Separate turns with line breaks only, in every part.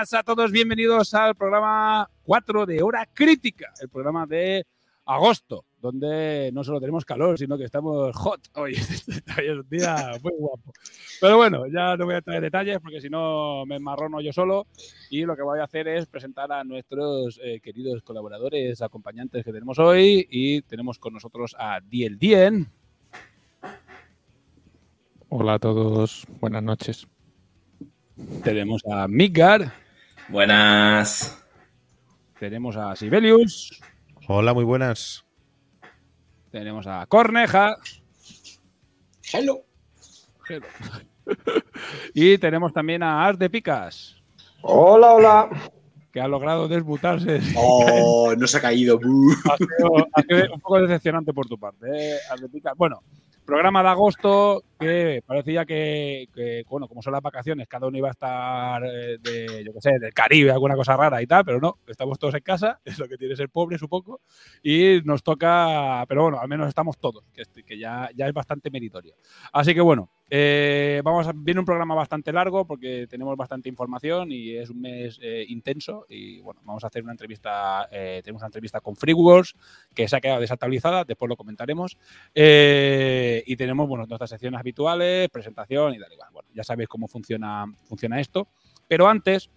Buenas a todos, bienvenidos al programa 4 de Hora Crítica, el programa de agosto, donde no solo tenemos calor, sino que estamos hot hoy. Hoy es un día muy guapo. Pero bueno, ya no voy a traer detalles porque si no me enmarrono yo solo. Y lo que voy a hacer es presentar a nuestros eh, queridos colaboradores, acompañantes que tenemos hoy. Y tenemos con nosotros a Diel Dien.
Hola a todos, buenas noches.
Tenemos a Midgar.
Buenas.
Tenemos a Sibelius.
Hola, muy buenas.
Tenemos a Corneja.
Hello.
Hello. y tenemos también a Ars de Picas,
Hola, hola.
que ha logrado desmutarse.
Oh, no se ha caído.
ha, sido, ha sido un poco decepcionante por tu parte, ¿eh? Ars de Picas. Bueno, programa de agosto que parecía que, que, bueno, como son las vacaciones, cada uno iba a estar eh, yo qué sé, del Caribe, alguna cosa rara y tal, pero no, estamos todos en casa, es lo que tiene ser pobre, supongo, y nos toca, pero bueno, al menos estamos todos, que, que ya, ya es bastante meritorio. Así que bueno, eh, vamos a, viene un programa bastante largo porque tenemos bastante información y es un mes eh, intenso y bueno, vamos a hacer una entrevista, eh, tenemos una entrevista con FreeWorks que se ha quedado desactualizada, después lo comentaremos. Y tenemos nuestras secciones habituales, presentación y tal. igual. Bueno, ya sabéis cómo funciona, funciona esto. Pero antes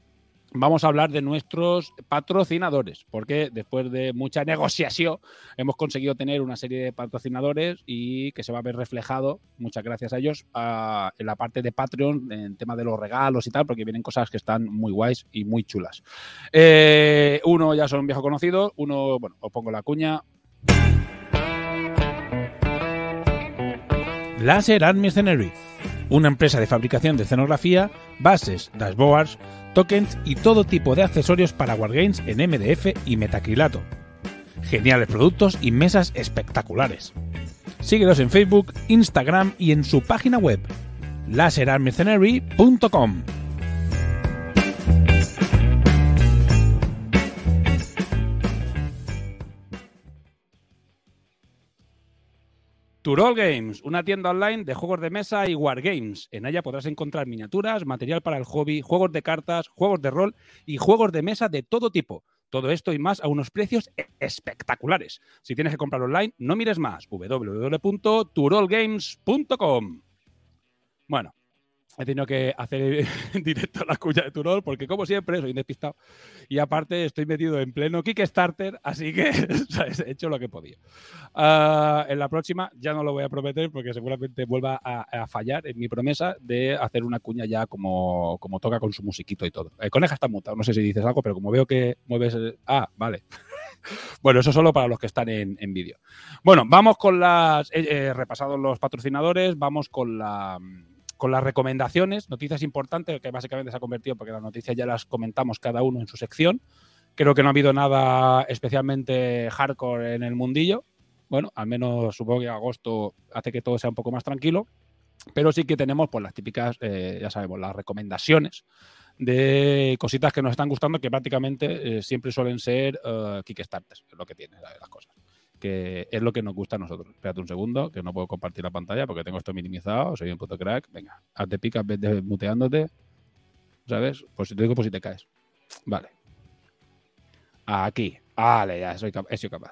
vamos a hablar de nuestros patrocinadores, porque después de mucha negociación hemos conseguido tener una serie de patrocinadores y que se va a ver reflejado, muchas gracias a ellos, en la parte de Patreon, en tema de los regalos y tal, porque vienen cosas que están muy guays y muy chulas. Eh, uno ya son un viejo conocido, uno, bueno, os pongo la cuña, Laser Art Mercenary, una empresa de fabricación de escenografía, bases, dashboards, tokens y todo tipo de accesorios para wargames en MDF y metacrilato. Geniales productos y mesas espectaculares. Síguelos en Facebook, Instagram y en su página web laserartmercenary.com. Turol Games, una tienda online de juegos de mesa y wargames. En ella podrás encontrar miniaturas, material para el hobby, juegos de cartas, juegos de rol y juegos de mesa de todo tipo. Todo esto y más a unos precios e- espectaculares. Si tienes que comprar online, no mires más. www.turolgames.com. Bueno, he tenido que hacer en directo la cuña de Turol porque, como siempre, soy despistado. Y aparte, estoy metido en pleno Kickstarter, así que ¿sabes? he hecho lo que podido. Ah, en la próxima ya no lo voy a prometer porque seguramente vuelva a, a fallar en mi promesa de hacer una cuña ya como, como toca con su musiquito y todo. Eh, Coneja está mutado, no sé si dices algo, pero como veo que mueves... el- Ah, vale. bueno, eso solo para los que están en, en vídeo. Bueno, vamos con las... eh, eh, repasados los patrocinadores, vamos con la con las recomendaciones, noticias importantes, que básicamente se ha convertido, porque las noticias ya las comentamos cada uno en su sección. Creo que no ha habido nada especialmente hardcore en el mundillo. Bueno, al menos supongo que agosto hace que todo sea un poco más tranquilo. Pero sí que tenemos pues las típicas, eh, ya sabemos, las recomendaciones de cositas que nos están gustando, que prácticamente eh, siempre suelen ser eh, Kickstarters, lo que tiene las cosas. Que es lo que nos gusta a nosotros. Espérate un segundo, que no puedo compartir la pantalla porque tengo esto minimizado, soy un puto crack. Venga, hazte pica, vete muteándote. ¿Sabes? Pues si te digo, pues si te caes. Vale. Aquí. Vale, ya soy he sido capaz.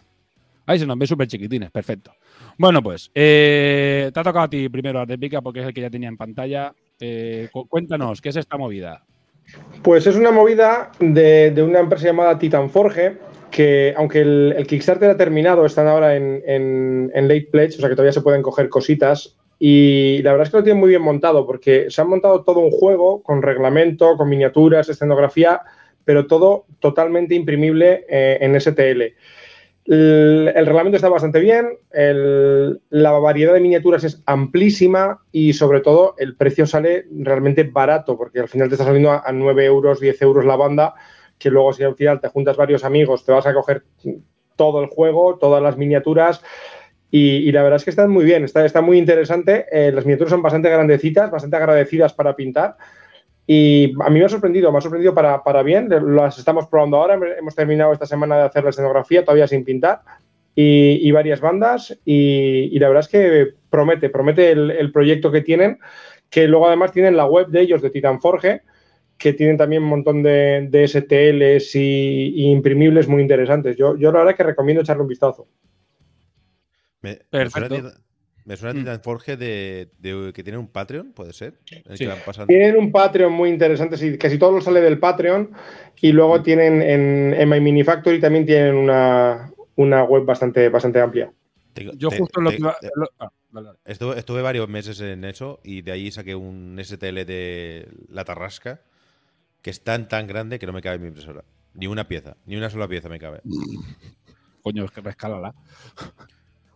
Ahí se nos ve súper chiquitines, perfecto. Bueno, pues, eh, te ha tocado a ti primero, Artepica, porque es el que ya tenía en pantalla. Eh, cu- cuéntanos, ¿qué es esta movida?
Pues es una movida de, de una empresa llamada Titan Forge, que aunque el, el Kickstarter ha terminado, están ahora en, en- en late pledge, o sea que todavía se pueden coger cositas. Y la verdad es que lo tienen muy bien montado porque se han montado todo un juego con reglamento, con miniaturas, escenografía, pero todo totalmente imprimible eh, en STL. El, el, reglamento está bastante bien, el, la variedad de miniaturas es amplísima y sobre todo el precio sale realmente barato porque al final te está saliendo a, a 9 euros, 10 euros la banda, que luego si al final te juntas varios amigos te vas a coger todo el juego, todas las miniaturas y, la verdad es que están muy bien, está, está muy interesante, eh, las miniaturas son bastante grandecitas, bastante agradecidas para pintar y a mí me ha sorprendido, me ha sorprendido para, para, bien. Las estamos probando ahora. Hemos terminado esta semana de hacer la escenografía, todavía sin pintar, y, varias bandas. Y, la verdad es que promete, promete el, el, proyecto que tienen, que luego además tienen la web de ellos, de Titan Forge, que tienen también un montón de, de STLs y, y, imprimibles muy interesantes. Yo, yo la verdad que recomiendo echarle un vistazo.
Me, Perfecto. Me suena a Titan Forge de, de, que tienen un Patreon, ¿puede ser?
Sí. Tienen un Patreon muy interesante, sí, casi todo lo sale del Patreon y luego mm. tienen en, en My Mini Factory también tienen una, una web bastante, bastante amplia.
Te, Yo te, justo te, lo que iba...
Ah, vale. estuve, estuve, varios meses en eso y de ahí saqué un STL de La Tarrasca que es tan tan grande que no me cabe en mi impresora. Ni una pieza, ni una sola pieza me cabe.
Coño, es que rescálala.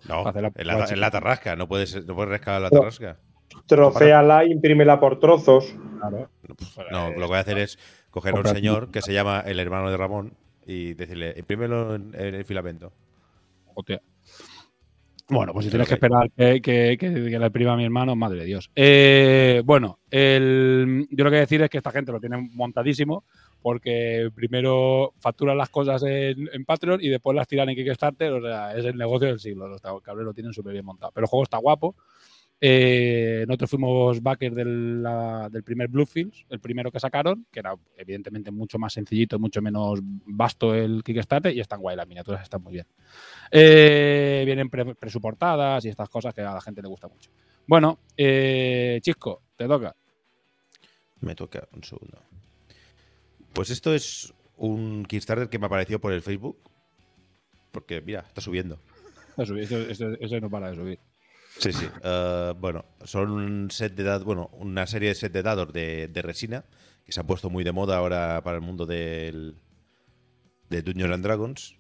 No, la, en, la, en, la, tarrasca, no puedes, no puedes rescalar la tarrasca.
Trocéala e imprímela por trozos.
Claro. No, lo que voy a hacer es coger a un señor que se llama el hermano de Ramón y decirle, imprímelo en, en el filamento.
Hostia. Bueno, pues si tienes que esperar que, que, que, que la imprima mi hermano, madre de Dios. Eh, bueno, el, yo lo que a decir es que esta gente lo tiene montadísimo porque primero facturan las cosas en, en, Patreon y después las tiran en Kickstarter. O sea, es el negocio del siglo. Los cabrones lo tienen súper bien montado. Pero el juego está guapo. Eh, nosotros fuimos backers del, la, del primer Bluefields, el primero que sacaron, que era evidentemente mucho más sencillito, mucho menos vasto el Kickstarter, y están guay, las miniaturas están muy bien. Eh, vienen pre presuportadas y estas cosas que a la gente le gusta mucho. Bueno, eh, Chisco, te toca.
Me toca un segundo. Pues esto es un Kickstarter que me apareció por el Facebook. Porque, mira, está subiendo.
Eso, no para de subir.
Sí, sí. Uh, bueno, son un set de dados, bueno, una serie de set de dados de, de, resina que se ha puesto muy de moda ahora para el mundo del de Dungeons and Dragons.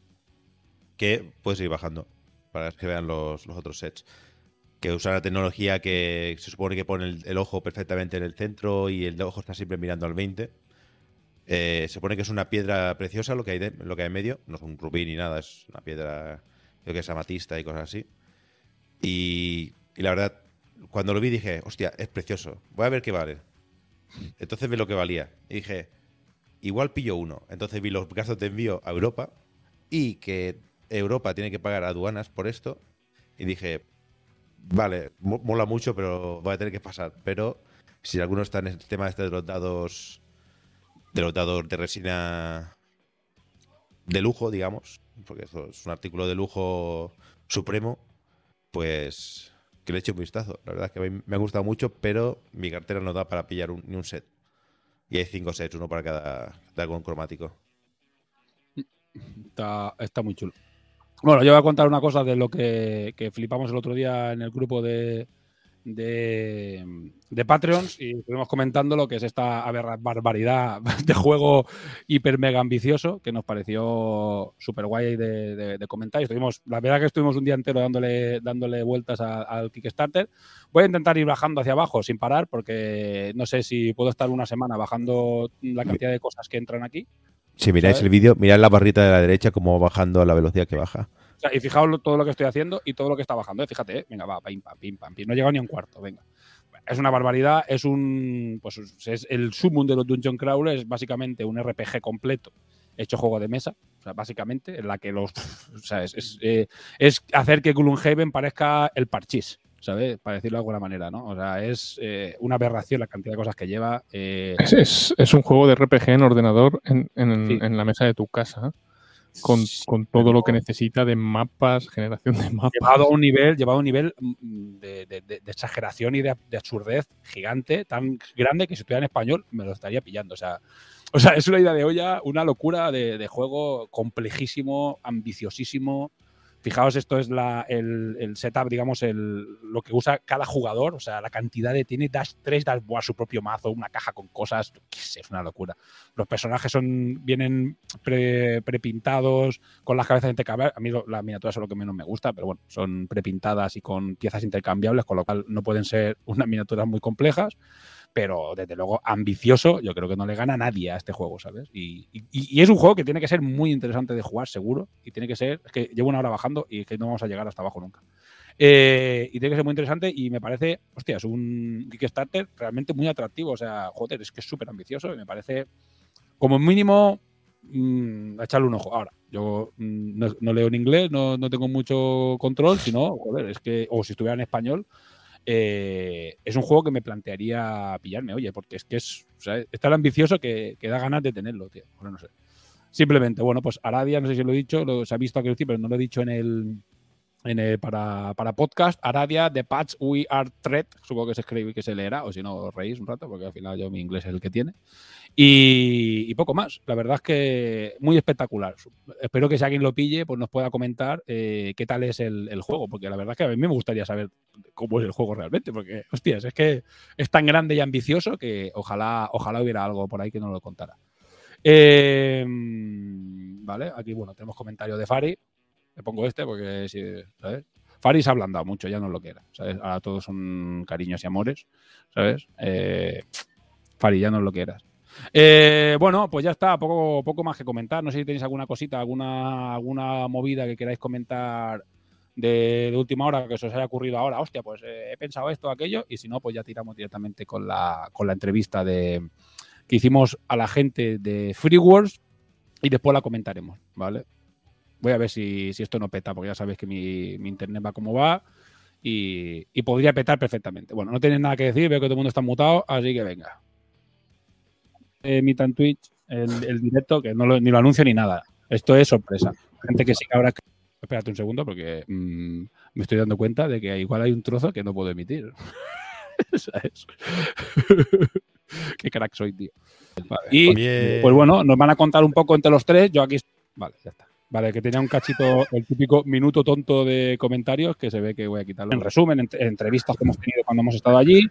Que puedes ir bajando para que vean los, los otros sets. Que usan la tecnología que se supone que pone el, el, ojo perfectamente en el centro y el ojo está siempre mirando al 20 eh, se pone que es una piedra preciosa lo que hay de, lo que hay en medio. No es un rubí ni nada, es una piedra, creo que es amatista y cosas así. Y, la verdad, cuando lo vi dije, hostia, es precioso. Voy a ver qué vale. Entonces vi lo que valía. Y dije, igual pillo uno. Entonces vi los gastos de envío a Europa y que Europa tiene que pagar aduanas por esto. Y dije, vale, mola mucho, pero voy a tener que pasar. Pero si alguno está en el tema este de los dados denotador de resina de lujo, digamos, porque eso es un artículo de lujo supremo, pues que le eche un vistazo. La verdad es que a mí me ha gustado mucho, pero mi cartera no da para pillar ni un set. Y hay cinco sets, uno para cada dragón cromático.
Está, está muy chulo. Bueno, yo voy a contar una cosa de lo que, que flipamos el otro día en el grupo de, de, de, Patreons y estuvimos comentando lo que es esta barbaridad de juego hiper mega ambicioso que nos pareció súper guay de, de, de, comentar. Y estuvimos, la verdad que estuvimos un día entero dándole, dándole vueltas a, al Kickstarter. Voy a intentar ir bajando hacia abajo sin parar porque no sé si puedo estar una semana bajando la cantidad de cosas que entran aquí.
Si miráis ¿sabes? el vídeo, mirad la barrita de la derecha como bajando a la velocidad que baja.
O sea, y fijaos todo lo que estoy haciendo y todo lo que está bajando. ¿eh? Fíjate, ¿eh? venga, va, pim, pam, pim, pam, pim. No he llegado ni a un cuarto, venga. Es una barbaridad, es un. Pues es el sumum de los Dungeon Crawler, es básicamente un RPG completo hecho juego de mesa, o sea, básicamente, en la que los. O sea, es, es, eh, es hacer que Gloomhaven parezca el parchís. ¿sabes? Para decirlo de alguna manera, ¿no? O sea, es eh, una aberración la cantidad de cosas que lleva. Eh...
Es, es, es, un juego de RPG en ordenador en, en, sí. en la mesa de tu casa con, con, todo lo que necesita de mapas, generación de mapas.
Llevado a un nivel, llevado a un nivel mm, de, de, de exageración y de, absurdez gigante, tan grande que si estuviera en español me lo estaría pillando. O sea, o sea es una idea de olla, una locura de, juego complejísimo, ambiciosísimo, Fijaos, esto es la, el, el, setup, digamos, el, lo que usa cada jugador. O sea, la cantidad de. Tiene dash 3 dashboard, su propio mazo, una caja con cosas. Qué sé, es una locura. Los personajes son vienen pre, prepintados, con las cabezas intercambiables. A mí las miniaturas son lo que menos me gusta, pero bueno, son prepintadas y con piezas intercambiables, con lo cual no pueden ser unas miniaturas muy complejas pero desde luego ambicioso, yo creo que no le gana a nadie a este juego, ¿sabes? Y, y, y, es un juego que tiene que ser muy interesante de jugar, seguro, y tiene que ser, es que llevo una hora bajando y es que no vamos a llegar hasta abajo nunca. Eh, y tiene que ser muy interesante y me parece, hostia, es un Kickstarter realmente muy atractivo, o sea, joder, es que es súper ambicioso y me parece, como mínimo, mmm, echarle un ojo. Ahora, yo mmm, no, no, leo en inglés, no, no tengo mucho control, sino, joder, es que, o si estuviera en español, eh, es un juego que me plantearía pillarme, oye, porque es que es, o tan ambicioso que, que, da ganas de tenerlo, tío. Bueno, no sé. Simplemente, bueno, pues Aradia, no sé si lo he dicho, lo, se ha visto aquí, pero no lo he dicho en el, en el para, para, podcast. Aradia, The Patch We Are Threat, supongo que se escribe y que se leerá, o si no, reís un rato, porque al final yo mi inglés es el que tiene. Y, y, poco más. La verdad es que muy espectacular. Espero que si alguien lo pille, pues nos pueda comentar eh, qué tal es el, el, juego, porque la verdad es que a mí me gustaría saber cómo es el juego realmente, porque, hostias, es que es tan grande y ambicioso que ojalá, ojalá hubiera algo por ahí que nos lo contara. Eh, vale, aquí, bueno, tenemos comentario de Fari. Le pongo este porque, si, ¿sabes? Fari se ha ablandado mucho, ya no lo que era, ¿sabes? Ahora todos son cariños y amores, ¿sabes? Eh, Fari, ya no lo que eras. Eh, bueno, pues ya está, poco, poco más que comentar. No sé si tenéis alguna cosita, alguna, alguna movida que queráis comentar de, última hora que os haya ocurrido ahora. Hostia, pues eh, he pensado esto, aquello, y si no, pues ya tiramos directamente con la, con la entrevista que hicimos a la gente de Free y después la comentaremos, ¿vale? Voy a ver si, si esto no peta, porque ya sabéis que mi, mi internet va como va. Y, y, podría petar perfectamente. Bueno, no tenéis nada que decir, veo que todo el mundo está mutado, así que venga emita en Twitch el, el directo, que no lo, ni lo anuncio ni nada. Esto es sorpresa. Gente que sí que ahora. Espérate un segundo, porque mmm, me estoy dando cuenta de que igual hay un trozo que no puedo emitir. ¿Sabes? Qué crack soy, tío. Vale. Y Bien. pues bueno, nos van a contar un poco entre los tres. Yo aquí. Vale, ya está. Vale, que tenía un cachito, el típico minuto tonto de comentarios que se ve que voy a quitarlo. En resumen, en, en entrevistas que hemos tenido cuando hemos estado allí.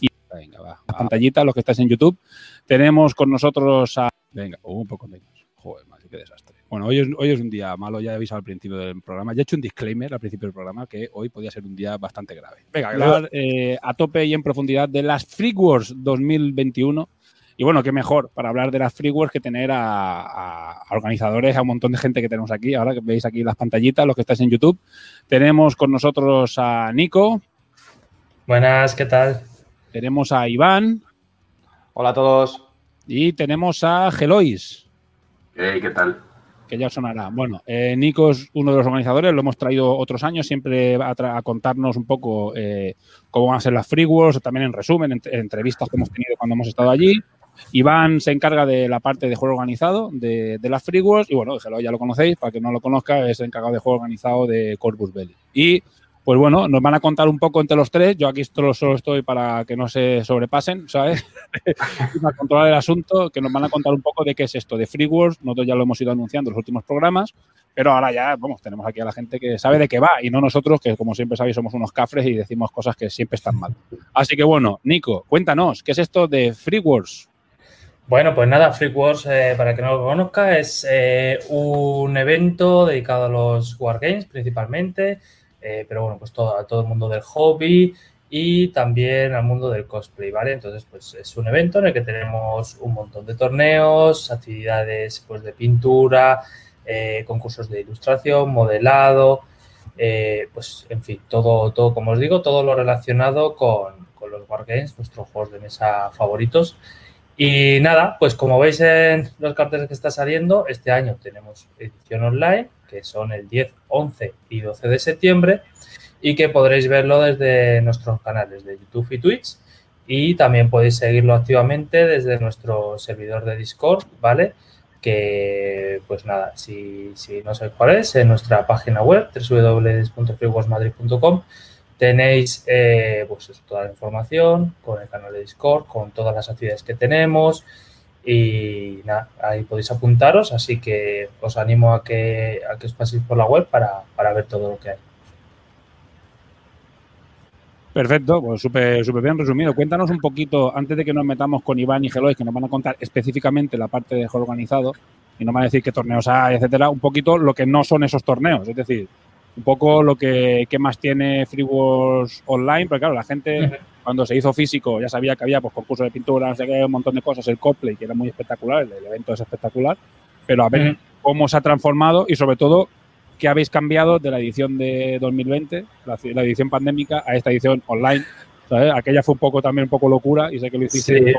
Y venga, va. Pantallita, los que estáis en YouTube. Tenemos con nosotros a. Venga, oh, un poco menos. Joder, madre, qué desastre. Bueno, hoy es, hoy es un día malo, ya he avisado al principio del programa. Ya he hecho un disclaimer al principio del programa que hoy podía ser un día bastante grave. Venga, hablar eh, a tope y en profundidad de las Free Wars 2021. Y bueno, qué mejor para hablar de las Free Wars que tener a, a, a, organizadores, a un montón de gente que tenemos aquí. Ahora que veis aquí las pantallitas, los que estáis en YouTube. Tenemos con nosotros a Nico.
Buenas, ¿qué tal?
Tenemos a Iván.
Hola a todos.
Y tenemos a Gelois.
Hey, ¿qué tal?
Que ya sonará. Bueno, eh, Nico es uno de los organizadores, lo hemos traído otros años, siempre a, a contarnos un poco eh, cómo van a ser las Free Wars, también en resumen, en, en entrevistas que hemos tenido cuando hemos estado allí. Iván se encarga de la parte de juego organizado de, de las Free Wars y bueno, déjelo, ya lo conocéis, para que no lo conozca, es encargado de juego organizado de Corpus Belli. Y pues bueno, nos van a contar un poco entre los tres. Yo aquí solo, solo estoy para que no se sobrepasen, ¿sabes? para controlar el asunto, que nos van a contar un poco de qué es esto de Free Wars. Nosotros ya lo hemos ido anunciando en los últimos programas, pero ahora ya, vamos, tenemos aquí a la gente que sabe de qué va y no nosotros, que como siempre sabéis somos unos cafres y decimos cosas que siempre están mal. Así que bueno, Nico, cuéntanos, ¿qué es esto de Free Wars?
Bueno, pues nada, Free Wars, eh, para que no lo conozca, es eh, un evento dedicado a los Wargames principalmente, eh, pero bueno, pues todo, a todo el mundo del hobby y también al mundo del cosplay, ¿vale? Entonces, pues es un evento en el que tenemos un montón de torneos, actividades pues, de pintura, concursos de ilustración, modelado, pues en fin, todo, todo, como os digo, todo lo relacionado con, con los Wargames, nuestros juegos de mesa favoritos. Y nada, pues como veis en los carteles que está saliendo, este año tenemos edición online, que son el 10, 11 y 12 de septiembre, y que podréis verlo desde nuestros canales de YouTube y Twitch. Y también podéis seguirlo activamente desde nuestro servidor de Discord, ¿vale? Que, pues nada, si, si no sabéis cuál es, en nuestra página web, www.freewarsmadrid.com, tenéis eh, pues toda la información con el canal de Discord, con todas las actividades que tenemos Y nada, ahí podéis apuntaros, así que os animo a que, a que os paséis por la web para, para ver todo lo que hay.
Perfecto, pues súper súper bien resumido. Cuéntanos un poquito, antes de que nos metamos con Iván y Gelois, que nos van a contar específicamente la parte de juego organizado, y nos van a decir qué torneos hay, etcétera, un poquito lo que no son esos torneos. Es decir, un poco lo que, más tiene Free Wars Online, porque claro, la gente cuando se hizo físico ya sabía que había pues, concursos de pintura, no sé qué, un montón de cosas, el cosplay, que era muy espectacular, el, evento es espectacular, pero a ver cómo se ha transformado y sobre todo qué habéis cambiado de la edición de 2020, la, edición pandémica, a esta edición online. Aquella fue un poco también un poco locura y sé que lo hiciste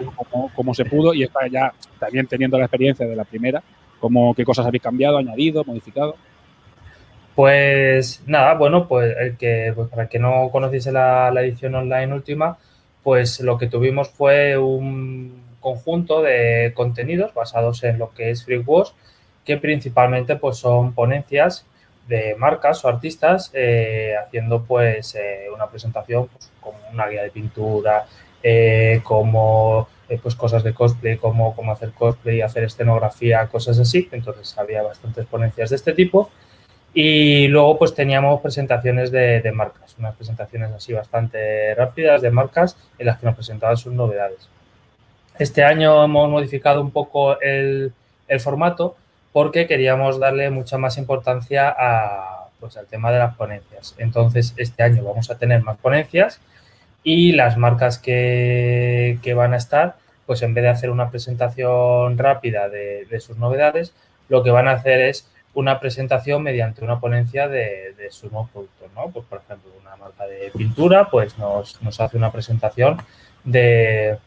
como, se pudo y está ya también teniendo la experiencia de la primera, como qué cosas habéis cambiado, añadido, modificado.
Pues nada, bueno, pues el que pues para el que no conociese la, edición online última, pues lo que tuvimos fue un conjunto de contenidos basados en lo que es Free Wars, que principalmente pues son ponencias de marcas o artistas eh, haciendo pues eh, una presentación pues, como una guía de pintura, eh, como pues cosas de cosplay, como cómo hacer cosplay, hacer escenografía, cosas así. Entonces había bastantes ponencias de este tipo. Y luego pues teníamos presentaciones de, marcas, unas presentaciones así bastante rápidas de marcas en las que nos presentaban sus novedades. Este año hemos modificado un poco el, formato porque queríamos darle mucha más importancia a, pues, al tema de las ponencias. Entonces, este año vamos a tener más ponencias y las marcas que, van a estar, pues en vez de hacer una presentación rápida de, de sus novedades, lo que van a hacer es una presentación mediante una ponencia de, sus nuevos productos, ¿no? Pues, por ejemplo, una marca de pintura, pues nos, hace una presentación de,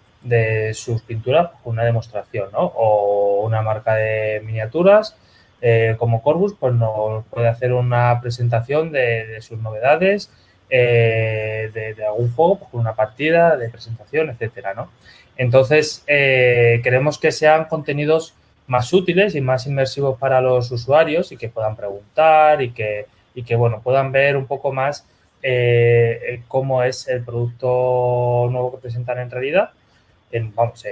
sus pinturas, una demostración, ¿no? O una marca de miniaturas, eh, como Corbus, pues nos puede hacer una presentación de, sus novedades, eh, de, algún juego, pues una partida de presentación, etcétera, ¿no? Entonces, eh, queremos que sean contenidos más útiles y más inmersivos para los usuarios y que puedan preguntar y que, y que bueno, puedan ver un poco más eh, cómo es el producto nuevo que presentan en realidad, en, vamos,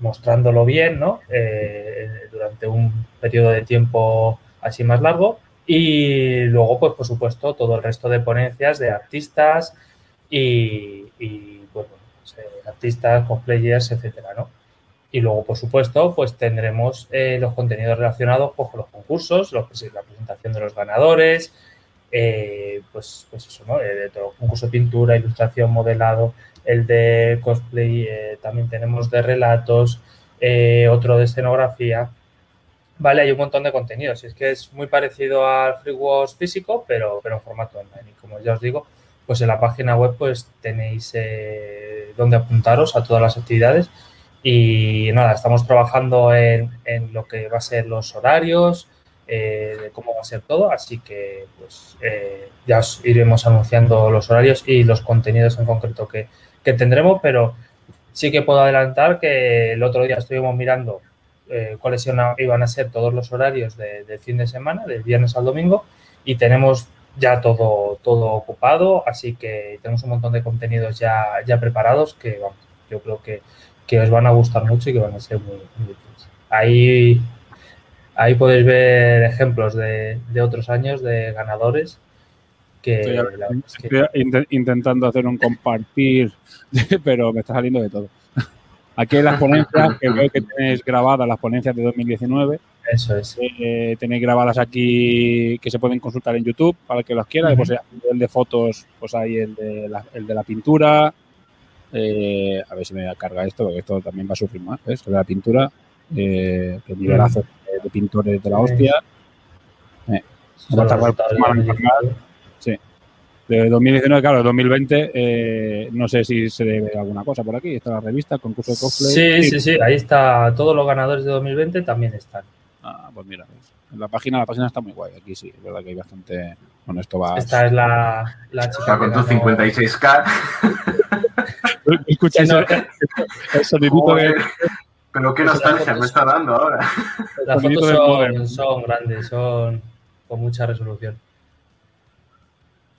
mostrándolo bien, ¿no? Eh, durante un periodo de tiempo así más largo. Y luego, pues, por supuesto, todo el resto de ponencias de artistas y, y bueno, pues, eh, artistas, cosplayers, etcétera, ¿no? Y luego, por supuesto, pues tendremos eh, los contenidos relacionados con los concursos, la presentación de los ganadores, eh, pues, pues eso, ¿no? Eh, todo, concurso de pintura, ilustración, modelado, el de cosplay, también tenemos de relatos, otro de escenografía. Vale, hay un montón de contenidos. Es que es muy parecido al Free Wars físico, pero, pero en formato online. Y como ya os digo, pues en la página web pues tenéis donde apuntaros a todas las actividades y nada, estamos trabajando en, lo que va a ser los horarios, eh, de cómo va a ser todo, así que pues eh, ya os iremos anunciando los horarios y los contenidos en concreto que, tendremos, pero sí que puedo adelantar que el otro día estuvimos mirando eh, cuáles iban a ser todos los horarios de, fin de semana, del viernes al domingo, y tenemos ya todo, todo ocupado, así que tenemos un montón de contenidos ya, ya preparados que yo creo que que os van a gustar mucho y que van a ser muy, útiles. Ahí, ahí podéis ver ejemplos de, otros años de ganadores que,
estoy, intentando hacer un compartir, pero me está saliendo de todo. Aquí hay las ponencias que veo que tenéis grabadas, las ponencias de 2019.
Eso es.
Eh, tenéis grabadas aquí que se pueden consultar en YouTube para el que los quiera. pues, el de fotos, pues hay el de la, el de la pintura, eh, a ver si me carga esto, porque esto también va a sufrir más. ¿ves? La pintura, eh, el nivelazo de, de, pintores de la hostia. Eh, va a tardar Sí. De 2019, claro, de 2020, eh, no sé si se debe alguna cosa por aquí. Está la revista, concurso de
cosplay. Sí, sí, sí, ahí está. Todos los ganadores de 2020 también están.
Ah, pues mira, en la página, la página está muy guay. Aquí sí, es verdad que hay bastante. Bueno, esto va.
Esta es la, la chica.
con tu 56K.
Escucha eso,
Pero qué nostalgia me está dando ahora.
Las fotos son, grandes, son con mucha resolución.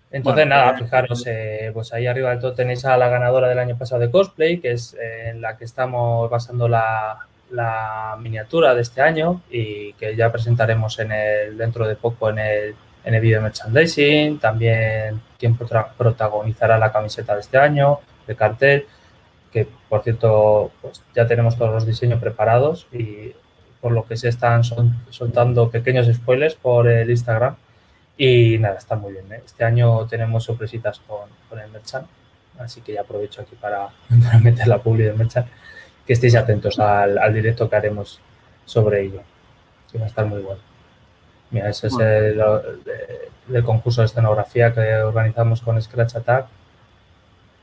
Entonces,
Bueno,
nada,
pues-
fijaros, eh, pues ahí arriba del todo tenéis a la ganadora del año pasado de cosplay, que es eh, en la que estamos basando la, la miniatura de este año y que ya presentaremos en el, dentro de poco en el, en el video merchandising. También quien protra- protagonizará la camiseta de este año, de cartel, que por cierto, pues ya tenemos todos los diseños preparados y por lo que se están sol- soltando pequeños spoilers por el Instagram. Y nada, está muy bien. ¿eh? Este año tenemos sorpresitas con, con el Merchant, así que ya aprovecho aquí para, para meter la publi del Merchant. Que estéis atentos al, al directo que haremos sobre ello, que va a estar muy bueno. Mira, ese es el, el- el concurso de escenografía que organizamos con Scratch Attack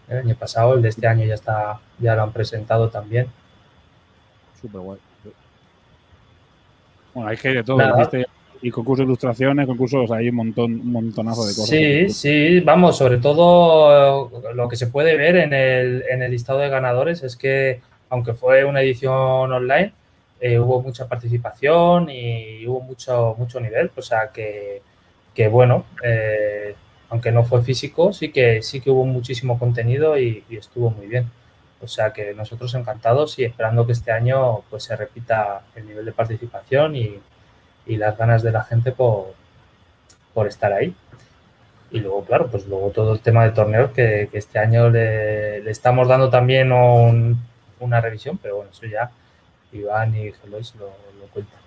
el año pasado. El de este año ya está, ya lo han presentado también.
Súper guay. Bueno, hay que de todo. Dijiste, Y concurso de ilustraciones, concursos, hay un montón, un montonazo de cosas.
Sí, sí, vamos, sobre todo eh, lo que se puede ver en el, en el listado de ganadores es que, aunque fue una edición online, eh, hubo mucha participación y hubo mucho, mucho nivel. O sea que, que bueno, eh, aunque no fue físico, sí que, sí que hubo muchísimo contenido y, estuvo muy bien. O sea que nosotros encantados y esperando que este año pues se repita el nivel de participación y, y las ganas de la gente por, por estar ahí. Y luego, claro, pues luego todo el tema de torneos que, que este año le, le estamos dando también un- una revisión, pero bueno, eso ya Iván y Gelois lo, lo cuentan.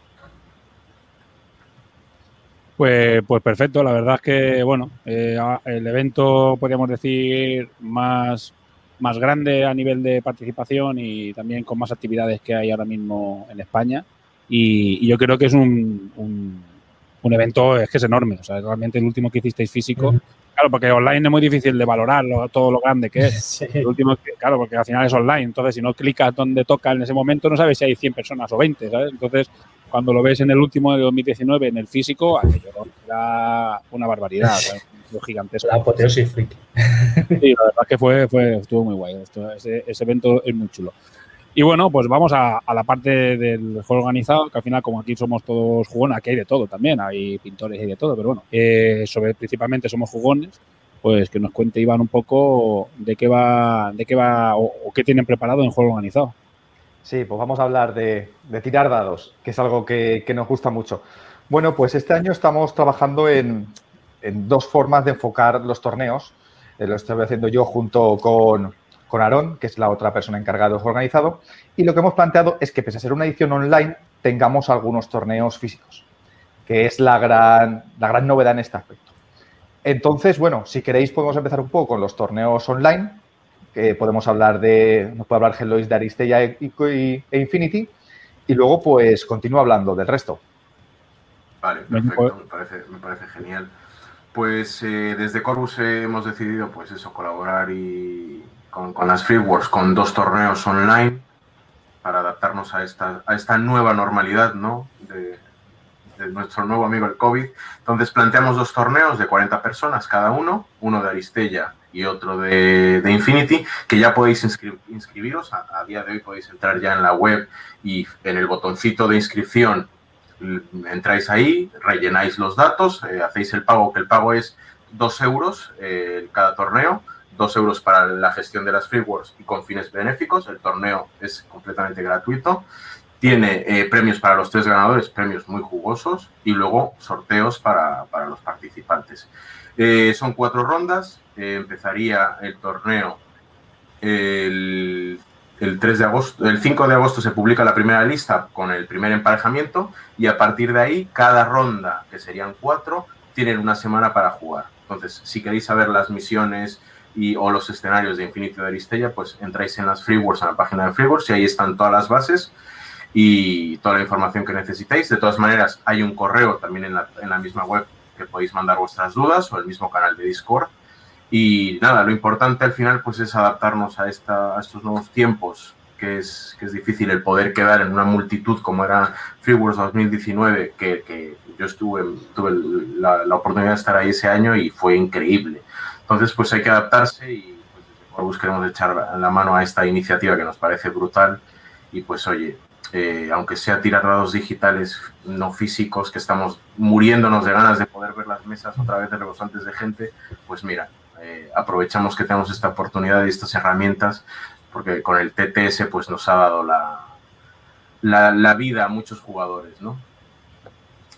Pues, pues perfecto, la verdad es que, bueno, eh, el evento, podríamos decir, más, más grande a nivel de participación y también con más actividades que hay ahora mismo en España. Y, y yo creo que es un, un, un evento, es que es enorme. O sea, realmente el último que hicisteis físico, claro, porque online es muy difícil de valorar lo- todo lo grande que es.
Sí.
El último, que- claro, porque al final es online, entonces si no clicas donde toca en ese momento, no sabes si hay 100 personas o 20, ¿sabes? Entonces, cuando lo ves en el último de 2019 en el físico, aquello era una barbaridad, o sea, fue gigantesco.
La apoteosis friki.
Sí, la verdad es que fue, fue, estuvo muy guay. Ese, ese evento es muy chulo. Y bueno, pues vamos a, a la parte del juego organizado, que al final, como aquí somos todos jugones, aquí hay de todo también, hay pintores y de todo, pero bueno, eh, sobre principalmente somos jugones, pues que nos cuente Iván un poco de qué va, de qué va o, o qué tienen preparado en juego organizado.
Sí, pues vamos a hablar de, de tirar dados, que es algo que, nos gusta mucho. Bueno, pues este año estamos trabajando en, en dos formas de enfocar los torneos. Eh, lo estoy haciendo yo junto con, con Aarón, que es la otra persona encargada del juego organizado. Y lo que hemos planteado es que, pese a ser una edición online, tengamos algunos torneos físicos, que es la gran, la gran novedad en este aspecto. Entonces, bueno, si queréis podemos empezar un poco con los torneos online, que podemos hablar de, nos puede hablar Gelois de Aristella e Infinity, y luego pues continúo hablando del resto.
Vale, perfecto, me parece, me parece genial. Pues eh, desde Corvus eh, hemos decidido, pues eso, colaborar y con, con las Free Wars, con dos torneos online para adaptarnos a esta, a esta nueva normalidad, ¿no? De, de nuestro nuevo amigo el COVID. Entonces planteamos dos torneos de 40 personas cada uno, uno de Aristella y otro de, Infinity, que ya podéis inscri- inscribiros. A, día de hoy podéis entrar ya en la web y en el botoncito de inscripción l- entráis ahí, rellenáis los datos, eh, hacéis el pago, que el pago es 2 euros eh, cada torneo, 2 euros para la gestión de las free wars y con fines benéficos. El torneo es completamente gratuito. Tiene eh, premios para los tres ganadores, premios muy jugosos, y luego sorteos para, para los participantes. Eh, son cuatro rondas. empezaría el torneo el, el 3 de agosto, el 5 de agosto se publica la primera lista con el primer emparejamiento y a partir de ahí cada ronda, que serían cuatro, tienen una semana para jugar. Entonces, si queréis saber las misiones y, o los escenarios de Infinity de Aristella, pues entráis en las Free Wars, en la página de Free Wars, y ahí están todas las bases y toda la información que necesitáis. De todas maneras, hay un correo también en la, en la misma web que podéis mandar vuestras dudas o el mismo canal de Discord. Y nada, lo importante al final pues es adaptarnos a, esta, a estos nuevos tiempos, que es, que es difícil el poder quedar en una multitud como era Free Wars 2019, que, que yo estuve, tuve la, la, oportunidad de estar ahí ese año y fue increíble. Entonces pues hay que adaptarse y pues, queremos echar la mano a esta iniciativa que nos parece brutal y pues oye, eh, aunque sea tirar dados digitales no físicos, que estamos muriéndonos de ganas de poder ver las mesas otra vez de rebosantes de gente, pues mira, eh, aprovechamos que tenemos esta oportunidad y estas herramientas, porque con el TTS pues nos ha dado la, la, vida a muchos jugadores, ¿no?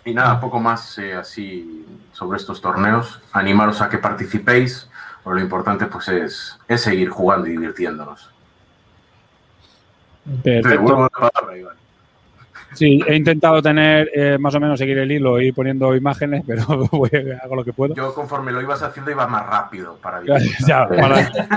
Y nada, poco más eh, así sobre estos torneos. Animaros a que participéis, pero lo importante pues es, es seguir jugando y divirtiéndonos.
Sí, he intentado tener eh, más o menos seguir el hilo, ir poniendo imágenes, pero voy, hago lo que puedo.
Yo conforme lo ibas haciendo iba más rápido para
ya, ya, para, ya,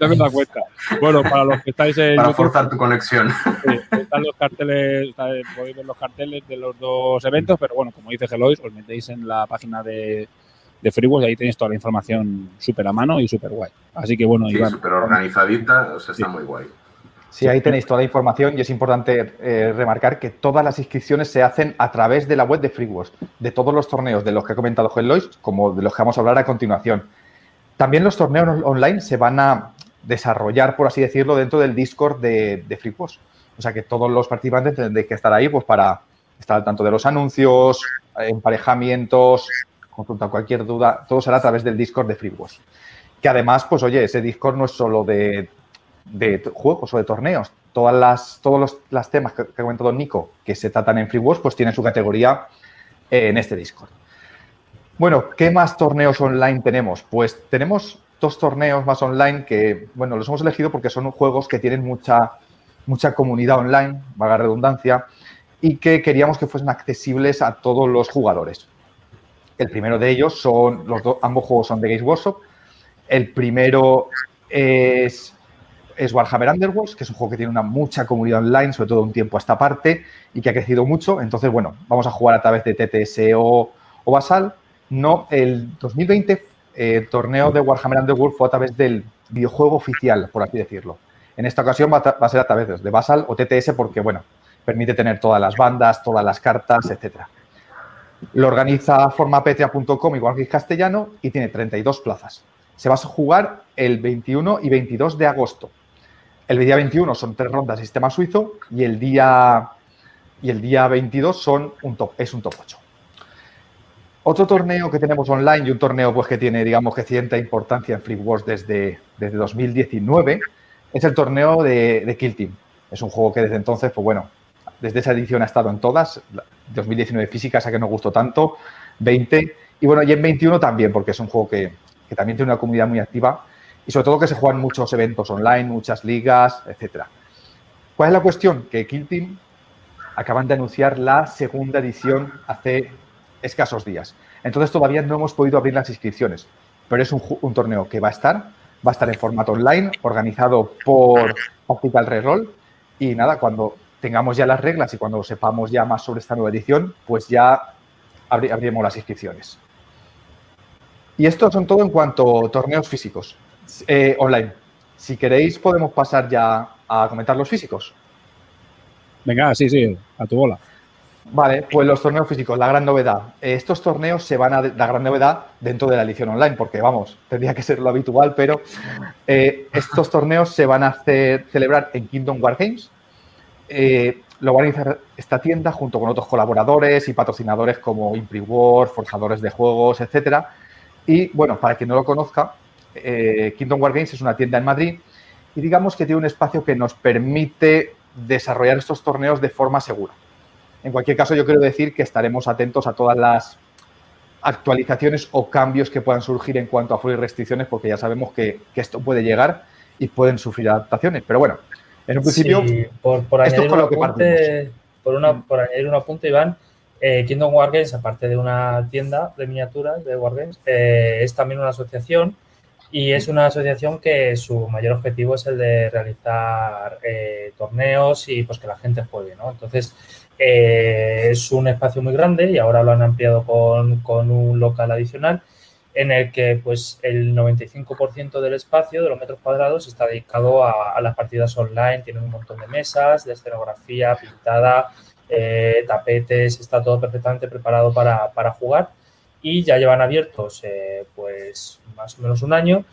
ya me da cuenta. Bueno, para los que estáis en
Para
YouTube,
forzar tu conexión.
sí, están los carteles, está- podéis ver los carteles de los dos eventos, pero bueno, como dice Gelois, os metéis en la página de, de y ahí tenéis toda la información súper a mano y súper guay. Así que bueno,
Sí,
Iván,
súper organizadita, o sea, está muy guay.
Sí, ahí tenéis toda la información y es importante eh, remarcar que todas las inscripciones se hacen a través de la web de FreeWars, de todos los torneos de los que ha comentado Lois, como de los que vamos a hablar a continuación. También los torneos on- online se van a desarrollar, por así decirlo, dentro del Discord de, de FreeWars. O sea que todos los participantes tendréis que estar ahí pues, para estar al tanto de los anuncios, emparejamientos, consultar cualquier duda, todo será a través del Discord de FreeWars. Que además, pues oye, ese Discord no es solo de, de juegos o de torneos. Todas las, todos los las temas que, que ha comentado Nico que se tratan en FreeWars, pues tienen su categoría eh, en este Discord. Bueno, ¿qué más torneos online tenemos? Pues tenemos dos torneos más online que, bueno, los hemos elegido porque son juegos que tienen mucha, mucha comunidad online, valga redundancia, y que queríamos que fuesen accesibles a todos los jugadores. El primero de ellos son, los dos, ambos juegos son de Games Workshop. El primero es, es Warhammer Underworlds, que es un juego que tiene una mucha comunidad online, sobre todo un tiempo a esta parte, y que ha crecido mucho. Entonces, bueno, vamos a jugar a través de TTS o, Basal. No, el 2020 eh, el torneo de Warhammer Underworld fue a través del videojuego oficial, por así decirlo. En esta ocasión va a, ser a través de Basal o TTS porque, bueno, permite tener todas las bandas, todas las cartas, etcétera. Lo organiza formapetria.com, igual que castellano, y tiene 32 plazas. Se va a jugar el 21 y 22 de agosto. El día 21 son tres rondas sistema suizo y el día, y el día 22 son un top, es un top 8. Otro torneo que tenemos online y un torneo pues, que tiene, digamos, que cierta importancia en Free Wars desde, desde 2019 es el torneo de, de Kill Team. Es un juego que desde entonces, pues bueno, desde esa edición ha estado en todas. 2019 física, esa que nos gustó tanto, 20 y bueno, y en 21 también, porque es un juego que, que también tiene una comunidad muy activa y sobre todo que se juegan muchos eventos online, muchas ligas, etcétera. ¿Cuál es la cuestión? Que Kill Team acaban de anunciar la segunda edición hace escasos días. Entonces todavía no hemos podido abrir las inscripciones, pero es un, torneo que va a estar, va a estar en formato online, organizado por Tactical Reroll y nada, cuando tengamos ya las reglas y cuando sepamos ya más sobre esta nueva edición, pues ya abri- abriremos las inscripciones. Y esto son todo en cuanto a torneos físicos, eh, online. Si queréis podemos pasar ya a comentar los físicos.
venga, sí, sí, a tu bola.
Vale, pues los torneos físicos, la gran novedad. Eh, Estos torneos se van a la gran novedad dentro de la edición online, porque vamos, tendría que ser lo habitual, pero eh, estos torneos se van a hacer, celebrar en Kingdom War Games. Eh, lo va a organizar esta tienda junto con otros colaboradores y patrocinadores como Impri-War, forjadores de juegos, etcétera. Y bueno, para quien no lo conozca, eh, Kingdom War Games es una tienda en Madrid y digamos que tiene un espacio que nos permite desarrollar estos torneos de forma segura. En cualquier caso, yo quiero decir que estaremos atentos a todas las actualizaciones o cambios que puedan surgir en cuanto a y restricciones, porque ya sabemos que, que esto puede llegar y pueden sufrir adaptaciones. Pero bueno, en un principio,
Sí, por, por
esto
añadir
es con
un
lo que
apunte, por, una, por añadir un apunte, Iván, eh, Kingdom Wargames, aparte de una tienda de miniaturas de Wargames, eh, es también una asociación y es una asociación que su mayor objetivo es el de realizar eh, torneos y pues que la gente juegue, ¿no? Entonces, eh, es un espacio muy grande y ahora lo han ampliado con, con un local adicional en el que pues el 95% del espacio, de los metros cuadrados, está dedicado a, las partidas online. Tienen un montón de mesas, de escenografía pintada, eh, tapetes, está todo perfectamente preparado para, para jugar. Y ya llevan abiertos eh, pues más o menos un año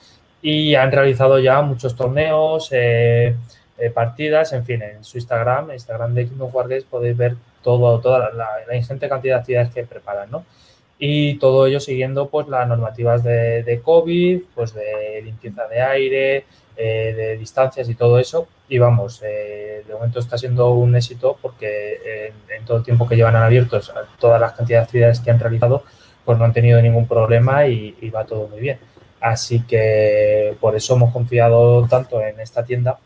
y han realizado ya muchos torneos. eh, eh, partidas, en fin, en su Instagram, Instagram de Kingdom War Games, podéis ver todo, toda la, la, ingente cantidad de actividades que preparan, ¿no? Y todo ello siguiendo pues las normativas de, de COVID, pues de limpieza de aire, eh, de distancias y todo eso. Y vamos, eh, de momento está siendo un éxito porque en, en, todo el tiempo que llevan abiertos, todas las cantidades de actividades que han realizado, pues no han tenido ningún problema y, y va todo muy bien. Así que por eso hemos confiado tanto en esta tienda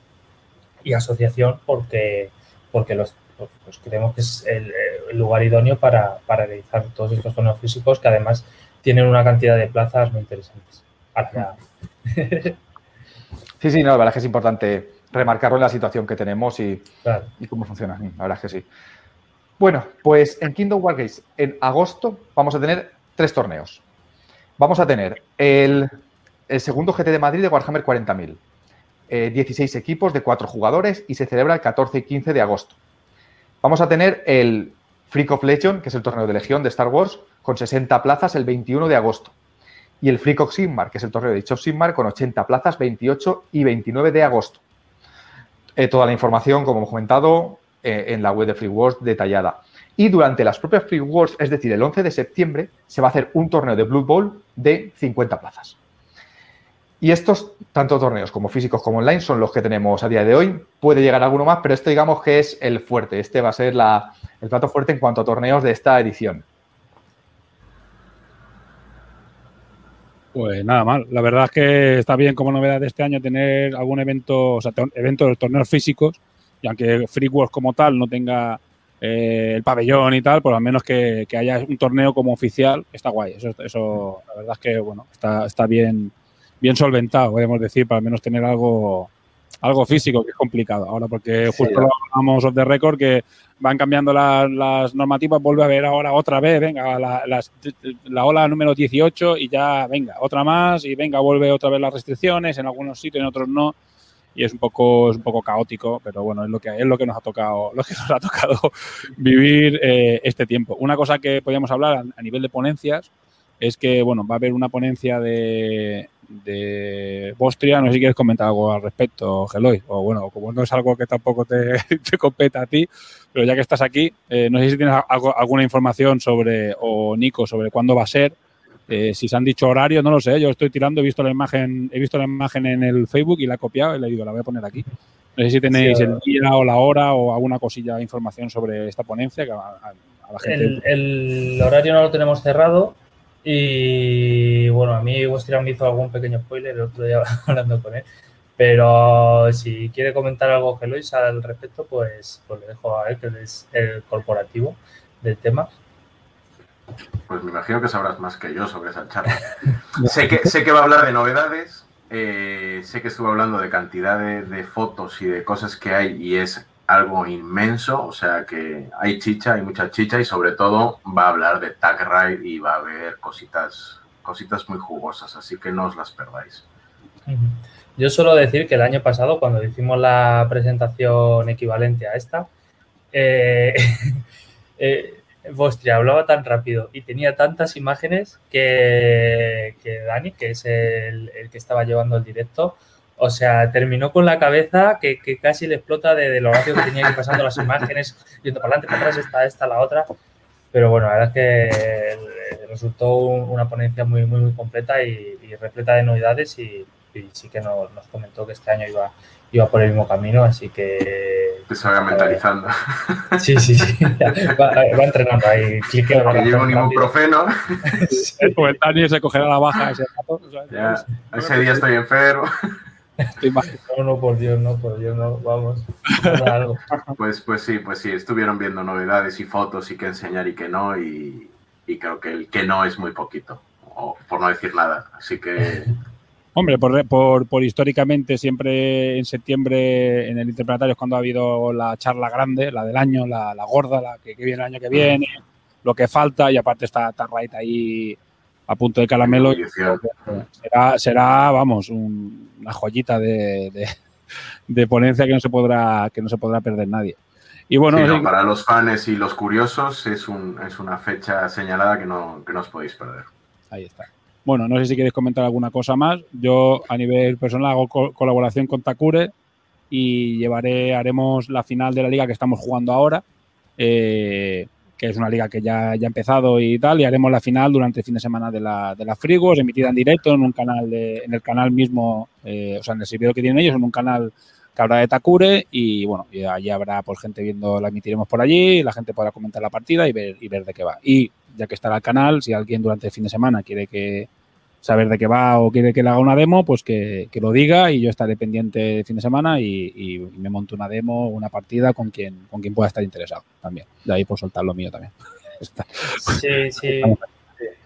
y asociación porque, porque los, pues, pues creemos que es el, el lugar idóneo para, para, realizar todos estos torneos físicos que además tienen una cantidad de plazas muy interesantes.
Sí, sí, no, la verdad es que es importante remarcarlo en la situación que tenemos y, claro. y cómo funciona. La verdad es que sí. Bueno, pues en Kingdom Wargames en agosto vamos a tener tres torneos. Vamos a tener el, segundo GT de Madrid de Warhammer 40.000. Eh, 16 equipos de 4 jugadores y se celebra el 14 y 15 de agosto. Vamos a tener el Freak of Legion, que es el torneo de Legión de Star Wars, con 60 plazas el 21 de agosto. Y el Freak of Sigmar, que es el torneo de of Sigmar, con 80 plazas 28 y 29 de agosto. Eh, toda la información, como hemos comentado, eh, en la web de Free Wars detallada. Y durante las propias Free Wars, es decir, el 11 de septiembre, se va a hacer un torneo de Blood Bowl de 50 plazas. Y estos, tanto torneos como físicos como online, son los que tenemos a día de hoy. Puede llegar alguno más, pero este digamos que es el fuerte. Este va a ser la, el plato fuerte en cuanto a torneos de esta edición.
Pues nada mal. La verdad es que está bien como novedad de este año tener algún evento, o sea, eventos de torneos físicos. Y aunque Free Wars como tal no tenga eh, el pabellón y tal, pues al menos que, que, haya un torneo como oficial, está guay. Eso, eso la verdad es que bueno, está, está bien, bien solventado, podemos decir, para al menos tener algo, algo físico, que es complicado ahora, porque justo sí, lo hablamos off the record, que van cambiando la, las normativas, vuelve a haber ahora otra vez, venga, la, la, la, ola número 18 y ya, venga, otra más y venga, vuelve otra vez las restricciones, en algunos sitios, en otros no. Y es un poco, es un poco caótico, pero bueno, es lo que es lo que nos ha tocado, lo que nos ha tocado vivir eh, este tiempo. Una cosa que podríamos hablar a, nivel de ponencias es que bueno, va a haber una ponencia de, de Bostria. No sé si quieres comentar algo al respecto, Geloy. O bueno, como no es algo que tampoco te, te compete a ti, pero ya que estás aquí, eh, no sé si tienes algo, alguna información sobre, o Nico, sobre cuándo va a ser. Eh, si se han dicho horario, no lo sé. Yo estoy tirando, he visto la imagen, he visto la imagen en el Facebook y la he copiado y le digo, la voy a poner aquí. No sé si tenéis sí, el día o la hora o alguna cosilla de información sobre esta ponencia que a, a, a la gente.
El, el, horario no lo tenemos cerrado, y bueno, a mí Wostria me hizo algún pequeño spoiler el otro día hablando con él. Pero si quiere comentar algo que Lois al respecto, pues, pues le dejo a él, que es el corporativo del tema.
Pues me imagino que sabrás más que yo sobre esa charla. sé, que, sé que va a hablar de novedades, eh, sé que estuvo hablando de cantidad de, de, fotos y de cosas que hay y es algo inmenso, o sea que hay chicha, hay mucha chicha y sobre todo va a hablar de Tag Ride y va a haber cositas, cositas muy jugosas, así que no os las perdáis.
Yo suelo decir que el año pasado, cuando hicimos la presentación equivalente a esta, eh, eh, Vostria hablaba tan rápido y tenía tantas imágenes que, que Dani, que es el, el que estaba llevando el directo, o sea, terminó con la cabeza que, que casi le explota de, de, lo rápido que tenía que pasando las imágenes, yendo para adelante, para atrás, esta, esta, la otra. Pero bueno, la verdad es que resultó una ponencia muy, muy, muy completa y, repleta de novedades y, sí que nos, comentó que este año iba, iba por el mismo camino, así que...
Que se vaya mentalizando.
Sí, sí, sí. Va, va entrenando ahí.
Clique, que lleva un ibuprofeno.
El comentario se cogerá la baja ese rato.
Ya, ese día estoy enfermo.
No, no, por Dios, no, por Dios, no, vamos.
Pues, pues sí, pues sí, estuvieron viendo novedades y fotos y qué enseñar y qué no, y, y creo que el que no es muy poquito, o por no decir nada. Así que.
Hombre, por, por, por, históricamente, siempre en septiembre en el Interplanetario es cuando ha habido la charla grande, la del año, la, la gorda, la que, que, viene el año que viene, lo que falta, y aparte está Tarrait ahí a punto de caramelo. Será, será, vamos, un, una joyita de, de, de, ponencia que no se podrá, que no se podrá perder nadie.
Y bueno, sí, no, para los fans y los curiosos es, un, es una fecha señalada que no, que no os podéis perder.
Ahí está. Bueno, no sé si queréis comentar alguna cosa más. Yo a nivel personal hago co colaboración con Takure y llevaré, haremos la final de la liga que estamos jugando ahora, eh, que es una liga que ya, ya ha empezado y tal, y haremos la final durante el fin de semana de la, de la Frigos, emitida en directo en un canal de, en el canal mismo, eh, o sea, en el servidor que tienen ellos, en un canal que habrá de Takure y bueno, y allí habrá pues gente viendo, la emitiremos por allí, la gente podrá comentar la partida y ver, y ver de qué va. Y ya que estará el canal, si alguien durante el fin de semana quiere que saber de qué va o quiere que le haga una demo, pues que, que lo diga y yo estaré pendiente el fin de semana y, y, me monto una demo, una partida con quien, con quien pueda estar interesado también. De ahí por soltar lo mío también.
sí, sí.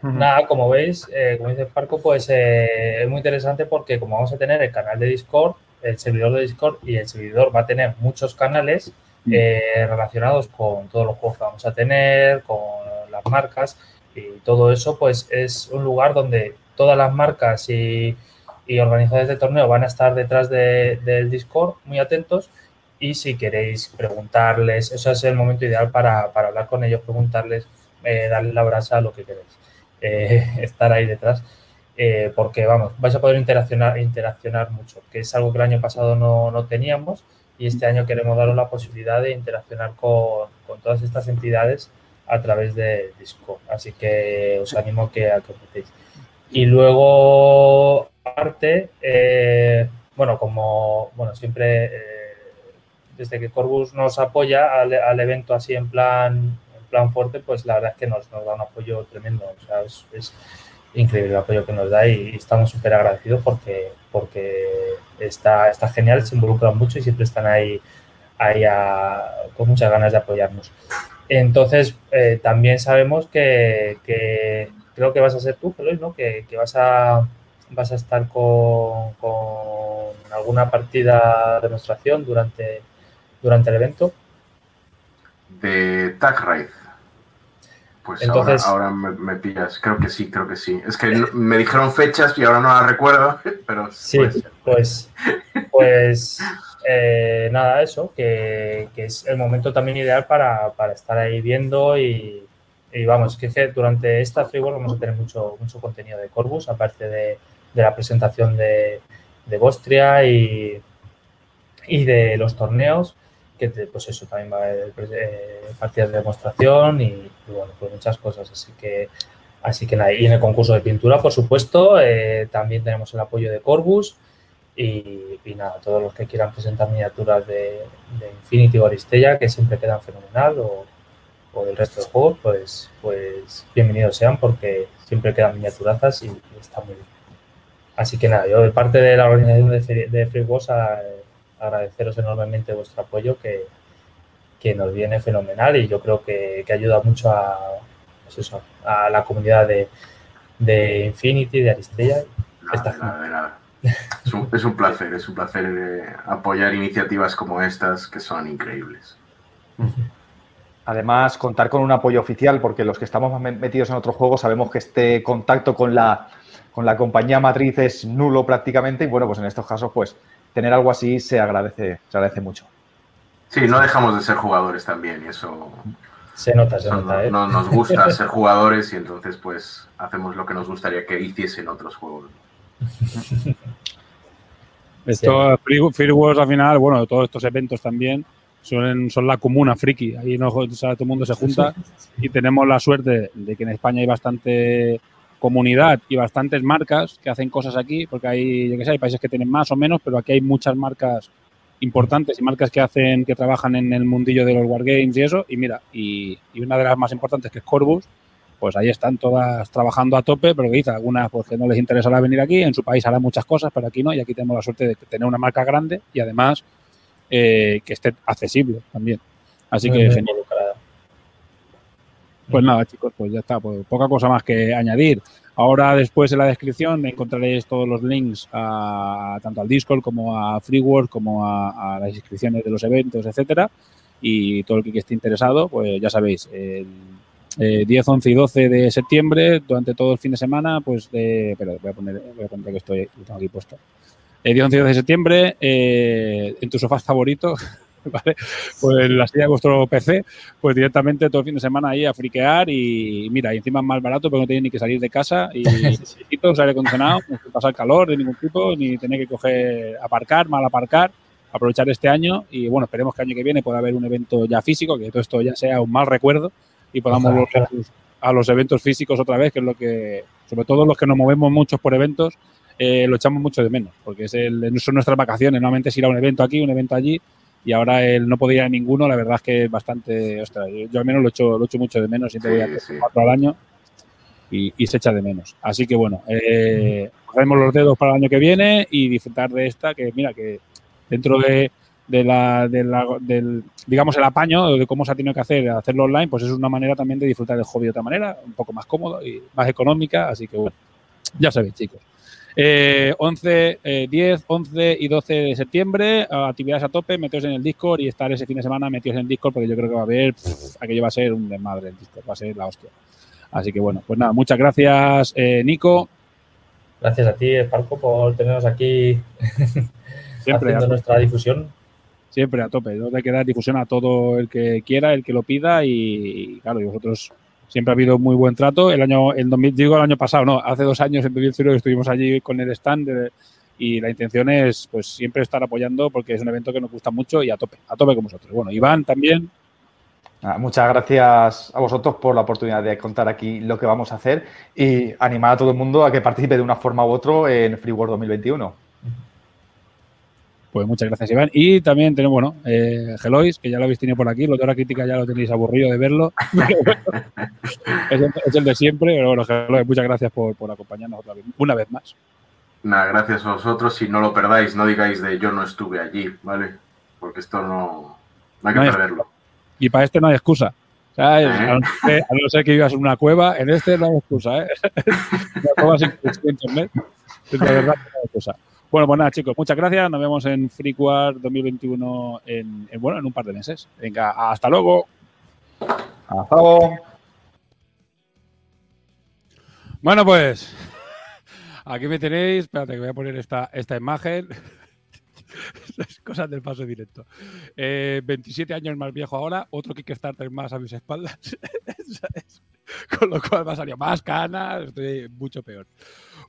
Nada, como veis, eh, como dice Parco, pues eh, es muy interesante porque como vamos a tener el canal de Discord, el servidor de Discord y el servidor va a tener muchos canales eh, relacionados con todos los juegos que vamos a tener, con las marcas y todo eso, pues es un lugar donde todas las marcas y, organizadores de torneo van a estar detrás de, del Discord muy atentos y si queréis preguntarles, eso es el momento ideal para, hablar con ellos, preguntarles, eh, darles la brasa a lo que queréis, eh, estar ahí detrás. Eh, porque vamos, vais a poder interaccionar, mucho, que es algo que el año pasado no, teníamos y este año queremos daros la posibilidad de interaccionar con, con, todas estas entidades a través de Discord. Así que os animo que, a que. Y luego, aparte, eh, bueno, como bueno, siempre, eh, desde que Corbus nos apoya al, al, evento así en plan, en plan fuerte, pues la verdad es que nos, nos da un apoyo tremendo. O sea, es, increíble el apoyo que nos da y estamos súper agradecidos porque, porque está, está genial, se involucran mucho y siempre están ahí, ahí con muchas ganas de apoyarnos. Entonces, eh, también sabemos que, creo que vas a ser tú, Eloy, ¿no? Que, que, vas, a, vas a estar con, con alguna partida de demostración durante, durante el evento.
De Tag Raid. Pues Entonces, ahora, ahora me, me, pillas, creo que sí, creo que sí. Es que me dijeron fechas y ahora no las recuerdo, pero
sí, pues, pues eh, nada, eso, que, que, es el momento también ideal para, para estar ahí viendo y, y vamos, que, que durante esta Freeworld vamos a tener mucho, mucho contenido de Corbus, aparte de, de la presentación de, de Bostria y, y de los torneos que pues eso también va a haber eh, partidas de demostración y, bueno, pues muchas cosas. Así que, así que nada, y en el concurso de pintura, por supuesto, eh, también tenemos el apoyo de Corbus y, y, nada, todos los que quieran presentar miniaturas de, Infinity o Aristella, que siempre quedan fenomenal, o, del resto de juegos, pues, pues bienvenidos sean porque siempre quedan miniaturazas y, y está muy bien. Así que nada, yo de parte de la organización de, de Free Wars, eh, agradeceros enormemente vuestro apoyo que, que, nos viene fenomenal y yo creo que, que ayuda mucho a, pues eso, a la comunidad de, de, Infinity, de Aristella.
Nada, nada, nada. Es, un, es un, placer, es un placer eh, apoyar iniciativas como estas que son increíbles.
Además, contar con un apoyo oficial, porque los que estamos metidos en otros juegos sabemos que este contacto con la, con la compañía matriz es nulo prácticamente y bueno, pues en estos casos, pues tener algo así se agradece, se agradece mucho.
Sí, no dejamos de ser jugadores también y eso...
Se nota, se nota.
No,
¿eh?
no, nos gusta ser jugadores y entonces pues hacemos lo que nos gustaría que hiciesen otros juegos.
Esto, Free Wars al final, bueno, todos estos eventos también son, son la comuna friki. Ahí no, o sea, todo el mundo se junta y tenemos la suerte de que en España hay bastante comunidad y bastantes marcas que hacen cosas aquí, porque hay, yo que sé, hay países que tienen más o menos, pero aquí hay muchas marcas importantes y marcas que hacen, que trabajan en el mundillo de los wargames y eso, y mira, y, y, una de las más importantes que es Corbus, pues ahí están todas trabajando a tope, pero que dice, algunas pues que no les interesará venir aquí, en su país harán muchas cosas, pero aquí no, y aquí tenemos la suerte de tener una marca grande y además eh, que esté accesible también. Así que genial. Pues nada, chicos, pues ya está. Pues poca cosa más que añadir. Ahora, después en la descripción encontraréis todos los links a, tanto al Discord como a FreeWorld, como a, a, las inscripciones de los eventos, etcétera. Y todo el que esté interesado, pues ya sabéis, el, eh, 10, 11 y 12 de septiembre, durante todo el fin de semana, pues de. Espera, voy a poner, voy a poner que estoy, lo tengo aquí puesto. El 10, 11 y 12 de septiembre, eh, en tu sofá favorito, ¿vale? Pues en la silla de vuestro PC, pues directamente todo el fin de semana ahí a friquear y mira, y encima es más barato porque no tenéis ni que salir de casa y un aire acondicionado, no pasar calor de ningún tipo, ni tener que coger, aparcar, mal aparcar aprovechar este año y bueno, esperemos que el año que viene pueda haber un evento ya físico, que todo esto ya sea un mal recuerdo y podamos volver a los eventos físicos otra vez, que es lo que, sobre todo los que nos movemos muchos por eventos, eh, lo echamos mucho de menos, porque es el, son nuestras vacaciones, normalmente es ir a un evento aquí, un evento allí, y ahora el no poder ir a ninguno, la verdad es que es bastante, ostras, yo, al menos lo echo, lo echo mucho de menos, siempre voy a hacer cuatro al año y, y, se echa de menos. Así que bueno, eh, los dedos para el año que viene y disfrutar de esta, que mira, que dentro de, de la, de la, del, digamos, el apaño de cómo se ha tenido que hacer, hacerlo online, pues es una manera también de disfrutar del hobby de otra manera, un poco más cómodo y más económica, así que bueno, ya sabéis, chicos. Eh, 11, eh, 10, 11 y 12 de septiembre, actividades a tope, meteos en el Discord y estar ese fin de semana metidos en el Discord porque yo creo que va a haber, aquello va a ser un desmadre el Discord, va a ser la hostia. Así que bueno, pues nada, muchas gracias, eh, Nico.
Gracias a ti, Parco, por tenernos aquí
Siempre,
haciendo nuestra difusión.
Siempre a tope. Hay que dar difusión a todo el que quiera, el que lo pida y, claro, y vosotros siempre ha habido muy buen trato. El año, el 2000, digo el año pasado, no, hace dos años en 2005 estuvimos allí con el stand de, y la intención es pues siempre estar apoyando porque es un evento que nos gusta mucho y a tope, a tope con vosotros. Bueno, Iván también.
Muchas gracias a vosotros por la oportunidad de contar aquí lo que vamos a hacer y animar a todo el mundo a que participe de una forma u otra en Free World 2021.
Pues muchas gracias, Iván. Y también tenemos, bueno, eh, Gelois, que ya lo habéis tenido por aquí. Lo de la crítica ya lo tenéis aburrido de verlo. es, el, es, el, de siempre. Pero bueno, Gelois, muchas gracias por, por acompañarnos otra vez, una vez más.
Nada, gracias a vosotros. Si no lo perdáis, no digáis de yo no estuve allí, ¿vale? Porque esto no, no hay que no hay perderlo.
Y para este no hay excusa. ¿sabes? ¿Eh? A, no ser, a, no ser, que vivas en una cueva, en este no hay excusa, ¿eh? una cueva sin, sin internet. De verdad, no hay excusa. Bueno, pues nada, chicos, muchas gracias. Nos vemos en FreeQuar 2021 en, en, bueno, en un par de meses. Venga, hasta luego.
Hasta luego.
Bueno, pues aquí me tenéis. Espérate que voy a poner esta, esta imagen. Cosas del paso directo. Eh, 27 años más viejo ahora, otro Kickstarter más a mis espaldas. Con lo cual me ha salido más canas, estoy mucho peor.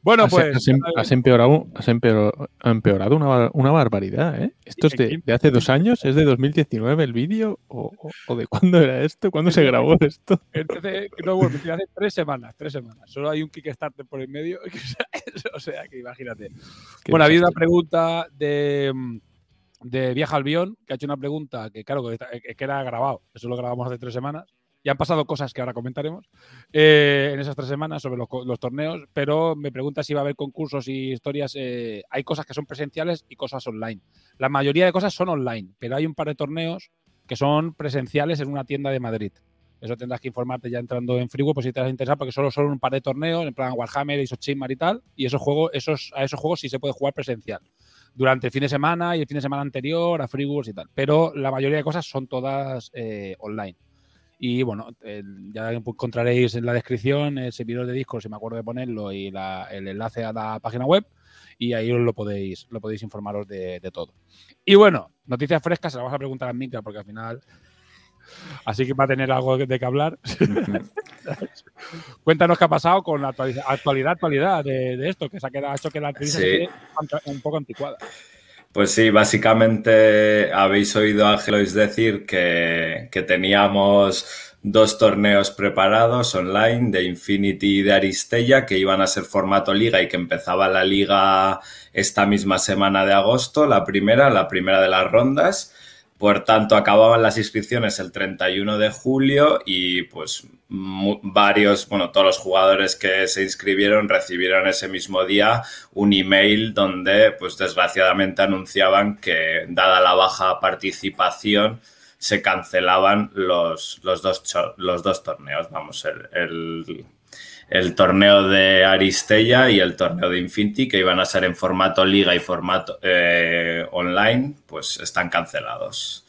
Bueno, pues.
Has, has empeorado, has empeorado, empeorado una, una, barbaridad, ¿eh? Esto es de, de, hace dos años, ¿es de 2019 el vídeo? ¿O, o, de cuándo era esto? ¿Cuándo se grabó esto?
Entonces, no, bueno, hace tres semanas, tres semanas. Solo hay un Kickstarter por el medio. o sea, que imagínate.
Qué
bueno, ha habido una pregunta de, de Viaja al Bion, que ha hecho una pregunta que, claro, que, que era grabado. Eso lo grabamos hace tres semanas y han pasado cosas que ahora comentaremos eh, en esas tres semanas sobre los, torneos, pero me pregunta si va a haber concursos y historias. Eh, hay cosas que son presenciales y cosas online. La mayoría de cosas son online, pero hay un par de torneos que son presenciales en una tienda de Madrid. Eso tendrás que informarte ya entrando en Freeway, pues si te vas a interesar, porque solo son un par de torneos, en plan Warhammer, Isochimar y tal, y esos juegos, esos, a esos juegos sí se puede jugar presencial. Durante el fin de semana y el fin de semana anterior, a Freeworks y tal. Pero la mayoría de cosas son todas eh, online. Y bueno, eh, ya encontraréis en la descripción el servidor de Discord, si me acuerdo de ponerlo, y la, el enlace a la página web. Y ahí os lo podéis, lo podéis informaros de, de todo. Y bueno, noticias frescas se las vas a preguntar a Mika, porque al final. Así que va a tener algo de que hablar. Cuéntanos qué ha pasado con la actualidad, actualidad, actualidad de, de esto, que se ha quedado, hecho que la entrevista
Sí.
un poco anticuada.
Pues sí, básicamente habéis oído a Gelois decir que, que teníamos dos torneos preparados online de Infinity y de Aristella que iban a ser formato liga y que empezaba la liga esta misma semana de agosto, la primera, la primera de las rondas. Por tanto, acababan las inscripciones el 31 de julio y pues varios, bueno, todos los jugadores que se inscribieron recibieron ese mismo día un email donde, pues desgraciadamente anunciaban que, dada la baja participación, se cancelaban los, los, dos, los dos torneos, vamos, el, el, el, torneo de Aristella y el torneo de Infinity, que iban a ser en formato liga y formato eh, online, pues están cancelados.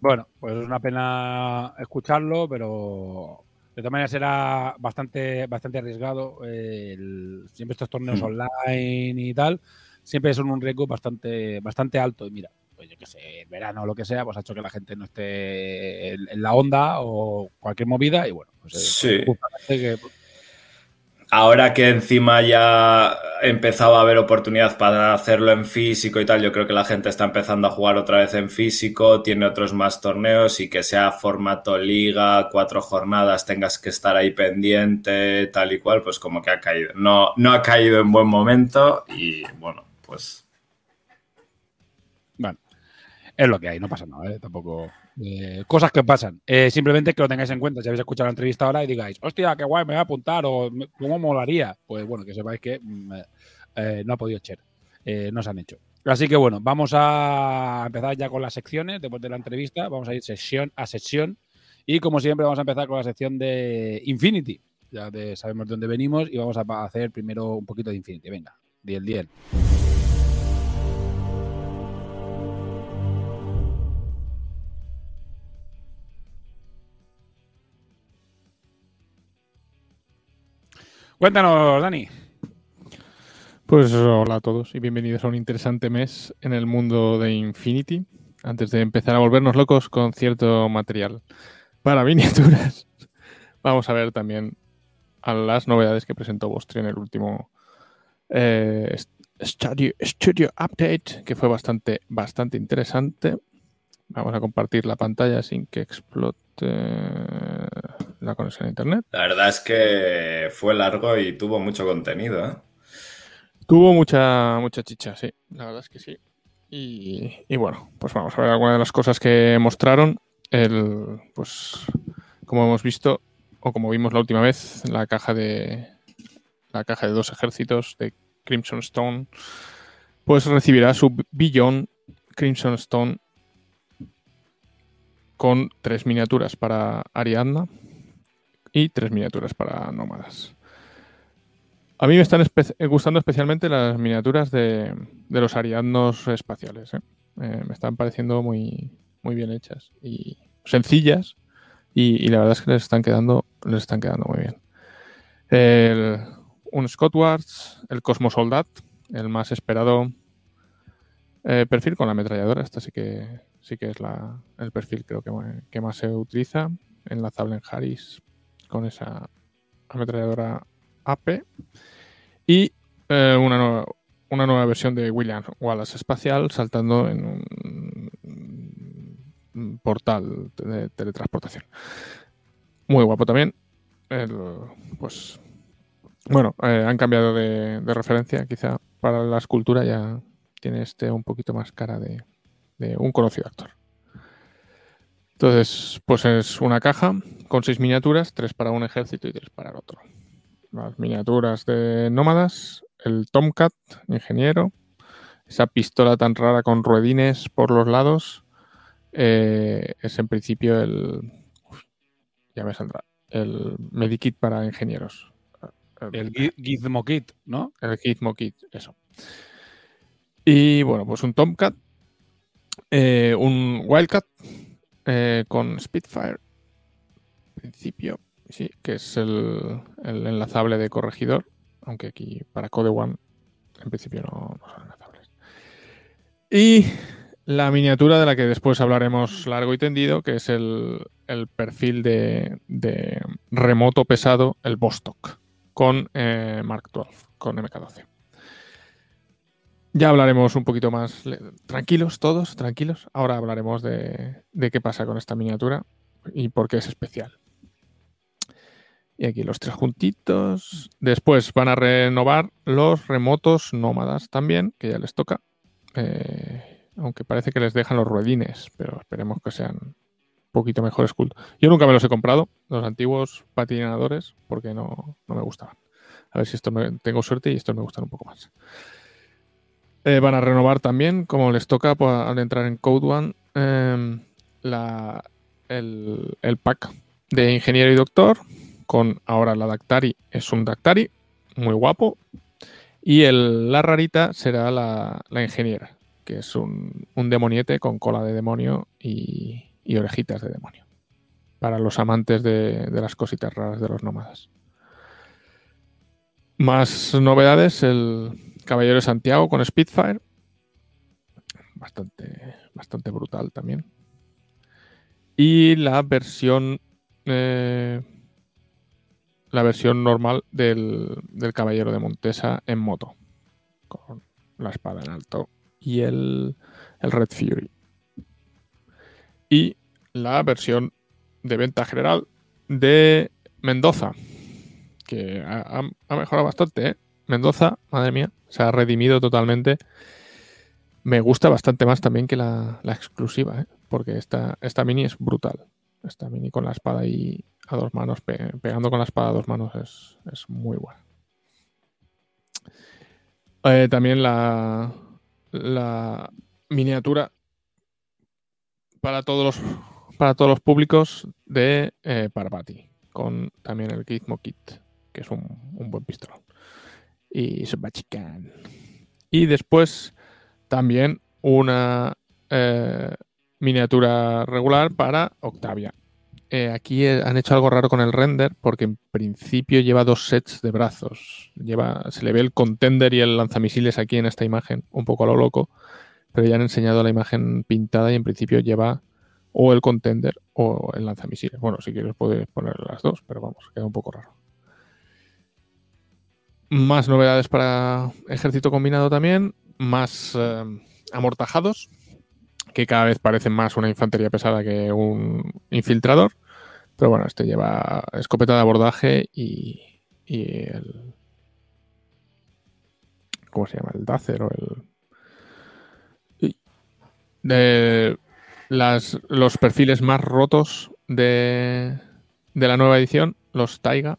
Bueno, pues es una pena escucharlo, pero de todas maneras era bastante, bastante arriesgado. El, siempre estos torneos mm. online y tal, siempre son un riesgo bastante, bastante alto. Y mira, pues yo qué sé, el verano o lo que sea, pues ha hecho que la gente no esté en, en la onda o cualquier movida y bueno, pues
sí.
que,
ahora que encima ya empezaba a haber oportunidad para hacerlo en físico y tal, yo creo que la gente está empezando a jugar otra vez en físico, tiene otros más torneos y que sea formato liga, cuatro jornadas, tengas que estar ahí pendiente, tal y cual, pues como que ha caído. No, no ha caído en buen momento y bueno, pues
es lo que hay, no pasa nada, ¿eh? tampoco. Eh, cosas que pasan. Eh, simplemente que lo tengáis en cuenta si habéis escuchado la entrevista ahora y digáis, hostia, qué guay, me voy a apuntar o cómo molaría. Pues bueno, que sepáis que mm, no ha podido ser, no se han hecho. Así que bueno, vamos a empezar ya con las secciones después de la entrevista. Vamos a ir sesión a sesión. Y como siempre, vamos a empezar con la sección de Infinity. Ya de, sabemos de dónde venimos y vamos a hacer primero un poquito de Infinity. Venga, 10-10. Cuéntanos, Dani.
Pues hola a todos y bienvenidos a un interesante mes en el mundo de Infinity. Antes de empezar a volvernos locos con cierto material para miniaturas, vamos a ver también a las novedades que presentó Vostri en el último eh, Studio, Studio Update, que fue bastante, bastante interesante. Vamos a compartir la pantalla sin que explote la conexión a internet.
la verdad es que fue largo y tuvo mucho contenido, ¿eh?
Tuvo mucha, mucha chicha, sí, la verdad es que sí. Y, y bueno, pues vamos a ver algunas de las cosas que mostraron. El, pues, como hemos visto, o como vimos la última vez, la caja de la caja de dos ejércitos de Crimson Stone, pues recibirá su Beyond Crimson Stone con tres miniaturas para Ariadna y tres miniaturas para Nómadas. A mí me están eh, gustando especialmente las miniaturas de, de los ariadnos espaciales. ¿eh? Eh, me están pareciendo muy, muy bien hechas y sencillas. Y, la verdad es que les están quedando, les están quedando muy bien. El- un Scottwards, el Cosmo Soldat, el más esperado perfil con la ametralladora. Esta sí que sí que es la, el perfil creo que, que más se utiliza. Enlazable en Harris con esa ametralladora AP. Y eh, una, nueva, una nueva versión de William Wallace Espacial saltando en un, portal de teletransportación. Muy guapo también. El, pues bueno, eh, han cambiado de referencia. Quizá para la escultura ya tiene este un poquito más cara de, de un conocido actor. Entonces, pues es una caja con seis miniaturas, tres para un ejército y tres para el otro las miniaturas de nómadas, el Tomcat, ingeniero, esa pistola tan rara con ruedines por los lados, eh, es en principio el... uf, ya me saldrá. El Medikit para ingenieros.
El Gi- Gizmo Kit, ¿no?
El Gizmo Kit, eso. Y bueno, pues un Tomcat, eh, un Wildcat eh, con Spitfire, principio, sí, que es el, el enlazable de corregidor, aunque aquí para Code One en principio no, no son enlazables. Y la miniatura de la que después hablaremos largo y tendido, que es el, el perfil de, de remoto pesado, el Vostok, con eh, Mark 12, con MK12. Ya hablaremos un poquito más tranquilos, todos, tranquilos. Ahora hablaremos de, qué pasa con esta miniatura y por qué es especial. Y aquí los tres juntitos. Después van a renovar los remotos nómadas también, que ya les toca. Eh, aunque parece que les dejan los ruedines, pero esperemos que sean un poquito mejores culto. Yo nunca me los he comprado, los antiguos patinadores, porque no, no me gustaban. A ver si esto me, tengo suerte y estos me gustan un poco más. Eh, van a renovar también, como les toca pues, al entrar en Code One, eh, la, el, el pack de ingeniero y doctor, con ahora la Dactari es un Dactari, muy guapo, y el, la rarita será la, la ingeniera, que es un, un demoniete con cola de demonio y, y orejitas de demonio, para los amantes de, de las cositas raras de los nómadas. Más novedades, el Caballero de Santiago con Spitfire. Bastante, bastante brutal también. Y la versión. eh, la versión normal del, del Caballero de Montesa en moto, con la espada en alto y el, el Red Fury. Y la versión de venta general de Mendoza, que ha, ha- mejorado bastante. ¿eh? Mendoza, madre mía, se ha redimido totalmente. Me gusta bastante más también que la, exclusiva, ¿eh? porque esta, esta mini es brutal. Esta mini con la espada ahí a dos manos, pe- pegando con la espada a dos manos es, es muy buena. Eh, también la, la miniatura para todos los para todos los públicos de eh, Parvati, con también el Gizmo Kit, que es un, un buen pistolón. Y Sebastian. Y después también una eh, miniatura regular para Octavia. Eh, aquí eh, han hecho algo raro con el render porque en principio lleva dos sets de brazos. Lleva, se le ve el contender y el lanzamisiles aquí en esta imagen, un poco a lo loco, pero ya han enseñado la imagen pintada y en principio lleva o el contender o el lanzamisiles. Bueno, si quieres puedes poner las dos, pero vamos, queda un poco raro. Más novedades para ejército combinado también, más eh, amortajados, que cada vez parecen más una infantería pesada que un infiltrador. Pero bueno, este lleva escopeta de abordaje y, el... ¿Cómo se llama? El Dacer o el... De las, los perfiles más rotos de, de la nueva edición, los Taiga.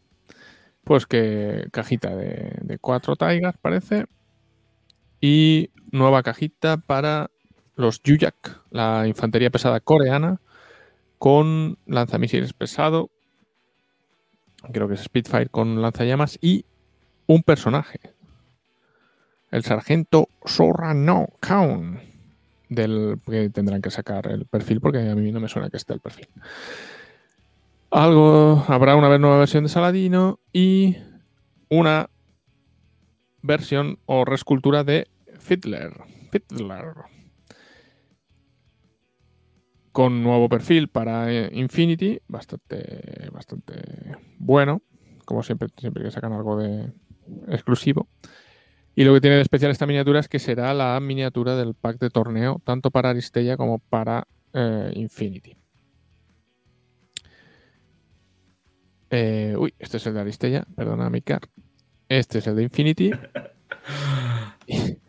Pues que cajita de, cuatro Taigas, parece. Y nueva cajita para los Yuyak, la infantería pesada coreana, con lanzamisiles pesado. Creo que es Spitfire con lanzallamas. Y un personaje. El sargento Sorano Kaun. Del que tendrán que sacar el perfil porque a mí no me suena que esté el perfil. Algo, habrá una nueva versión de Saladino y una versión o reescultura de Fiddler. Con nuevo perfil para eh, Infinity, bastante, bastante bueno. Como siempre, siempre que sacan algo de exclusivo. Y lo que tiene de especial esta miniatura es que será la miniatura del pack de torneo, tanto para Aristella como para eh, Infinity. Eh, uy, este es el de Aristella, perdona, Mikar. Este es el de Infinity.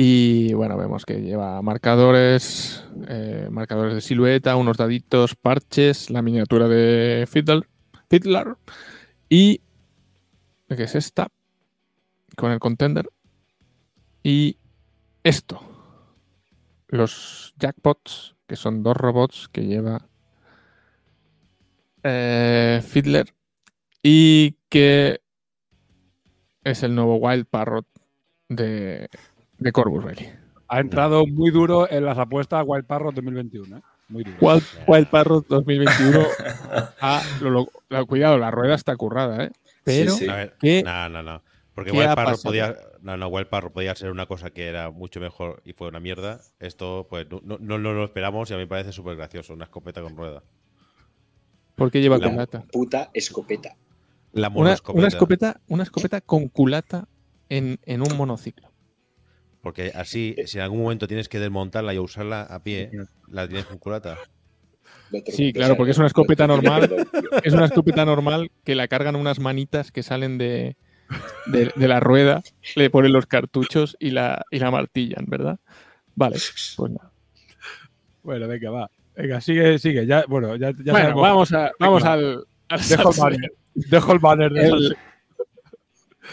Y bueno, vemos que lleva marcadores, eh, marcadores de silueta, unos daditos, parches, la miniatura de Fiddler, Fiddler y ¿qué es esta? Con el contender. Y esto. Los jackpots, que son dos robots que lleva eh, Fiddler y que es el nuevo Wild Parrot de, de Corvus Belli.
Ha entrado muy duro en las apuestas Wild Parrot 2021. ¿eh? Muy duro.
Wild, Wild Parrot 2021. Ah, lo- lo- lo- cuidado, la rueda está currada, ¿eh? Pero
Sí, sí.
A ver,
¿qué-
no, no, no. Porque Wild Parrot podía. No, no, Wild Parrot podía ser una cosa que era mucho mejor y fue una mierda. Esto, pues, no, no, no lo esperamos y a mí me parece súper gracioso. Una escopeta con rueda.
¿Por qué lleva
La
culata?
puta escopeta.
La
Una, escopeta, una escopeta con culata en, en un monociclo.
Porque así, si en algún momento tienes que desmontarla y usarla a pie, la tienes con culata.
Sí, claro, porque es una escopeta normal. Es una escopeta normal que la cargan unas manitas que salen de, de, de la rueda, le ponen los cartuchos y la, y la martillan, ¿verdad? Vale, pues nada.
Bueno, venga, va. Venga, sigue, sigue. Ya, bueno, ya, ya
Bueno,
sabemos-
vamos, a, vamos
Venga.
al, al
Dejo el banner. Dejo el banner de
El-.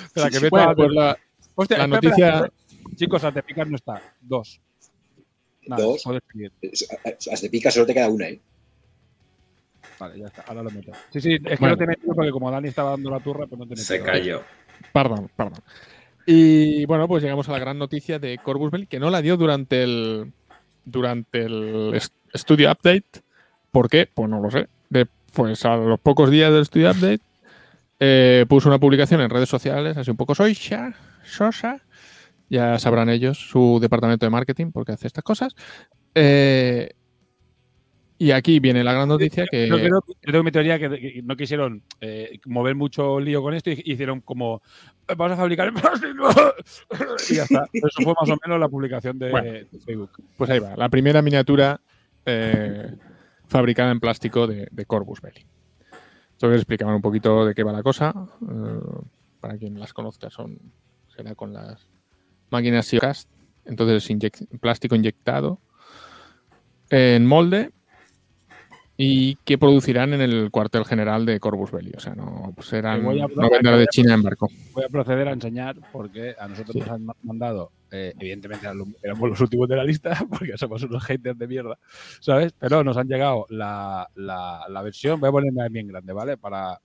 Espera, que meto
Bueno,
a-
pues la,
Hostia,
la
espera,
noticia-
espera, espera. Chicos, no está. Dos. Nada,
Dos.
puedes seguir.
Hasta de pica solo te queda una, ¿eh?
Vale, ya está. Ahora lo meto. Sí, sí, es que
Bueno.
no te he metido porque como Dani estaba dando la turra, pues no te he metido.
Se cayó.
Perdón, perdón. Y bueno, pues llegamos a la gran noticia de Corvus Belli, que no la dio durante el durante el Studio Update. ¿Por qué? Pues no lo sé. De- pues a los pocos días del Studio Update eh, puso una publicación en redes sociales, así un poco soisha, sosa. Ya sabrán ellos su departamento de marketing porque hace estas cosas. eh, Y aquí viene la gran noticia que.
Yo creo, yo tengo mi teoría que, que no quisieron eh, mover mucho lío con esto y hicieron como vamos a fabricar en plástico y ya está. Eso fue más o menos la publicación de,
Bueno.
de Facebook.
Pues ahí va, la primera miniatura eh, fabricada en plástico de, de Corvus Belli. Esto que explicaban un poquito de qué va la cosa. eh, para quien las conozca, son será con las máquinas Cast. Entonces, plástico inyectado en molde y que producirán en el cuartel general de Corvus Belli. O sea, no serán, no vendrá de China en barco.
Voy a proceder a enseñar porque a nosotros
Sí.
nos han ma- mandado, eh, evidentemente éramos los últimos de la lista porque somos unos haters de mierda, ¿sabes? Pero nos han llegado la, la- la versión, voy a ponerme bien grande, ¿vale? Para...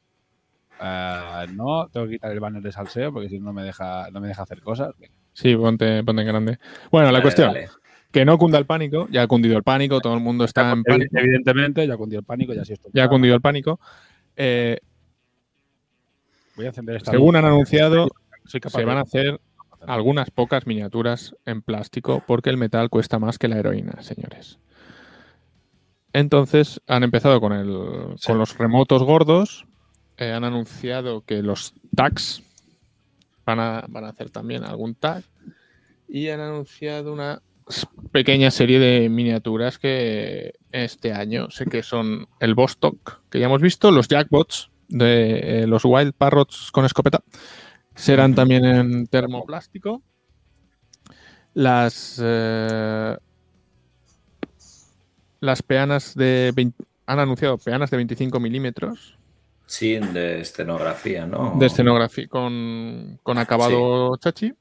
eh, no, tengo que quitar el banner de salseo porque si no no me deja, no me deja hacer cosas.
Sí, ponte, ponte en grande. Bueno, la
Dale,
cuestión,
dale.
que no cunda el pánico, ya ha cundido el pánico, todo el mundo está en pánico.
Evidentemente, ya cundió el pánico, ya sí esto.
Ya ha cundido el pánico. Eh,
Voy a encender esta
según
luz.
han anunciado, se van a
de-
algunas pocas miniaturas en plástico porque el metal cuesta más que la heroína, señores. Entonces han empezado con, el,
Sí.
con los remotos gordos. eh, han anunciado que los tags van a, van a hacer también algún tag. Y han anunciado una pequeña serie de miniaturas que este año sé que son el Bostock, que ya hemos visto, los Jackbots, de eh, los Wild Parrots con escopeta, serán también en termoplástico. Las eh, las peanas de 20 han anunciado peanas de 25 milímetros
Sí, de escenografía, ¿no?
de escenografía con, con acabado chachi.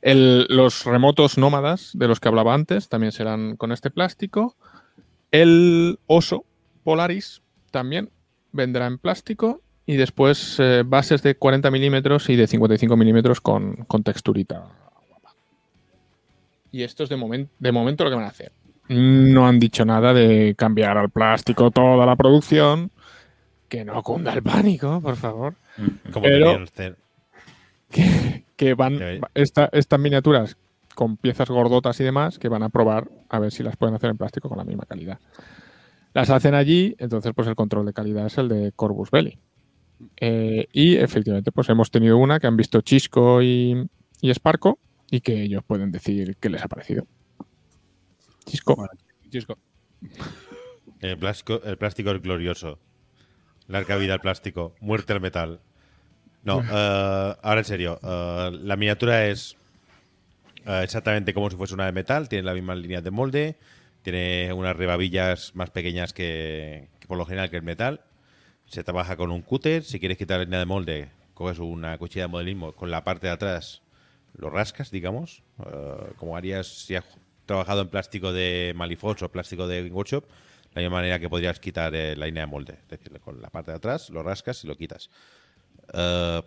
El- los remotos nómadas de los que hablaba antes también serán con este plástico. El oso Polaris también vendrá en plástico. Y después eh, bases de 40 milímetros y de 55 milímetros con, con texturita guapa. Y esto es de, momen- de momento lo que van a hacer. No han dicho nada de cambiar al plástico toda la producción. Que no cunda el pánico, por favor
Ujú.
Como
Pero- que, que van esta- estas miniaturas con piezas gordotas y demás que van a probar a ver si las pueden hacer en plástico con la misma calidad. Las hacen allí, entonces pues el control de calidad es el de Corvus Belli. Eh, y efectivamente pues hemos tenido una que han visto Chisco y, y Sparco y que ellos pueden decir qué les ha parecido. Chisco.
Bueno, Chisco.
El plástico, el plástico es glorioso. Larga vida al plástico. Muerte al metal. No, eh, ahora en serio. eh, la miniatura es exactamente como si fuese una de metal. Tiene las mismas líneas de molde. Tiene unas rebabillas más pequeñas que, que por lo general que el metal. Se trabaja con un cúter. Si quieres quitar la línea de molde, coges una cuchilla de modelismo con la parte de atrás, lo rascas, digamos. eh, como harías si has trabajado en plástico de Malifox o plástico de Workshop. La misma manera que podrías quitar eh, la línea de molde. Es decir, con la parte de atrás lo rascas y lo quitas. Eh,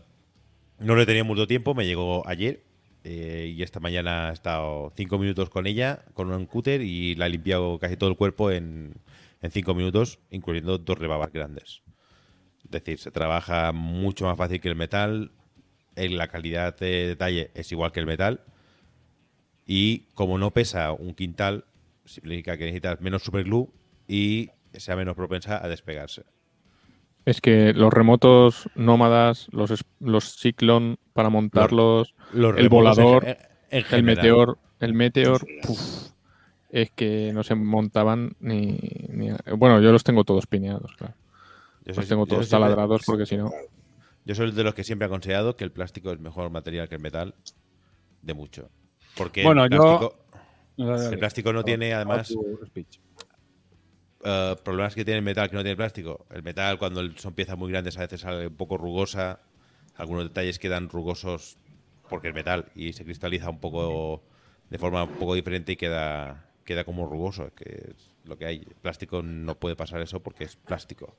no le tenía mucho tiempo, me llegó ayer y esta mañana he estado cinco minutos con ella, con un cúter y la he limpiado casi todo el cuerpo en cinco minutos, incluyendo dos rebabas grandes. Es decir, se trabaja mucho más fácil que el metal, en la calidad de detalle es igual que el metal y como no pesa un quintal, significa que necesitas menos superglue y sea menos propensa a despegarse.
Es que los remotos nómadas, los, los Cyclone para montarlos,
Los
El
en
volador,
en
el meteor, el meteor, puf, es que no se montaban ni, ni- Bueno, yo los tengo todos pineados, claro.
Yo
Los
soy-
tengo
yo
todos
siempre-
taladrados porque si no.
Yo soy de los que siempre he aconsejado que el plástico es mejor material que el metal, de mucho. Porque
Bueno,
el,
yo-
plástico,
Dale, dale.
el plástico no tiene, además, eh, problemas que tiene el metal que no tiene el plástico. El metal, cuando son piezas muy grandes, a veces sale un poco rugosa. Algunos detalles quedan rugosos porque es metal y se cristaliza un poco de forma un poco diferente y queda, queda como rugoso, que es lo que hay. El plástico no puede pasar eso porque es plástico.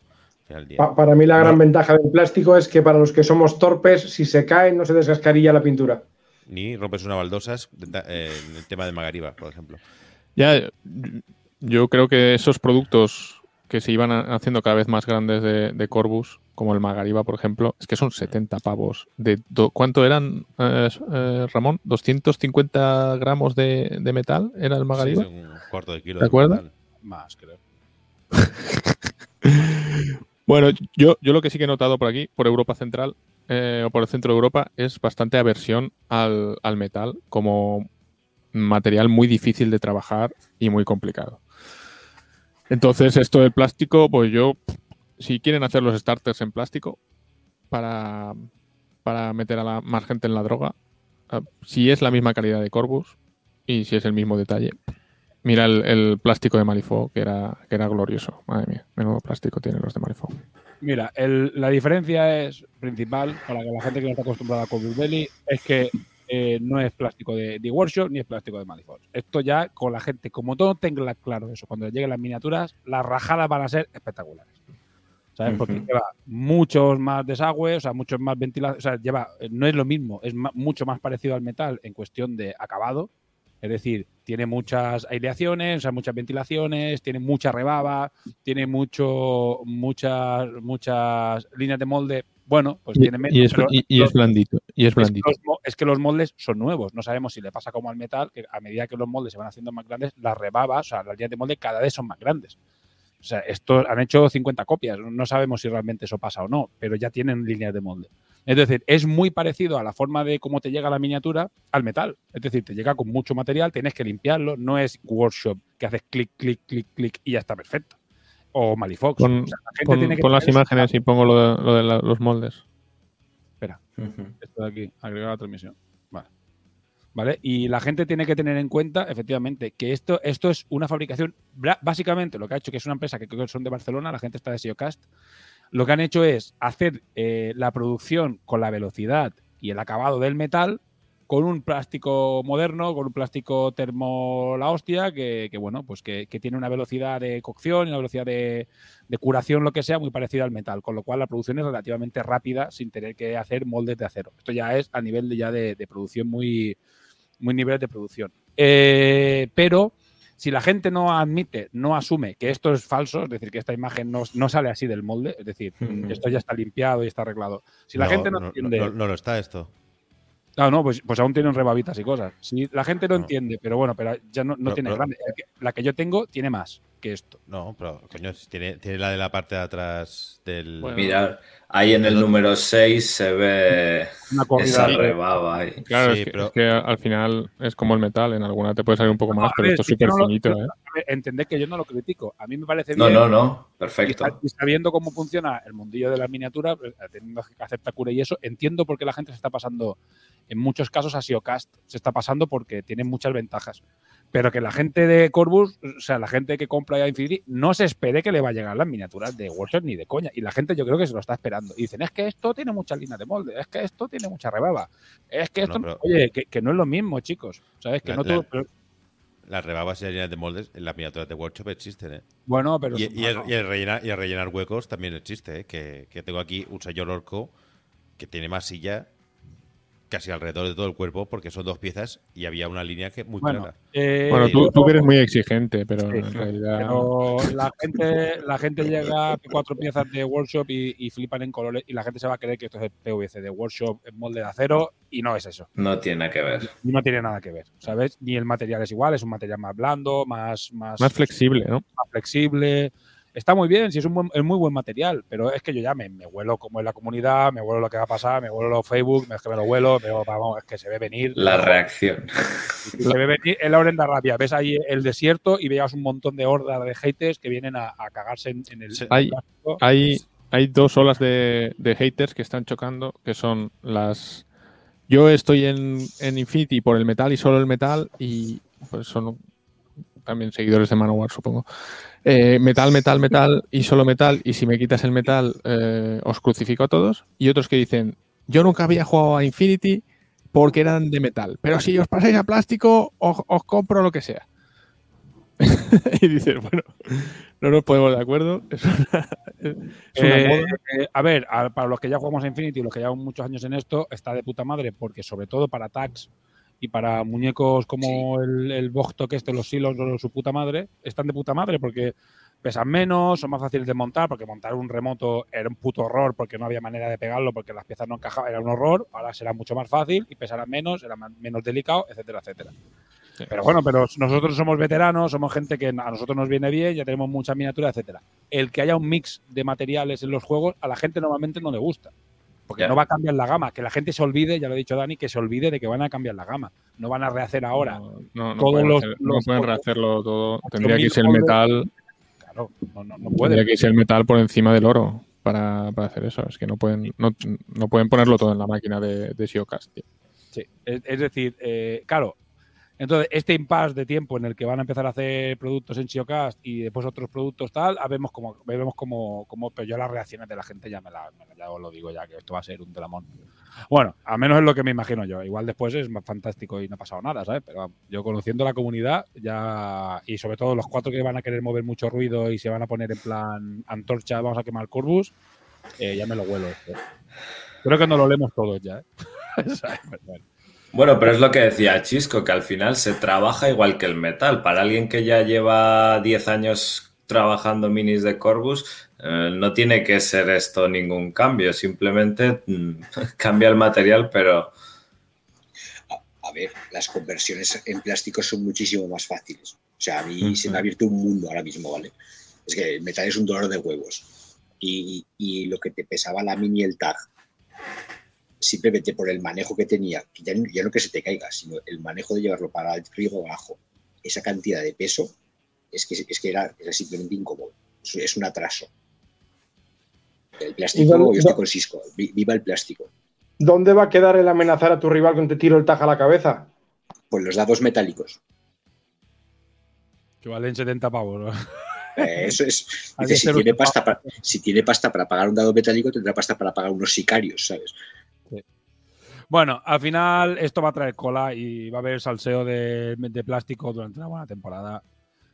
Al final del día.
Pa- para mí la
No.
gran ventaja del plástico es que para los que somos torpes, si se cae no se descascarilla la pintura.
Ni rompes una baldosa eh, en el tema de Magariba, por ejemplo.
Ya, yo creo que esos productos que se iban haciendo cada vez más grandes de, de Corbus, como el Magariba, por ejemplo, es que son 70 pavos. De do- ¿Cuánto eran, eh, eh, Ramón? ¿250 gramos de, de metal era el Magariba?
Sí, un cuarto de kilo.
¿Te acuerdas?
metal.
Más, creo.
Bueno, yo, yo lo que sí que he notado por aquí, por Europa Central eh, o por el centro de Europa, es bastante aversión al, al metal como material muy difícil de trabajar y muy complicado. Entonces, esto del plástico, pues yo, si quieren hacer los starters en plástico para, para meter a la, más gente en la droga, ah, si es la misma calidad de Corbus y si es el mismo detalle, mira el, el plástico de Malifaux, que era, que era glorioso. Madre mía, menudo plástico tienen los de Malifaux.
Mira, el- la diferencia es principal para la gente que no está acostumbrada a Corbus Belli es que eh, no es plástico de, de Workshop ni es plástico de Manifold. Esto ya con la gente, como todo tenga claro eso, cuando lleguen las miniaturas, las rajadas van a ser espectaculares. ¿Sabes? Porque lleva muchos más desagües, o sea, muchos más ventilación, o sea, lleva, no es lo mismo, es mucho más parecido al metal en cuestión de acabado. Es decir, tiene muchas aireaciones, o sea, muchas ventilaciones, tiene mucha rebaba, tiene mucho, muchas, muchas líneas de molde. Bueno, pues
Y,
tiene menos.
y es,
pero
y- y
los-
es blandito. Y es
es que,
blandito.
los, es que los moldes son nuevos. No sabemos si le pasa como al metal, que a medida que los moldes se van haciendo más grandes, las rebabas, o sea, las líneas de molde cada vez son más grandes. O sea, estos han hecho 50 copias. No sabemos si realmente eso pasa o no, pero ya tienen líneas de molde. Es decir, es muy parecido a la forma de cómo te llega la miniatura al metal. Es decir, te llega con mucho material, tienes que limpiarlo. No es workshop que haces clic, clic, clic, clic y ya está perfecto. O Malifox.
Pon,
O sea, la gente
pon-
tiene que
pon las imágenes y pongo lo de, lo de la- los moldes.
Espera. Esto de aquí, agregar la transmisión. Vale. ¿Vale? Y la gente tiene que tener en cuenta, efectivamente, que esto, esto es una fabricación. Básicamente, lo que ha hecho, que es una empresa que creo que son de Barcelona, la gente está de SEOcast, lo que han hecho es hacer eh, la producción con la velocidad y el acabado del metal con un plástico moderno, con un plástico termo la hostia, que, bueno, pues que, tiene una velocidad de cocción y una velocidad de, curación, lo que sea, muy parecida al metal, con lo cual la producción es relativamente rápida sin tener que hacer moldes de acero. Esto ya es a nivel de, ya de, producción muy, muy nivel de producción. Eh, pero si la gente no admite, no asume que esto es falso, es decir, que esta imagen no, no sale así del molde, es decir,
Ujú.
esto ya está limpiado y está arreglado. Si la gente no, entiende.
No, no lo está esto.
No, no, pues, pues aún tienen rebabitas y cosas. Si la gente
No.
entiende, pero bueno, pero ya no, no
No,
tiene
no.
grande. La que yo tengo tiene más que esto.
No, pero coño, si tiene, tiene la de la parte de atrás del.
Bueno.
Mirad, ahí en el número 6 se ve
Una
esa rebaba ahí.
Claro,
Sí,
es, que,
pero-
es que al final es como el metal. En alguna te puede salir un poco más, pero
ver,
esto es súper
no lo-
finito.
no-
¿eh?
Entended que yo no lo critico. A mí me parece
No,
bien.
no, no, perfecto.
y sabiendo cómo funciona el mundillo de las miniaturas, pues, teniendo que hacer Takure y eso, entiendo por qué la gente se está pasando, en muchos casos a SEOcast, se está pasando porque tiene muchas ventajas. Pero que la gente de Corbus, o sea, la gente que compra ya Infinity, no se espere que le va a llegar las miniaturas de Workshop ni de coña. Y la gente yo creo que se lo está esperando. Y dicen, es que esto tiene muchas líneas de molde, es que esto tiene mucha rebaba, es que esto...
No, pero-
Oye, que, que no es lo mismo, chicos. ¿Sabes? Que
La-
no
la-
todo- pero-
Las rebabas y las líneas de moldes en las miniaturas de workshop existen, ¿eh?
bueno, pero...
Y, y el, y el rellenar, y el rellenar huecos también existe, ¿eh? Que, que tengo aquí un señor orco que tiene masilla casi alrededor de todo el cuerpo porque son dos piezas y había una línea que muy
Bueno,
clara.
eh,
Bueno, tú, tú eres muy exigente, pero
Sí,
en realidad.
Pero la gente, la gente llega a cuatro piezas de workshop y, y flipan en colores y la gente se va a creer que esto es el PVC de workshop en molde de acero y no es eso.
No tiene que ver.
Y no tiene nada que ver, ¿sabes? Ni el material es igual, es un material más blando, más, más,
Más flexible, ¿no?
más flexible. Está muy bien, sí, es un buen- es muy buen material, pero es que yo ya me, me huelo como es la comunidad, me huelo lo que va a pasar, me huelo los Facebook, es que me lo huelo, pero vamos, es que se ve venir.
La reacción.
Se ve venir en la horrenda rabia. Ves ahí el desierto y veas un montón de hordas de haters que vienen a, a cagarse en, en el.
Hay-
plástico.
Hay, hay dos olas de, de haters que están chocando, que son las... Yo estoy en, en Infinity por el metal y solo el metal y pues son también seguidores de Manowar, supongo. Eh, metal, metal, metal y solo metal y si me quitas el metal eh, os crucifico a todos. Y otros que dicen, yo nunca había jugado a Infinity porque eran de metal, pero si os pasáis a plástico os, os compro lo que sea. y dices, bueno, no nos ponemos de acuerdo. Es una, es una
Eh,
moda.
a ver, a- para los que ya jugamos a Infinity, los que llevan muchos años en esto, está de puta madre, porque sobre todo para tags y para muñecos como el, el Bogtok este, los silos o su puta madre, están de puta madre porque pesan menos, son más fáciles de montar, porque montar un remoto era un puto horror porque no había manera de pegarlo, porque las piezas no encajaban, era un horror, ahora será mucho más fácil y pesará menos, será más- menos delicado, etcétera, etcétera. Pero bueno, pero nosotros somos veteranos, somos gente que a nosotros nos viene bien, ya tenemos mucha miniatura, etcétera. El que haya un mix de materiales en los juegos, a la gente normalmente no le gusta. Porque no va a cambiar la gama. Que la gente se olvide, ya lo ha dicho Dani, que se olvide de que van a cambiar la gama. No van a rehacer ahora.
No, no, no
Todos
pueden,
los-
hacer- no pueden rehacerlo todo. Tendría que irse el metal.
Claro, no, no, no
Tendría
puede.
que irse el metal por encima del oro para, para hacer eso. Es que no pueden, no, no pueden ponerlo todo en la máquina de, de Siocast.
Sí, es, es decir, eh, claro, entonces este impasse de tiempo en el que van a empezar a hacer productos en Siocast y después otros productos tal, vemos como, vemos como, como, pero yo las reacciones de la gente ya me la, me la- lo digo ya, que esto va a ser un telamón. Bueno, al menos es lo que me imagino yo. Igual después es más fantástico y no ha pasado nada, ¿sabes? Pero yo conociendo la comunidad ya, y sobre todo los cuatro que van a querer mover mucho ruido y se van a poner en plan antorcha, vamos a quemar Corvus, eh, ya me lo huelo. esto. Creo que nos lo leemos todos ya, ¿eh? Bueno.
Pero es lo que decía Chisco, que al final se trabaja igual que el metal. Para alguien que ya lleva 10 años trabajando minis de Corbus, eh, no tiene que ser esto ningún cambio, simplemente mm, cambia el material, pero
A, a ver, las conversiones en plástico son muchísimo más fáciles. O sea, a mí se me ha abierto un mundo ahora mismo, ¿vale? Es que el metal es un dolor de huevos. Y, y lo que te pesaba la mini el tag, simplemente por el manejo que tenía, que ya, ya no que se te caiga, sino el manejo de llevarlo para arriba o abajo, esa cantidad de peso, es que, es que era, era simplemente incómodo. Es, es un atraso. El
¿Y
plástico,
dónde-
yo estoy
dó-
con Cisco, vi- viva el plástico.
¿Dónde va a quedar el amenazar a tu rival con te tiro el taja a la cabeza?
Pues los dados metálicos.
Que valen 70 pavos. ¿no?
Eh, eso es. Dice, si, tiene pasta para, si tiene pasta para pagar un dado metálico, tendrá pasta para pagar unos sicarios, ¿sabes?
Bueno, al final esto va a traer cola y va a haber salseo de, de plástico durante una buena temporada.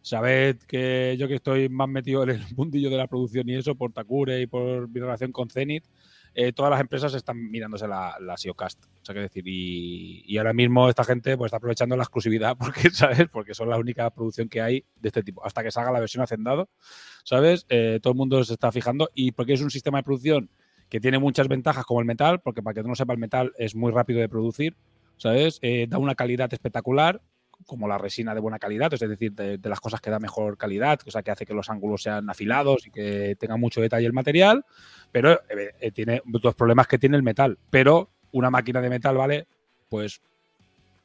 Sabed que yo que estoy más metido en el mundillo de la producción y eso, por Takure y por mi relación con Zenith, eh, todas las empresas están mirándose la, la SEOcast. O sea, que decir, y, ahora mismo esta gente pues, está aprovechando la exclusividad porque, ¿sabes? Porque son la única producción que hay de este tipo. Hasta que salga la versión hacendado, ¿sabes? Eh, todo el mundo se está fijando y porque es un sistema de producción que tiene muchas ventajas como el metal, porque para que no sepa el metal es muy rápido de producir, ¿sabes? Eh, da una calidad espectacular, como la resina de buena calidad, es decir, de, las cosas que da mejor calidad, cosa que hace que los ángulos sean afilados y que tenga mucho detalle el material, pero eh, eh, tiene los problemas que tiene el metal, pero una máquina de metal vale pues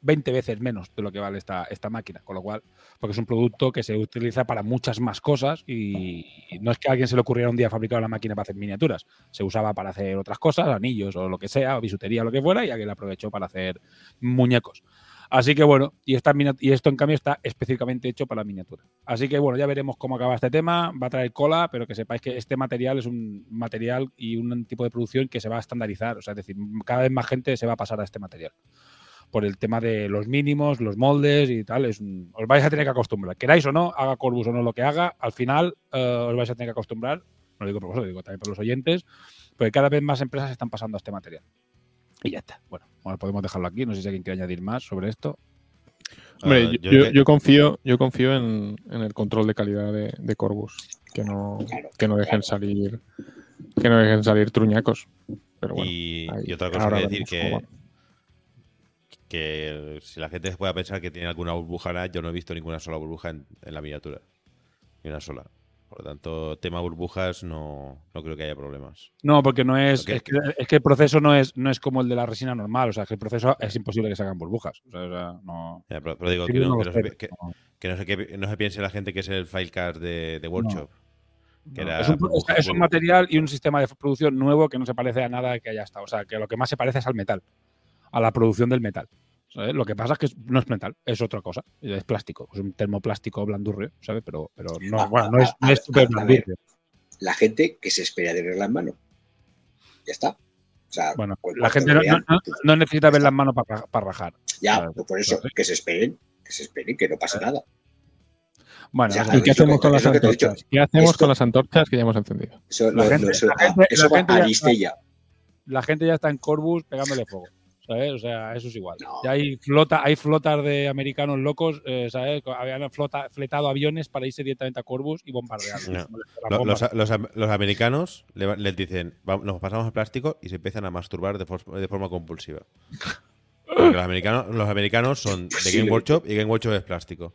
20 veces menos de lo que vale esta, esta máquina, con lo cual, porque es un producto que se utiliza para muchas más cosas y, no es que a alguien se le ocurriera un día fabricar una máquina para hacer miniaturas, se usaba para hacer otras cosas, anillos o lo que sea, bisutería o lo que fuera, y alguien aprovechó para hacer muñecos. Así que bueno, y, esta, y esto en cambio está específicamente hecho para la miniatura. Así que bueno, ya veremos cómo acaba este tema, va a traer cola, pero que sepáis que este material es un material y un tipo de producción que se va a estandarizar, o sea, es decir, cada vez más gente se va a pasar a este material por el tema de los mínimos, los moldes y tal. Es un- os vais a tener que acostumbrar. Queráis o no, haga Corbus o no lo que haga, al final eh, os vais a tener que acostumbrar. No lo digo por vosotros, lo digo también por los oyentes, porque cada vez más empresas están pasando a este material. Y ya está. Bueno, bueno, podemos dejarlo aquí. No sé si alguien quiere añadir más sobre esto.
Hombre,
Ah,
yo,
yo
yo-
que-
yo confío, yo confío en, en el control de calidad de, de Corbus. Que no,
Claro,
que no dejen
claro.
salir. Que no dejen salir truñacos. Pero bueno.
y,
ahí-
y otra cosa que decir que,
cómo
que si la gente pueda pensar que tiene alguna burbuja, yo no he visto ninguna sola burbuja en, en la miniatura. Ni una sola. Por lo tanto, tema burbujas no, no creo que haya problemas.
No, porque no es. Es que, es que el proceso no es, no es como el de la resina normal. O sea, que el proceso es imposible que se hagan burbujas. O sea, o sea, no.
Ya, pero, pero digo que no, que no se, que-
no.
que no se, que no se piense la gente que es el filecast de, de Workshop. Que
No,
era
es, un,
burbuja
es un material y un sistema de producción nuevo que no se parece a nada que haya estado. O sea, que lo que más se parece es al metal, a la producción del metal. ¿sabes? Lo que pasa es que no es metal, es otra cosa. Es plástico, es un termoplástico blandurrio, ¿sabes? Pero, pero no,
Ah,
bueno, no es,
ah,
no es
ah,
súper
a ver.
blandurrio.
La gente que se espera tenerla en mano. Ya está. O sea,
Bueno,
pues
la
cuando
gente no,
vean,
no- no-
pues,
no necesita ver las manos para, para rajar.
Ya, pues por eso, que se esperen, que se esperen, que no pase nada.
Bueno,
Ya,
o
¿Y
sea,
claro,
qué
es
hacemos con las
es
antorchas? ¿Qué hacemos
Esto-
con las antorchas que ya hemos encendido?
Eso,
La
lo-
gente-
lo- eso,
la gente-
eso
la
va
gente
a
ya- la gente ya está en Corbus pegándole fuego. ¿Sabes? O sea, eso es igual.
No.
Ya hay flota, hay flotas de americanos locos, eh, ¿sabes? Habían flota, fletado aviones para irse directamente a Corbus y bombardearlos.
No.
Como les fueran
Lo-
bombas.
Los, los am- los americanos le les dicen, "Va- nos pasamos al plástico y se empiezan a masturbar de, for- de forma compulsiva. Porque los americanos, los americanos son de Game Workshop y Game Workshop es plástico.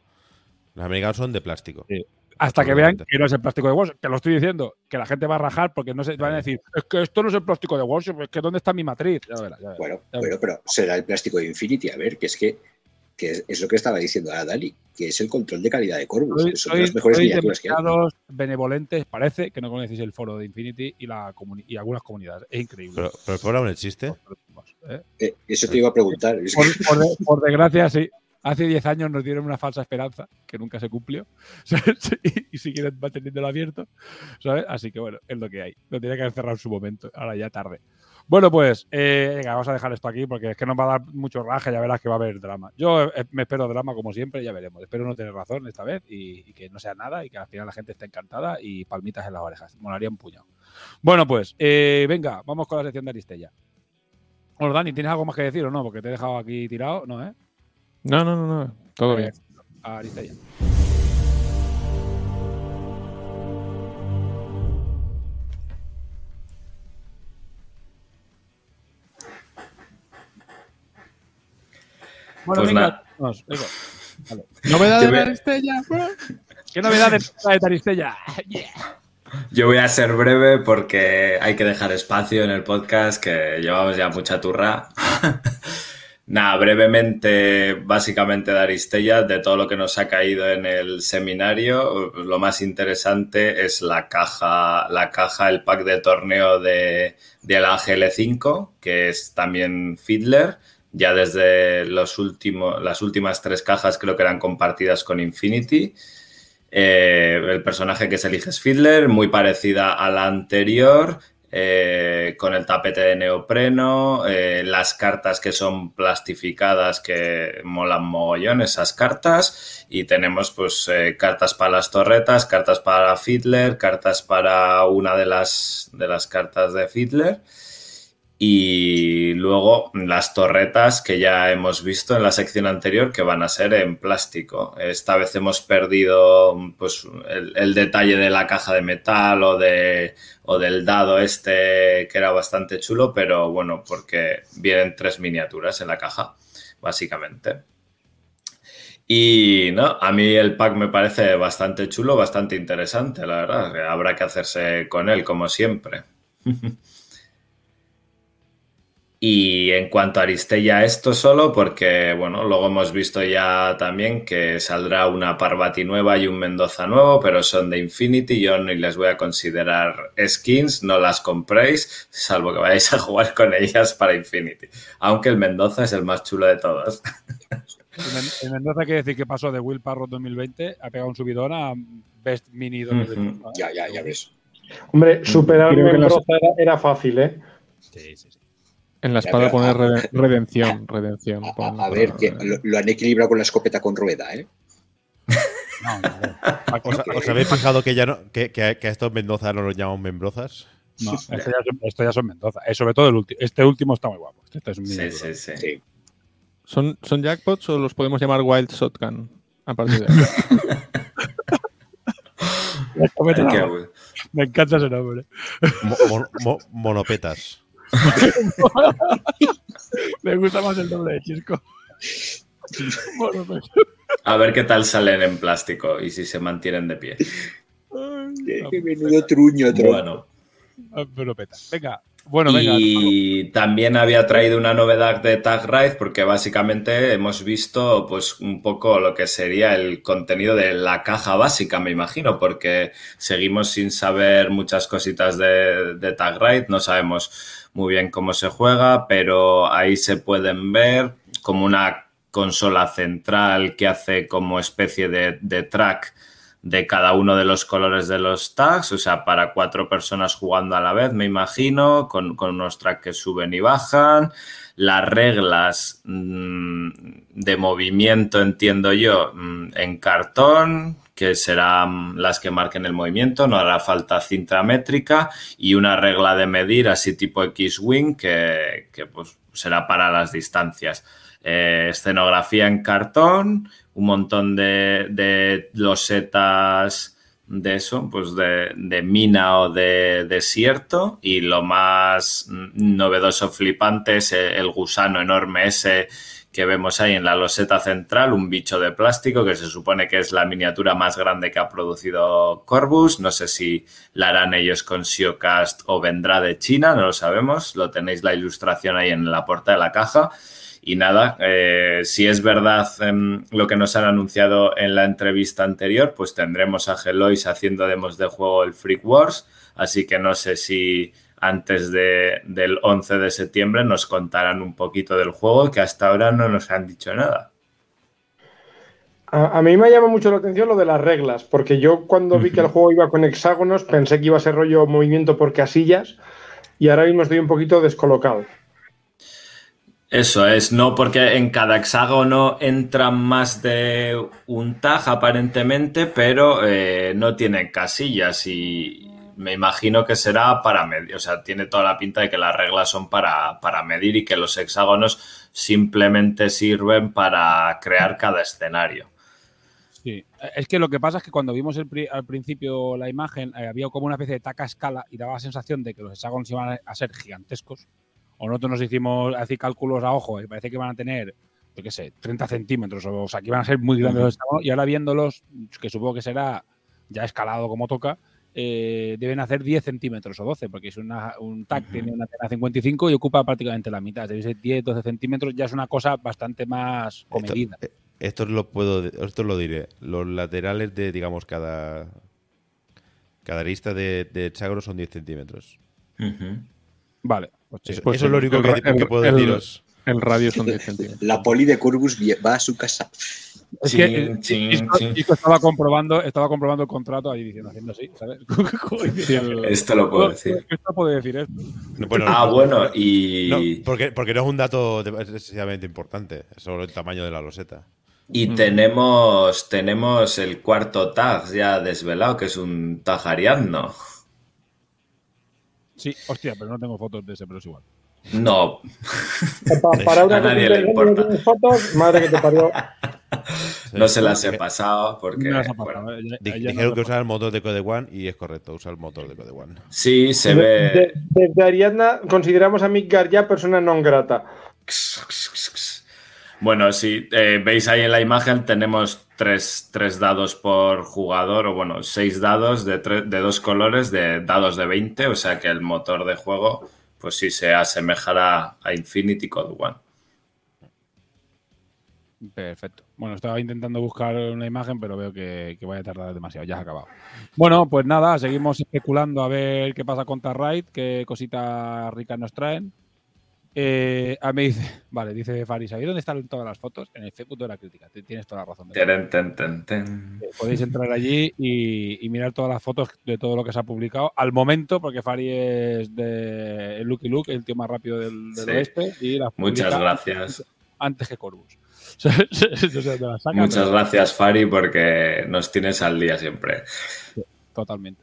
Los americanos son de plástico.
Sí. Hasta que vean que no es el plástico de Workshop, que lo estoy diciendo, que la gente va a rajar porque no se van a decir, es que esto no es el plástico de Workshop, es que ¿dónde está mi matriz? Ya verás, ya verás.
Bueno,
Ya
bueno, pero será el plástico de Infinity. A ver, que es que, que es, es lo que estaba diciendo ahora Dali, que es el control de calidad de Corvus.
Soy,
que son
soy-
las mejores miniaturas que hay.
benevolentes, parece que no conocéis el foro de Infinity y, la comuni- y algunas comunidades. Es increíble.
Pero, pero el foro aún existe.
¿eh?
Eh, eso te iba a preguntar. Es
Por,
que-
por de- por desgracia, sí. Hace 10 años nos dieron una falsa esperanza que nunca se cumplió ¿sabes? y, y manteniéndolo abierto. ¿sabes? Así que bueno, es lo que hay. Lo tenía que haber cerrado en su momento. Ahora ya tarde. Bueno, pues eh, venga, vamos a dejar esto aquí porque es que nos va a dar mucho raje. Ya verás que va a haber drama. Yo eh, me espero drama como siempre, ya veremos. Espero no tener razón esta vez y, y que no sea nada y que al final la gente esté encantada y palmitas en las orejas. Molaría un puñado. Bueno, pues eh, venga, vamos con la sección de Aristella. Bueno, Dani, ¿tienes algo más que decir o no? Porque te he dejado aquí tirado, ¿no? ¿Eh?
No, no, no, no. Todo bien.
A Aristella. Bueno,
Pues
venga,
nada.
vamos, venga. Vale.
¿Novedades
Yo
de
voy-
Aristella?
¿Qué novedades trae Aristella? Yeah.
Yo voy a ser breve porque hay que dejar espacio en el podcast que llevamos ya mucha turra. Nada, brevemente, básicamente de Aristella, de todo lo que nos ha caído en el seminario, lo más interesante es la caja, la caja, el pack de torneo de, de la GL5, que es también Fiddler. Ya desde los últimos, las últimas tres cajas creo que eran compartidas con Infinity. Eh, el personaje que se elige es Fiddler, muy parecida a la anterior, eh, con el tapete de neopreno, eh, las cartas que son plastificadas que molan mogollón esas cartas. Y tenemos pues eh, cartas para las torretas, cartas para Fiddler, cartas para una de las, de las cartas de Fiddler y luego las torretas que ya hemos visto en la sección anterior que van a ser en plástico. Esta vez hemos perdido pues, el, el detalle de la caja de metal o, de, o del dado este que era bastante chulo, pero bueno, porque vienen tres miniaturas en la caja, básicamente. Y no, a mí el pack me parece bastante chulo, bastante interesante, la verdad. Habrá que hacerse con él, como siempre. Y en cuanto a Aristella, esto solo porque, bueno, luego hemos visto ya también que saldrá una Parvati nueva y un Mendoza nuevo, pero son de Infinity. Yo ni les voy a considerar skins, no las compréis, salvo que vayáis a jugar con ellas para Infinity. Aunque el Mendoza es el más chulo de todos.
En Mendoza quiere decir que pasó de Will Parrot 2020 a pegar un subidón a Best Mini 2021. ¿no?
Ya, ya, ya ves.
Hombre, superar
las-
Membroza era, era fácil, ¿eh?
Sí, sí, sí.
En la espada poner rede- redención, redención.
A,
pon-
a- a ver, que lo, lo han equilibrado con la escopeta con rueda, ¿eh?
No, no, no.
¿Os, os habéis fijado que ya no, que, que a, que a estos Mendoza no los llaman Membrozas?
No, esto, ya son, esto ya son Mendoza. Eh, sobre todo el último. Este último está muy guapo. Este es
Sí, sí, sí.
Sí.
¿Son, ¿Son jackpots o los podemos llamar Wild Shotgun? A partir de ahora.
Me encanta ese nombre.
Mo- mo- mo- monopetas.
Me gusta más el nombre de Chisco. Bueno, pues.
A ver qué tal salen en plástico y si se mantienen de pie.
Qué, qué menudo truño, tronco.
Bueno.
Ah, Pero peta. Venga. Bueno, venga.
Y también había traído una novedad de Tag Ride porque básicamente hemos visto pues un poco lo que sería el contenido de la caja básica, me imagino, porque seguimos sin saber muchas cositas de, de Tag Ride, no sabemos muy bien cómo se juega, pero ahí se pueden ver como una consola central que hace como especie de, track de cada uno de los colores de los tags, o sea, para cuatro personas jugando a la vez, me imagino, con, unos tracks que suben y bajan. Las reglas mmm, de movimiento, entiendo yo, mmm, en cartón, que serán las que marquen el movimiento, no hará falta cinta métrica, y una regla de medir así tipo X-Wing, que, que pues, será para las distancias. Eh, escenografía en cartón, un montón de, de losetas de eso, pues de, de mina o de desierto. Y lo más novedoso, flipante es el gusano enorme ese que vemos ahí en la loseta central, un bicho de plástico que se supone que es la miniatura más grande que ha producido Corbus. No sé si la harán ellos con Siocast o vendrá de China, no lo sabemos. Lo tenéis la ilustración ahí en la puerta de la caja. Y nada, eh, si es verdad em, lo que nos han anunciado en la entrevista anterior, pues tendremos a Gelois haciendo demos de juego el Freak Wars. Así que no sé si antes de, del 11 de septiembre nos contarán un poquito del juego, que hasta ahora no nos han dicho nada.
A, a mí me llama mucho la atención lo de las reglas, porque yo cuando vi que el juego iba con hexágonos pensé que iba a ser rollo movimiento por casillas y ahora mismo estoy un poquito descolocado.
Eso es, no porque en cada hexágono entra más de un tag aparentemente, pero eh, no tienen casillas y me imagino que será para medir, o sea, tiene toda la pinta de que las reglas son para, para medir y que los hexágonos simplemente sirven para crear cada escenario.
Sí, es que lo que pasa es que cuando vimos el pri- al principio la imagen, eh, había como una especie de taca a escala y daba la sensación de que los hexágonos iban a- a ser gigantescos. O nosotros nos hicimos así cálculos a ojo y parece que van a tener, yo qué sé, 30 centímetros, o, o sea, que iban a ser muy grandes los hexágonos. Y ahora viéndolos, que supongo que será ya escalado como toca, eh, deben hacer 10 centímetros o 12, porque es una- un TAC, tiene una antena 55 y ocupa prácticamente la mitad. Debe ser 10, 12 centímetros, ya es una cosa bastante más comedida.
Esto, esto lo puedo, esto lo diré. Los laterales de, digamos, cada cada arista de, de hexágono son 10 centímetros.
Vale. Pues, sí.
Eso,
Pues
eso es lo único
el-
que,
el-
que puedo
el-
deciros.
El radio son 10 centímetros.
La poli de Corbus vie- va a su casa.
Es
Chin,
que eh,
chin, chin.
Estaba comprobando, estaba comprobando el contrato ahí diciendo, haciendo así, ¿sabes?
Esto lo puedo decir.
Esto puede decir esto.
No, bueno,
Ah,
no,
bueno,
no,
y,
no, porque, porque no es un dato excesivamente importante, es solo el tamaño de la loseta.
y tenemos, tenemos el cuarto tag ya desvelado, que es un tag ariadno.
Sí, hostia, pero no tengo fotos de ese, pero es igual.
No,
Pa- para una
A nadie
que
le importa.
fotos, madre que te parió.
no se las he pasado porque...
No
bueno,
¿eh? Ya-
Di-
ya
dijeron
no
que usaba el motor de Code One y es correcto, usa el motor de Code One.
sí, se
De-
ve...
de- desde Ariadna consideramos a Midgar ya persona non grata.
Bueno, si veis ahí en la imagen, tenemos tres, tres dados por jugador, o bueno, seis dados de, tre- de dos colores, de dados de 20, o sea que el motor de juego, pues sí se asemejará a Infinity Code One.
Perfecto. Bueno, estaba intentando buscar una imagen, pero veo que, que vaya a tardar demasiado. Ya se ha acabado. Bueno, pues nada, seguimos especulando a ver qué pasa con Tarride, qué cositas ricas nos traen. Eh, ah, me dice, vale, dice Faris, ¿sabéis dónde están todas las fotos? En el Facebook de la crítica. Tienes toda la razón.
ten, ten, ten.
Eh, Podéis entrar allí y, y mirar todas las fotos de todo lo que se ha publicado al momento, porque Fari es de Lucky Luke, el tío más rápido del, del
Sí.
oeste. Y las
Muchas gracias.
Antes que saca,
Muchas gracias, Fari, porque nos tienes al día siempre.
Totalmente.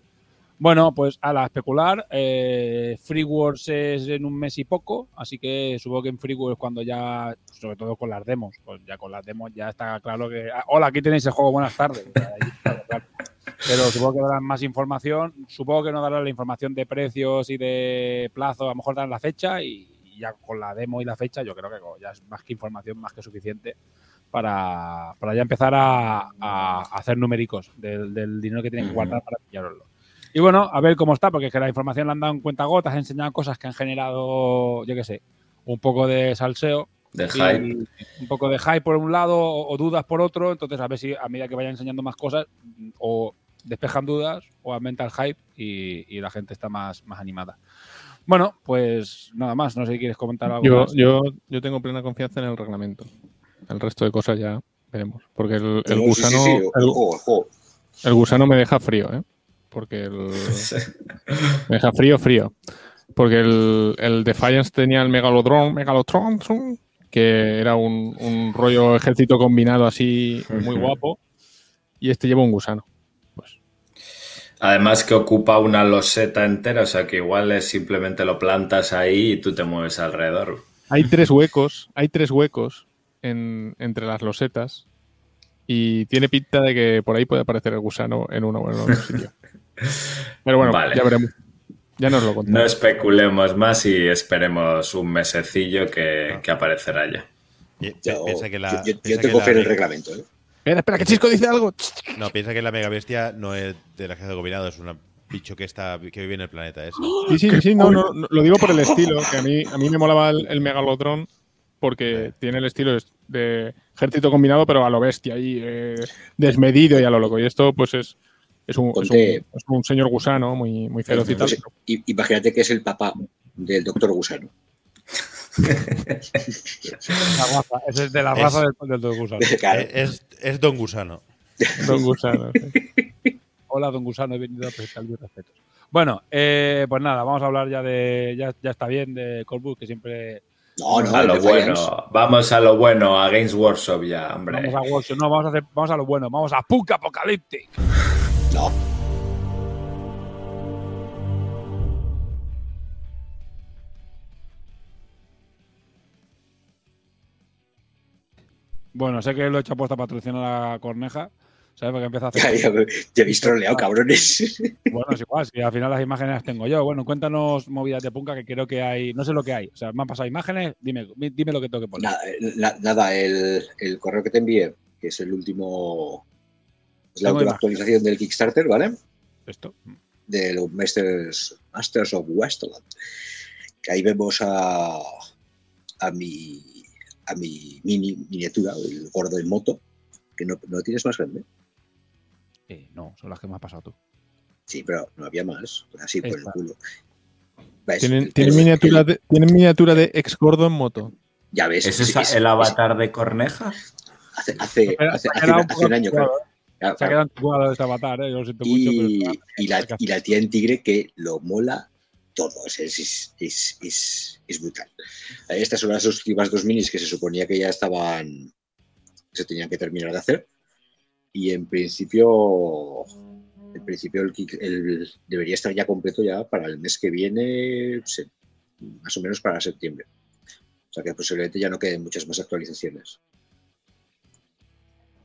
Bueno, pues a la especular, eh, Free Wars es en un mes y poco, así que supongo que en Free Wars cuando ya, sobre todo con las demos, pues ya con las demos ya está claro que, ah, hola, aquí tenéis el juego, buenas tardes. Pero supongo que darán más información, supongo que no darán la información de precios y de plazo, a lo mejor darán la fecha y, ya con la demo y la fecha yo creo que ya es más que información, más que suficiente para, para ya empezar a, a hacer numéricos del, del dinero que tienen que guardar para pillároslo. Y bueno, a ver cómo está, porque es que la información la han dado en cuenta gotas, han enseñado cosas que han generado, yo qué sé, un poco de salseo.
De hype.
Un poco de hype por un lado o, o dudas por otro. Entonces, a ver si a medida que vayan enseñando más cosas, o despejan dudas o aumenta el hype y, y la gente está más, más animada. Bueno, pues nada más. No sé si quieres comentar algo
Yo,
más.
yo, yo tengo plena confianza en el reglamento. El resto de cosas ya veremos. Porque el, el
No, sí,
gusano,
sí, sí,
el gusano me deja frío, ¿eh? Porque el, me deja frío, frío. Porque el, el Defiance tenía el Megalodron, Megalotron, que era un, un rollo ejército combinado así muy guapo. Y este lleva un gusano.
Además que ocupa una loseta entera, o sea que igual es simplemente lo plantas ahí y tú te mueves alrededor.
Hay tres huecos, hay tres huecos en- entre las losetas y tiene pinta de que por ahí puede aparecer el gusano en uno o en otro sitio. Pero bueno,
Vale.
ya veremos. Ya nos lo
No
contamos.
especulemos más y esperemos un mesecillo que, que aparecerá ya.
Yo,
piensa que la,
yo- yo- yo tengo
que
fe en
la
el
me-
reglamento. ¿eh?
Espera, espera, que Chisco dice algo.
No, piensa que la mega bestia no es del ejército combinado, es un bicho que está que vive en el planeta ese.
Sí, sí, sí, no, no, no, lo digo por el estilo, que a mí, a mí me molaba el, el Megalodron porque tiene el estilo de- de ejército combinado, pero a lo bestia y desmedido y a lo loco. Y esto, pues, es, es, un, es, un, es un señor gusano muy, muy feroz y tal.
Pues, imagínate que es el papá del doctor Gusano.
La raza, es de la
Es-
raza del, del Don Gusano.
Claro.
Eh, Es, es Don Gusano.
Don Gusano. sí.
Hola, don Gusano, he venido a presentar mis respetos. Bueno, eh, pues nada, vamos a hablar ya de. Ya, ya está bien de Corbus, que siempre.
No, no,
A lo bueno, vamos a lo bueno, a Games Workshop ya, hombre.
Vamos a Workshop, no, vamos a, hacer, vamos a lo bueno, vamos a Punk Apocalyptic.
No,
Bueno, sé que lo he hecho apuesta a patrocinar a Corneja, ¿sabes? Porque empieza a hacer.
ya, ya habéis troleado, cabrones.
Bueno, es igual, si al final las imágenes las tengo yo. Bueno, cuéntanos movidas de Punka que creo que hay. No sé lo que hay. O sea, me han pasado imágenes, dime, dime lo que tengo que poner.
Nada, eh, nada, el, el correo que te envié, que es el último. Es la última
imagen.
actualización del Kickstarter, ¿vale?
Esto.
de los Masters, Masters of Westland. Que ahí vemos a, a mi a mi mini miniatura, el gordo en moto, que no, no tienes más grande.
Eh, no, son las que me has pasado tú.
Sí, pero no había más. Así por el
Esta.
culo. ¿Ves?
Tienen, miniatura
el-
de, tienen miniatura de ex gordo en moto.
ya ves.
¿Es
sí,
esa
es-
el
es-
avatar de Corneja?
Hace, hace, hace, hace un año, claro. Claro,
Se ha
claro.
quedado este avatar, ¿eh? Yo lo siento mucho,
Y,
pero.
y la, y la tía en tigre que lo mola todo. o sea, es, es, es, es- brutal. Estas son las últimas dos minis que se suponía que ya estaban. se tenían que terminar de hacer. Y en principio. En principio el, el- debería estar ya completo ya para el mes que viene, más o menos para septiembre. O sea que posiblemente ya no queden muchas más actualizaciones.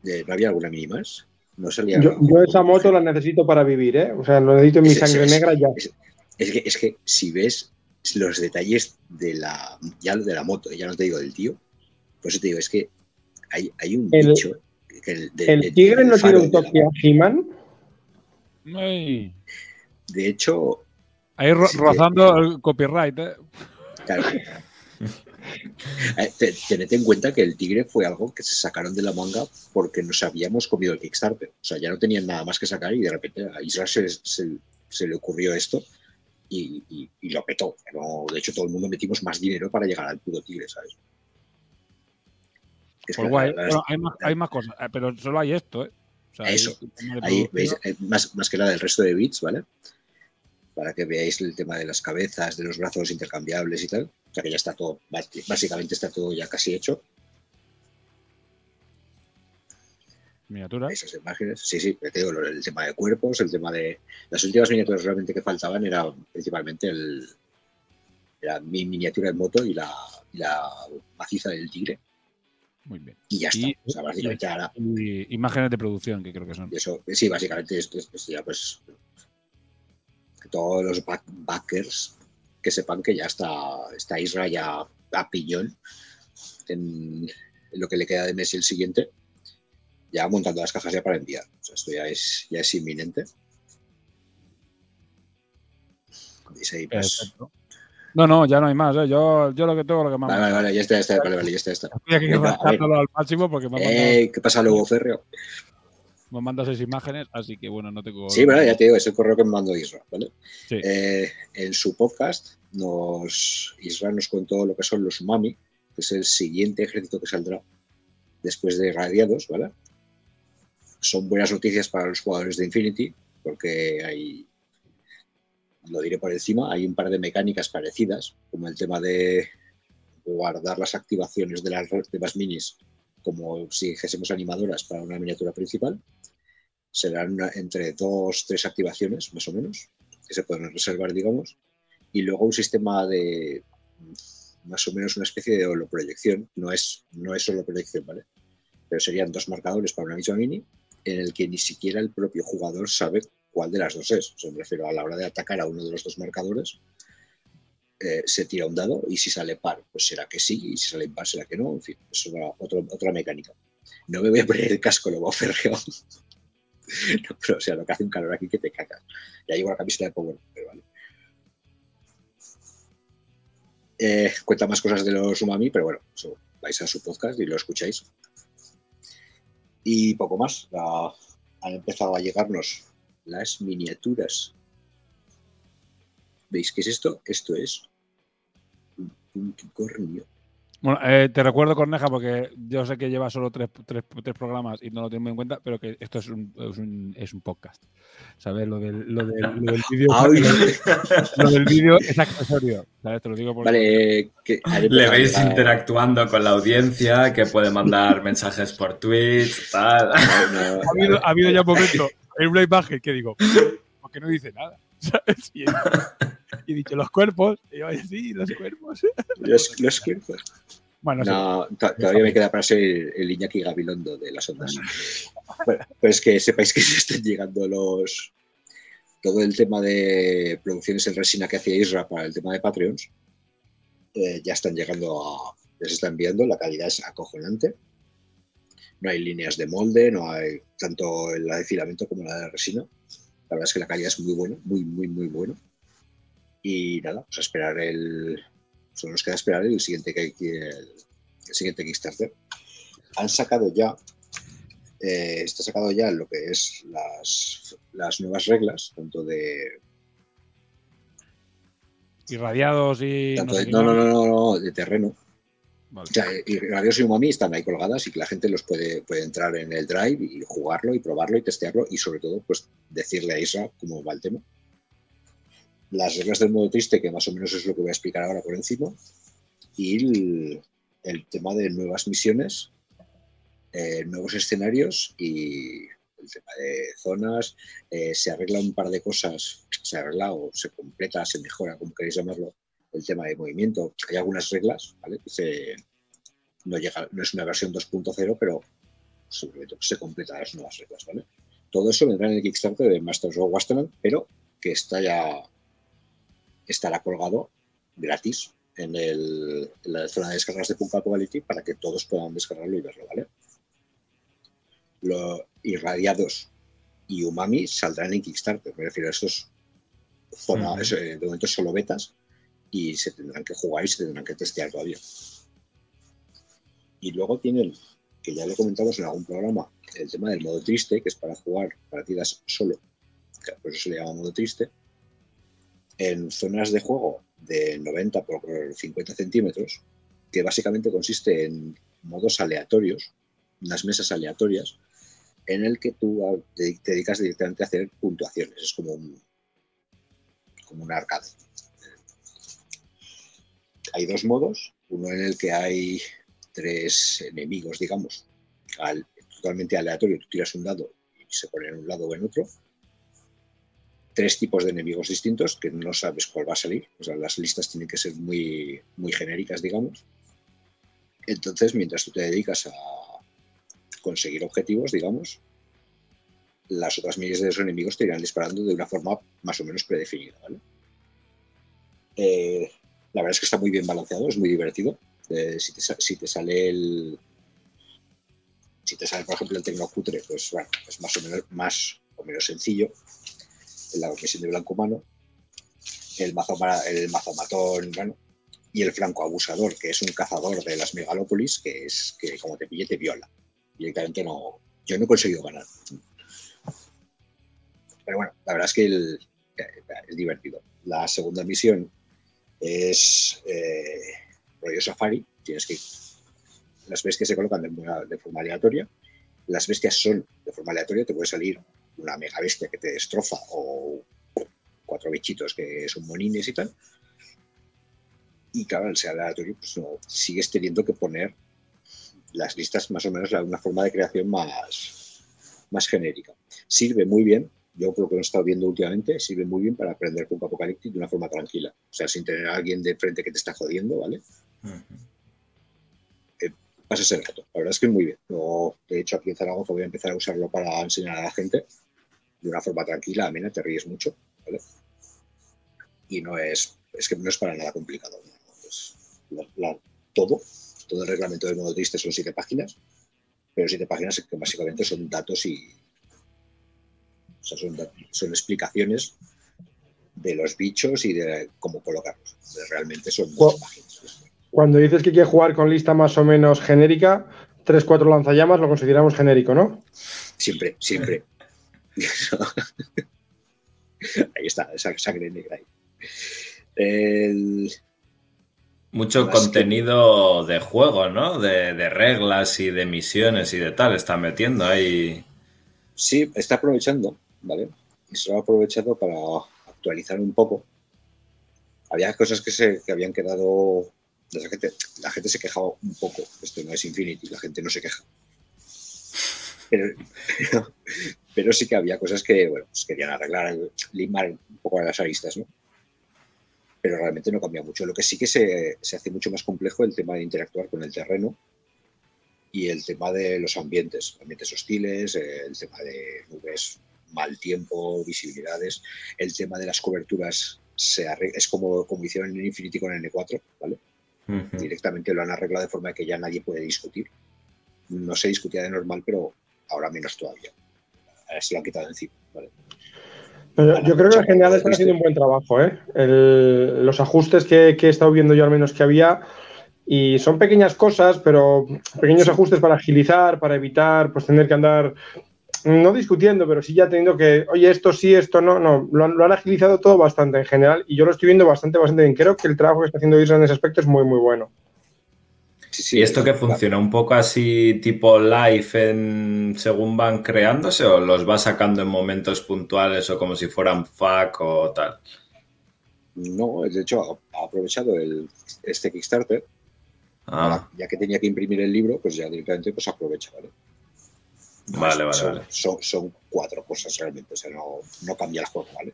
¿No había alguna mini más? No salía.
Yo, yo esa moto la necesito para vivir, ¿eh? O sea, lo necesito en mi
Es-
sangre
es-
negra ya.
Es, es que, es que si ves los detalles de la, ya de la moto, ya no te digo del tío, por eso te digo, es que hay, hay un
El-
bicho que el, de-
El
el-
tigre
el
no tiene un toque a He-Man.
De hecho,
Ahí ro-
Sí,
rozando el copyright, ¿eh?
claro. Eh, te- Tened en cuenta que el tigre fue algo que se sacaron de la manga porque nos habíamos comido el Kickstarter. O sea, ya no tenían nada más que sacar y de repente a Israel se, se- se le ocurrió esto y, y- y lo petó. No, de hecho, todo el mundo metimos más dinero para llegar al puto tigre, ¿sabes? Es
Pues guay. hay, más, hay más cosas, eh, pero solo hay esto, ¿eh? O sea, hay
Eso. Ahí veis, eh, más, más que nada el resto de bits, ¿vale? Para que veáis el tema de las cabezas, de los brazos intercambiables y tal. O sea que ya está todo, básicamente está todo ya casi hecho.
Miniatura.
Esas imágenes. Sí, sí, te digo, el tema de cuerpos, el tema de. Las últimas miniaturas realmente que faltaban era principalmente el. Era mi miniatura en moto y la, y la maciza del tigre.
Muy bien.
Y ya está.
Y-
o sea, básicamente ahora.
Y imágenes de producción, que creo que son.
Eso, sí, básicamente esto es pues, ya pues que todos los back- backers que sepan que ya está, está Isra ya a piñón en, en lo que le queda de mes y el siguiente, ya montando las cajas ya para enviar. O sea, esto ya es, ya es inminente. ¿Veis ahí, pues?
No, no, ya no hay más, ¿eh? Yo, yo lo que tengo, lo que más.
Vale, vale, vale, ya está, ya está, vale, vale, ya está, ya está.
Estoy aquí
Venga, a ver.
rascándolo al máximo porque me,
Eh, ¿Qué pasa luego, Ferreo?
Me mandas seis imágenes, así que bueno, no tengo.
Sí, verdad, ya te digo, es el correo que me mandó Isra, ¿vale?
Sí.
Eh, en su podcast, nos, Isra nos contó lo que son los Umami, que es el siguiente ejército que saldrá después de Radiados, ¿vale? Son buenas noticias para los jugadores de Infinity, porque hay, lo diré por encima, hay un par de mecánicas parecidas, como el tema de guardar las activaciones de las demás minis como si dijésemos animadoras para una miniatura principal serán una- entre dos, tres activaciones, más o menos, que se pueden reservar, digamos, y luego un sistema de más o menos una especie de holoproyección, no es, no es holoproyección, ¿vale? pero serían dos marcadores para una misma mini, en el que ni siquiera el propio jugador sabe cuál de las dos es. O sea, me refiero a la hora de atacar a uno de los dos marcadores, eh, se tira un dado y si sale par, pues será que sí, y si sale impar, será que no. En fin, es otro- otra mecánica. No me voy a poner el casco lobo férreo. no, pero o sea, lo que hace un calor aquí que te cagas. Ya llevo la camiseta de Power, pero vale. Eh, cuenta más cosas de los umami, pero bueno, vais a su podcast y lo escucháis. Y poco más. Han empezado a llegarnos las miniaturas. ¿Veis qué es esto? Esto es
Bueno, eh, te recuerdo, Corneja, porque yo sé que lleva solo tres, tres- tres programas y no lo tengo muy en cuenta, pero que esto es un, es un, es un podcast. ¿Sabes? Lo del, lo del, lo del vídeo. Lo del vídeo es accesorio. ¿Sabes? Te lo digo.
Vale, que
Le veis interactuando con la audiencia, que puede mandar mensajes por Twitch, tal.
No,
Ha habido, ha habido ya un momento en una imagen que digo, porque no dice nada. ¿Sabes? Y, he- dicho, los cuerpos. Y yo, sí, los cuerpos.
los, los cuerpos.
Bueno.
No, to- todavía me queda para ser el Iñaki Gabilondo de las ondas. Bueno, pues que sepáis que se están llegando los. Todo el tema de producciones en resina que hacía Isra para el tema de Patreons, eh, ya están llegando a. Ya se está enviando, la calidad es acojonante. No hay líneas de molde, no hay tanto la de filamento como la de resina. La verdad es que la calidad es muy buena, muy, muy, muy buena. Y nada, pues a esperar el. Solo nos queda esperar el siguiente, el, el siguiente Kickstarter. Han sacado ya. eh, está sacado ya lo que es las, las nuevas reglas, tanto de.
Irradiados y.
tanto de- no, no, no, no, no, de terreno.
Vale.
O sea, y Radios y están ahí colgadas y que la gente los puede, puede entrar en el drive y jugarlo y probarlo y testearlo y sobre todo pues decirle a Isra cómo va el tema. Las reglas del modo triste, que más o menos es lo que voy a explicar ahora por encima, y el, el tema de nuevas misiones, eh, nuevos escenarios y el tema de zonas. eh, se arregla un par de cosas, se arregla o se completa, se mejora, como queréis llamarlo, el tema de movimiento. Hay algunas reglas, ¿vale? Se- no, llega, no es una versión 2.0, pero simplemente se completan las nuevas reglas, ¿vale? Todo eso vendrá en el Kickstarter de Masters of Wasteland, pero que está ya estará colgado gratis en, el- en la zona de descargas de Punk Apocalyptic para que todos puedan descargarlo y verlo, ¿vale? Lo, irradiados y Umami saldrán en Kickstarter, me refiero a estos zona, eso, eh, de momento solo betas y se tendrán que jugar y se tendrán que testear todavía. Y luego tienen, que ya lo comentamos en algún programa, el tema del modo triste, que es para jugar partidas solo, por eso se le llama modo triste, en zonas de juego de 90 por 50 centímetros, que básicamente consiste en modos aleatorios, unas mesas aleatorias, en el que tú te dedicas directamente a hacer puntuaciones. Es como un, como un arcade. Hay dos modos, uno en el que hay tres enemigos, digamos, al- totalmente aleatorio. Tú tiras un dado y se pone en un lado o en otro. Tres tipos de enemigos distintos que no sabes cuál va a salir. O sea, las listas tienen que ser muy, muy genéricas, digamos. Entonces, mientras tú te dedicas a conseguir objetivos, digamos, las otras miles de esos enemigos te irán disparando de una forma más o menos predefinida, ¿vale? Eh, la verdad es que está muy bien balanceado, es muy divertido. Eh, si, te, sale el. Si te sale, por ejemplo, el Tecnocutre, pues bueno, es más o menos más o menos sencillo. La misión de blanco humano. El mazo, ma- el mazo matón, bueno, y el franco abusador, que es un cazador de las megalópolis, que es que como te pille te viola. Directamente no. Yo no he conseguido ganar. Pero bueno, la verdad es que el- es divertido. La segunda misión es eh, rollo safari. Tienes que. Las bestias se colocan de, de forma aleatoria. Las bestias son de forma aleatoria. Te puede salir una mega bestia que te destroza o cuatro bichitos que son monines y tal. Y claro, al ser aleatorio, pues no, sigues teniendo que poner las listas más o menos de una forma de creación más, más genérica. Sirve muy bien, yo lo que he estado viendo últimamente, sirve muy bien para aprender Punk Apocalyptic de una forma tranquila. O sea, sin tener a alguien de frente que te está jodiendo, ¿vale? Pasa ese rato. La verdad es que es muy bien. Luego, de hecho, aquí en Zaragoza voy a empezar a usarlo para enseñar a la gente de una forma tranquila, amena, te ríes mucho, ¿vale? Y no es, es que no es para nada complicado. ¿no? Pues, la- la- todo, todo el reglamento del modo triste son siete páginas, pero siete páginas que básicamente son datos y. O sea, son, explicaciones de los bichos y de cómo colocarlos. Realmente son páginas.
Cuando dices que quieres jugar con lista más o menos genérica, 3-4 lanzallamas lo consideramos genérico, ¿no?
Siempre, siempre. ahí está, esa sangre negra ahí. El-
Mucho
Más que-
contenido de juego, ¿no? De, de reglas y de misiones y de tal. Está metiendo ahí.
Sí, está aprovechando, ¿vale? Y se lo ha aprovechado para actualizar un poco. Había cosas que se que habían quedado. La gente, la gente se quejaba un poco. Esto no es Infinity, la gente no se queja. Pero, sí que había cosas que, bueno, pues querían arreglar, limar un poco las aristas, ¿no? Pero realmente no cambia mucho. Lo que sí que se, se hace mucho más complejo el tema de interactuar con el terreno y el tema de los ambientes, ambientes hostiles, el tema de nubes, mal tiempo, visibilidades, el tema de las coberturas se arre- es como, como hicieron en Infinity con N4, ¿vale? Directamente lo han arreglado de forma que ya nadie puede discutir. No se discutía de normal, pero ahora menos todavía. Ahora se lo han quitado encima, ¿vale?
Pero yo creo que en general están haciendo un buen trabajo, ¿eh? El- los ajustes que, que he estado viendo yo al menos que había, y son pequeñas cosas, pero pequeños ajustes para agilizar, para evitar pues tener que andar, no discutiendo, pero sí ya teniendo que, oye, esto sí, esto no, no, lo han, lo han agilizado todo bastante en general, y yo lo estoy viendo bastante, bastante bien. Creo que el trabajo que está haciendo Isra en ese aspecto es muy, muy bueno.
Sí, sí,
¿Y esto que funciona un poco así tipo live en, según van creándose o los va sacando en momentos puntuales o como si fueran FAQ o tal?
No, de hecho, ha ha aprovechado el, este Kickstarter,
Ah,
ya que tenía que imprimir el libro, pues ya directamente pues aprovecha, ¿vale?
Vale, vale,
son,
vale.
Son, son cuatro cosas realmente, o sea, no, no cambia el juego, ¿vale?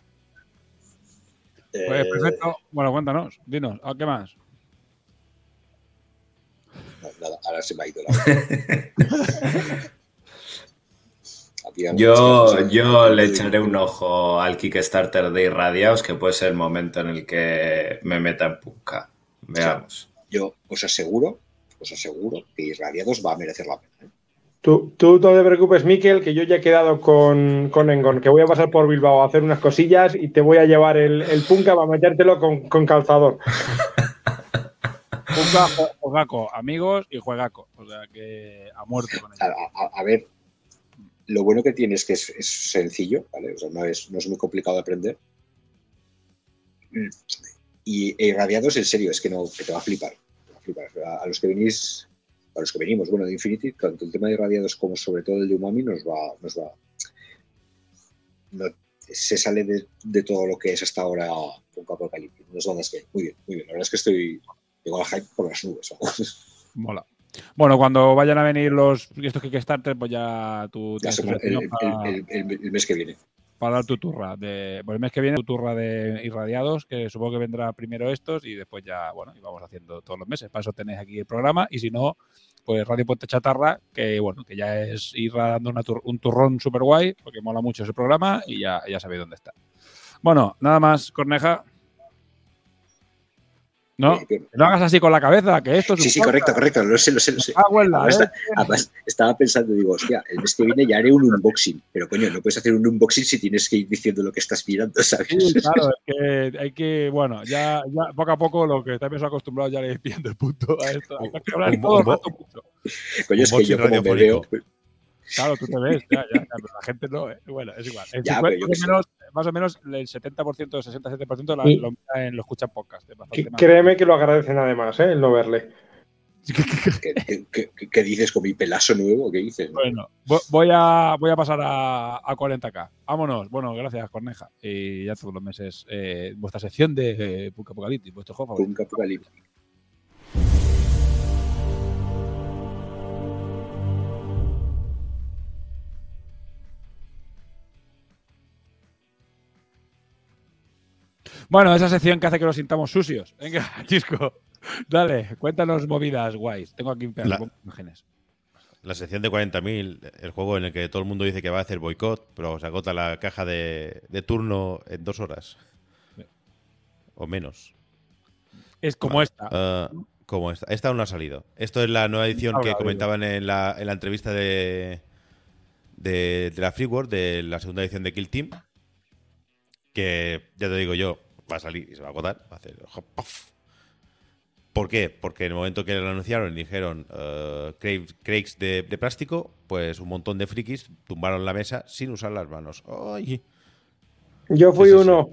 Pues
Eh,
perfecto. Bueno, cuéntanos, dinos, ¿a ¿qué más?
no, nada, ahora se me ha ido la
Yo, yo le echaré un ojo al Kickstarter de Irradiados, que puede ser el momento en el que me meta en Punka. Veamos.
Yo os aseguro, os aseguro que Irradiados va a merecer la pena. ¿eh?
Tú, tú no te preocupes, Miquel, que yo ya he quedado con, con Engon, que voy a pasar por Bilbao a hacer unas cosillas y te voy a llevar el, el punka para metértelo con, con calzador.
Punka, jue- juegaco, amigos y juegaco. O sea que a muerte con
A,
ello.
a- a ver, lo bueno que tiene es que es, es sencillo, ¿vale? O sea, no es, no es muy complicado de aprender. Y e Irradiados, en serio, es que no, que te va a flipar. te va a flipar. A, a los que venís, a los que venimos, bueno, de Infinity, tanto el tema de Irradiados como sobre todo el de Umami nos va, nos va. no- se sale de, de todo lo que es hasta ahora Punk Apocalyptic. Nos va a muy bien, muy bien. La verdad es que estoy. La hype por las nubes.
Mola. Bueno, cuando vayan a venir los estos Kickstarter, pues ya tú tu
semana- el,
para,
el- el- el- el mes que viene.
Para dar tu turra. De, pues el mes que viene tu turra de irradiados, que supongo que vendrá primero estos y después ya, bueno, y vamos haciendo todos los meses. Para eso tenéis aquí el programa y si no, pues Radio Puente Chatarra, que bueno, que ya es ir dando una tur- un turrón súper guay, porque mola mucho ese programa y ya, ya sabéis dónde está. Bueno, nada más, Corneja. No,
Eh, que-
no hagas así con la cabeza, que esto es
Sí, sí, correcto, correcto. Lo sé, lo sé, lo sé.
Ah, bueno,
Además,
¿eh?
está- además, estaba pensando, digo, hostia, el mes que viene ya haré un unboxing. Pero coño, no puedes hacer un unboxing si tienes que ir diciendo lo que estás mirando, ¿sabes?
Sí, claro, es que hay que, bueno, ya, ya poco a poco lo que estáis acostumbrados ya le ir viendo el punto a esto. Hay que hablar
Un-
todo el rato mucho.
Coño, es que yo como me veo.
Claro, tú te ves, ya, ya, ya, pero la gente no, ¿eh? Bueno, es igual. El
Ya,
50,
pero yo
más, o menos, más o menos el 70%, el 60-70% la- lo, en- lo escucha en podcast. es bastante
Que-
más.
Créeme que lo agradecen además, ¿eh? el no verle.
¿Qué, qué- qué- qué dices con mi pelazo nuevo? ¿Qué dices?
Bueno, vo- voy a, voy a pasar a, a 40k. Vámonos. Bueno, gracias, Corneja. Y ya todos los meses, eh, vuestra sección de eh, Punk Apocalipsis, vuestro juego favorito.
Punk Apocalipsis.
Bueno, esa sección que hace que nos sintamos sucios. Venga, Chisco, dale, cuéntanos movidas guays. Tengo aquí
La-
imágenes.
La sección de 40.000, el juego en el que todo el mundo dice que va a hacer boicot, pero se agota la caja de, de turno en dos horas. O menos.
Es como esta.
Ah, como esta. Esta aún no ha salido. Esto es la nueva edición que comentaban en la, en la entrevista de, de, de la Free World, de la segunda edición de Kill Team. Que ya te digo yo, va a salir y se va a agotar. Va a hacer puff. ¿Por qué? Porque en el momento que lo anunciaron y dijeron crates de, de plástico, pues un montón de frikis tumbaron la mesa sin usar las manos. ¡Ay!
Yo fui uno.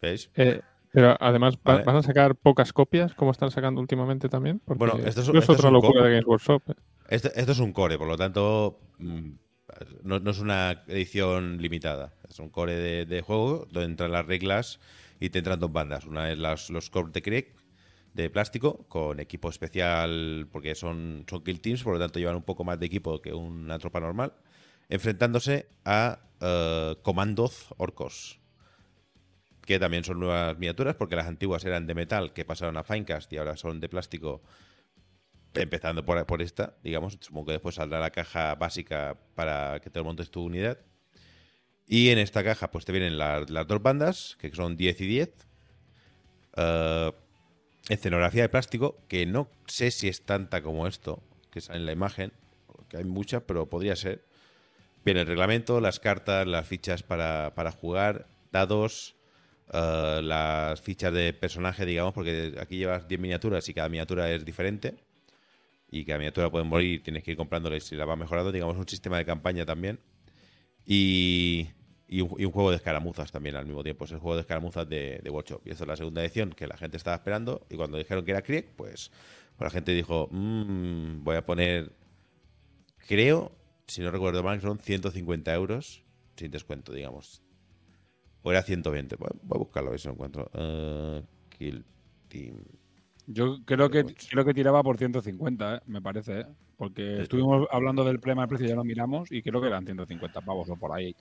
¿Veis?
Eh, pero además, ¿va-
Vale.
¿van a sacar pocas copias como están sacando últimamente también? Porque
Bueno, esto es-
es,
esto es
otra locura de Games Workshop. eh.
Esto, esto es un core, por lo tanto, mm, no, no es una edición limitada. Es un core de, de juego donde entran las reglas y te entran dos bandas. Una es los core de Craig de plástico con equipo especial porque son, kill teams, por lo tanto llevan un poco más de equipo que una tropa normal, enfrentándose a eh, comandos orcos que también son nuevas miniaturas porque las antiguas eran de metal que pasaron a Finecast y ahora son de plástico empezando por, por esta, digamos, supongo que después saldrá la caja básica para que te montes tu unidad. Y en esta caja pues te vienen la- las dos bandas, que son 10 y 10. Eh, escenografía de plástico, que no sé si es tanta como esto, que sale en la imagen, que hay mucha, pero podría ser. Viene el reglamento, las cartas, las fichas para, para jugar, dados, eh, las fichas de personaje, digamos, porque aquí llevas 10 miniaturas y cada miniatura es diferente. Y cada miniatura puede morir tienes que ir comprándoles y la va mejorando. Digamos, un sistema de campaña también. Y, y un, y un juego de escaramuzas también al mismo tiempo. Es el juego de escaramuzas de, de Workshop. Y esta es la segunda edición que la gente estaba esperando. Y cuando dijeron que era Krieg, pues, pues la gente dijo: "Mm, Voy a poner. Creo, si no recuerdo mal, son 150 euros sin descuento, digamos. O era 120. Voy a voy a buscarlo a ver si lo encuentro. Eh, Kill Team.
Yo creo que, creo que tiraba por 150, ¿eh? me parece, ¿eh? Porque estuvimos hablando del problema de precio, ya lo miramos y creo que eran 150 pavos o por ahí.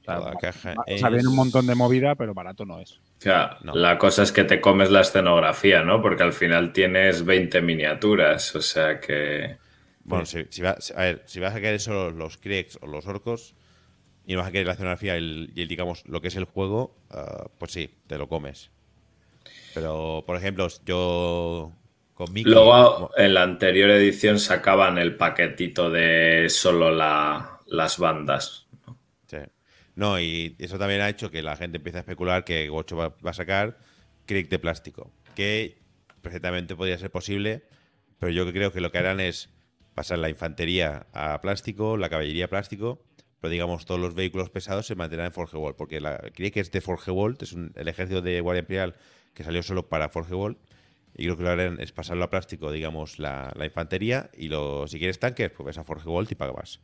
O sea,
la caja
va- o sea, viene un
es-
montón de movida, pero barato no es.
O sea,
No.
la cosa es que te comes la escenografía, ¿no? Porque al final tienes 20 miniaturas, o sea que...
Bueno, si, si va- si- a ver, si vas a querer solo los Kriegs o los orcos y no vas a querer la escenografía y, el- y el, digamos, lo que es el juego, ah, pues sí, te lo comes. Pero, por ejemplo, yo con Mickey...
Luego, en la anterior edición sacaban el paquetito de solo la- las bandas.
Sí. No, y eso también ha hecho que la gente empiece a especular que Gocho va, va a sacar Krieg de plástico. Que perfectamente podría ser posible, pero yo creo que lo que harán es pasar la infantería a plástico, la caballería a plástico, pero digamos todos los vehículos pesados se mantendrán en Forgeworld, porque la Krieg es de Forgeworld, es un- el ejército de Guardia Imperial que salió solo para Forgeworld. Y creo que lo harán es pasarlo a plástico, digamos, la, infantería. Y lo, si quieres tanques, pues ves a Forgeworld y paga más.